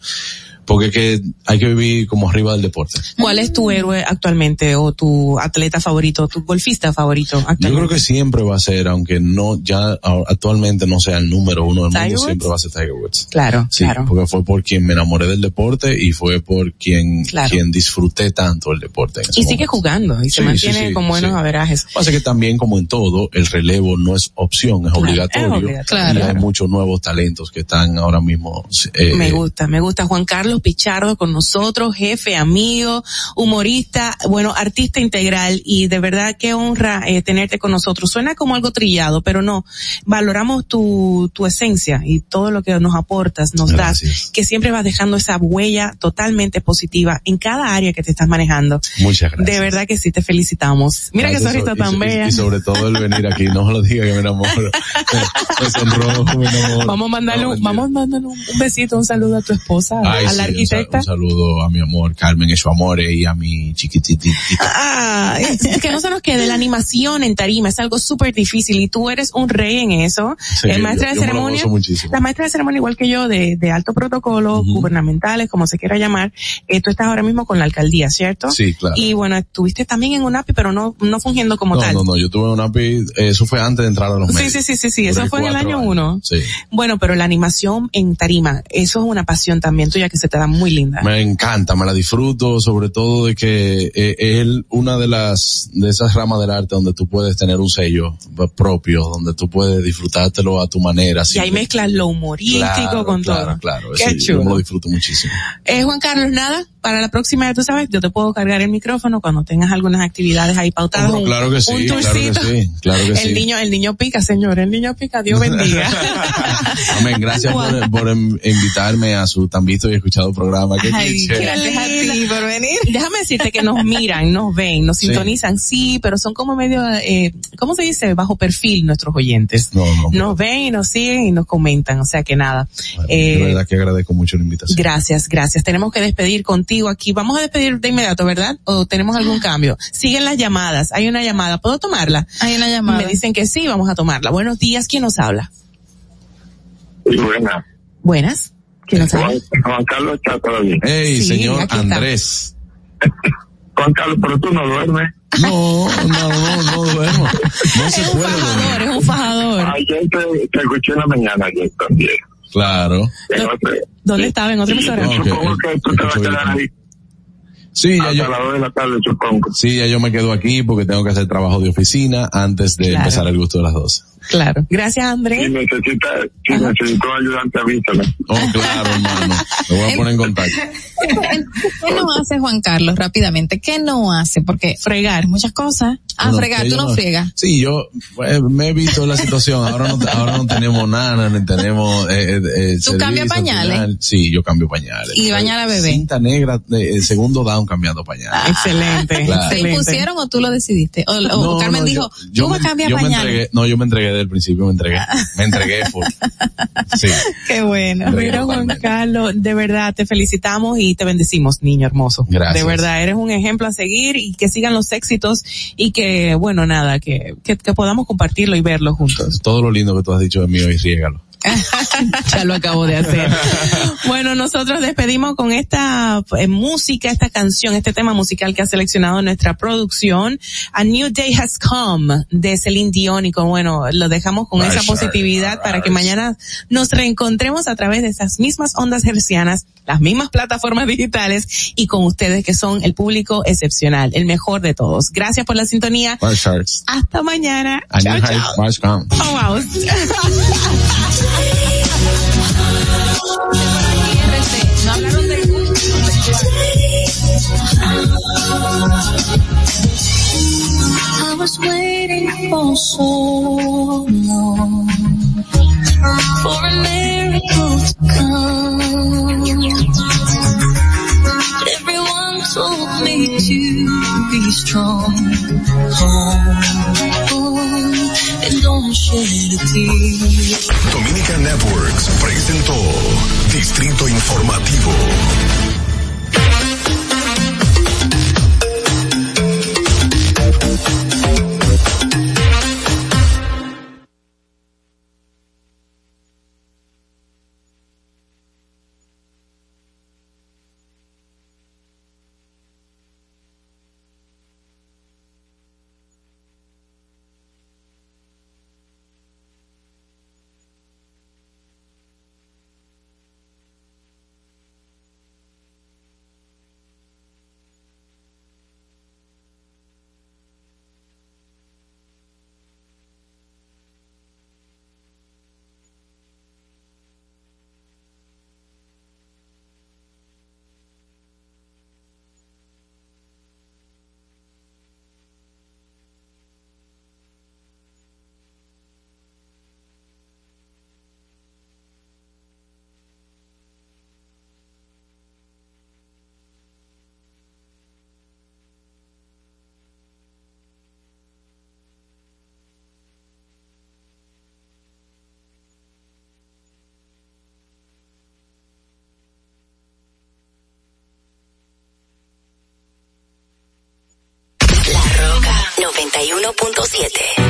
porque es que hay que vivir como arriba del deporte. ¿Cuál es tu héroe actualmente o tu atleta favorito, tu golfista favorito Yo actualmente? creo que siempre va a ser, aunque no, ya actualmente no sea el número uno del ¿Tiger mundo, Woods? siempre va a ser Tiger Woods. Claro, Sí, claro. porque fue por quien me enamoré del deporte y fue por quien, Claro. quien disfruté tanto el deporte. Y sigue momento. jugando y se Sí, mantiene sí, con buenos averajes. Pasa que también como en todo, el relevo no es opción, es obligatorio. es obligatorio. Y Claro. hay muchos nuevos talentos que están ahora mismo. eh, Me gusta, me gusta. Juan Carlos Pichardo con nosotros, jefe, amigo, humorista, bueno, artista integral y de verdad qué honra eh, tenerte con nosotros. Suena como algo trillado, pero no. Valoramos tu, tu esencia y todo lo que nos aportas, nos das, que siempre vas dejando esa huella totalmente positiva en cada área que te estás manejando. Muchas gracias. De verdad que sí, te felicitamos. Mira Gracias, sonrisa y- tan bella. Y sobre todo el venir aquí, no lo diga que me enamoro. <laughs> me sonrojo, me enamoro. Vamos a mandarle, un- vamos a mandarle un besito, un saludo a tu esposa, Ay, a sí, la un arquitecta. Un, saludo a mi amor Carmen y su amore y a mi chiquititita. Ah, que no se nos quede la animación en tarima, es algo súper difícil y tú eres un rey en eso. Sí, el maestra yo- de ceremonia, la maestra de ceremonia igual que yo de, de alto protocolo, gubernamentales, como se quiera llamar, eh, tú estás ahora mismo con la alcaldía, ¿cierto? Sí, claro. Y bueno, estuviste también en UNAPI, pero no, no fungiendo como no, tal. no, no, yo tuve una API, eso fue antes de entrar a los Sí, medios. sí, sí, sí, sí, eso Duré fue en el año años. uno. Sí. Bueno, pero la animación en tarima, eso es una pasión también tuya que se muy linda. Me encanta, me la disfruto, sobre todo de que eh, es una de las, de esas ramas del arte donde tú puedes tener un sello propio, donde tú puedes disfrutártelo a tu manera. Y ahí mezclas lo humorístico con todo. Claro, claro. Qué chulo. Yo me lo disfruto muchísimo. Eh, Juan Carlos, nada, para la próxima, ya tú sabes, yo te puedo cargar el micrófono cuando tengas algunas actividades ahí pautadas. Claro que sí, claro que sí, claro que el niño, el niño pica, señor, el niño pica, Dios bendiga. <laughs> Amén, gracias por, por, invitarme a su tan visto y escuchado programa. Qué Ay, gracias a ti por venir. Déjame decirte que nos miran, nos ven, nos sintonizan, sí, pero son como medio, eh, ¿cómo se dice? Bajo perfil nuestros oyentes. No, no. Nos ven y nos siguen y nos comentan, o sea que nada. eh, de verdad que agradezco mucho la invitación. Gracias, gracias. Tenemos que despedir contigo aquí. Vamos a despedir de inmediato, ¿verdad? ¿O tenemos algún cambio? Siguen las llamadas. Hay una llamada. ¿Puedo tomarla? Hay una llamada. Me dicen que sí, vamos a tomarla. Buenos días, ¿quién nos habla? Buenas. Buenas. ¿Quién nos habla? Juan Carlos está todavía. Hey, sí, señor Andrés. <laughs> Juan Carlos, pero tú no duermes. No, no, no, no duermo. No se es puede un fajador, dormir. es un fajador. Ayer te, te escuché en la mañana, ayer también. Claro. ¿Dónde estaba? ¿En otra emisora? No, que- Supongo que tú te vas a quedar ahí Sí, ya yo, dos de la tarde, supongo. sí, ya yo me quedo aquí porque tengo que hacer trabajo de oficina antes de Claro. empezar el gusto de las 12. Claro. Gracias, Si Andrés. si necesitas un ayudante, avísame. Oh, claro, hermano. Me voy a poner en contacto. ¿Qué no hace Juan Carlos rápidamente? ¿Qué no hace? Porque Fregar. muchas cosas. Ah, Bueno, fregar, tú yo no friegas. Sí, yo eh, me he visto la situación. Ahora no, ahora no tenemos nada, ni tenemos. Eh, eh, eh, ¿Tú cambias pañales? final. Sí, yo cambio pañales. ¿Y bañar a bebé? Cinta negra, eh, el segundo down cambiando pañales. Excelente. Claro. ¿Te impusieron o tú lo decidiste? O, o No, Carmen no, dijo, yo- yo, yo a me- cambiar yo me pañales. entregué, no, yo me entregué desde el principio, me entregué. Me entregué full. Sí. <laughs> Qué bueno. Mira, Juan Carlos, de verdad te felicitamos y te bendecimos, niño hermoso. Gracias. De verdad, eres un ejemplo a seguir y que sigan los éxitos y que, bueno, nada, que, que, que podamos compartirlo y verlo juntos. Todo lo lindo que tú has dicho de mí hoy, riégalo. <laughs> ya lo acabo de hacer. bueno, nosotros despedimos con esta eh, música, esta canción, este tema musical que ha seleccionado nuestra producción, A New Day Has Come, de Celine Dion, y con, bueno, lo dejamos con esa positividad para que mañana nos reencontremos a través de esas mismas ondas hercianas, las mismas plataformas digitales, y con ustedes que son el público excepcional, el mejor de todos. Gracias por la sintonía. Hasta mañana. A Chao, chao. Oh, wow. <laughs> I was waiting for so long for a miracle to come. Everyone told me to be strong. Oh, and. Dominica Networks presentó Distrito Informativo. 91.7.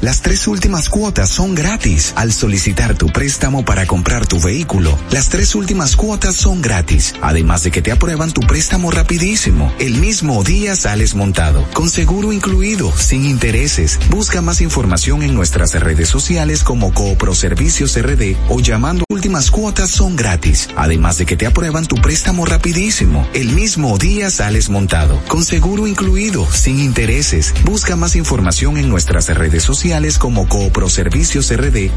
Las tres últimas cuotas son gratis. Al solicitar tu préstamo para comprar tu vehículo, las tres últimas cuotas son gratis. Además de que te aprueban tu préstamo rapidísimo. El mismo día sales montado, con seguro incluido, sin intereses. Busca más información en nuestras redes sociales como Coopro Servicios RD o llamando últimas cuotas son gratis, además de que te aprueban tu préstamo rapidísimo. El mismo día sales montado, con seguro incluido, sin intereses. Busca más información en nuestras redes sociales como Coproservicios RD.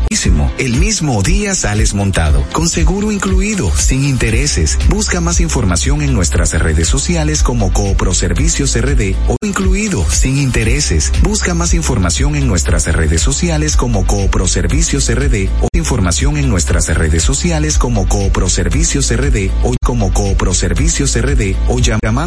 El mismo día sales montado, con seguro incluido, sin intereses. Busca más información en nuestras redes sociales como Coproservicios RD o incluido, sin intereses. Busca más información en nuestras redes sociales como Coproservicios RD o información en nuestras redes sociales como Coopro Servicios RD o como Coopro Servicios RD o llamando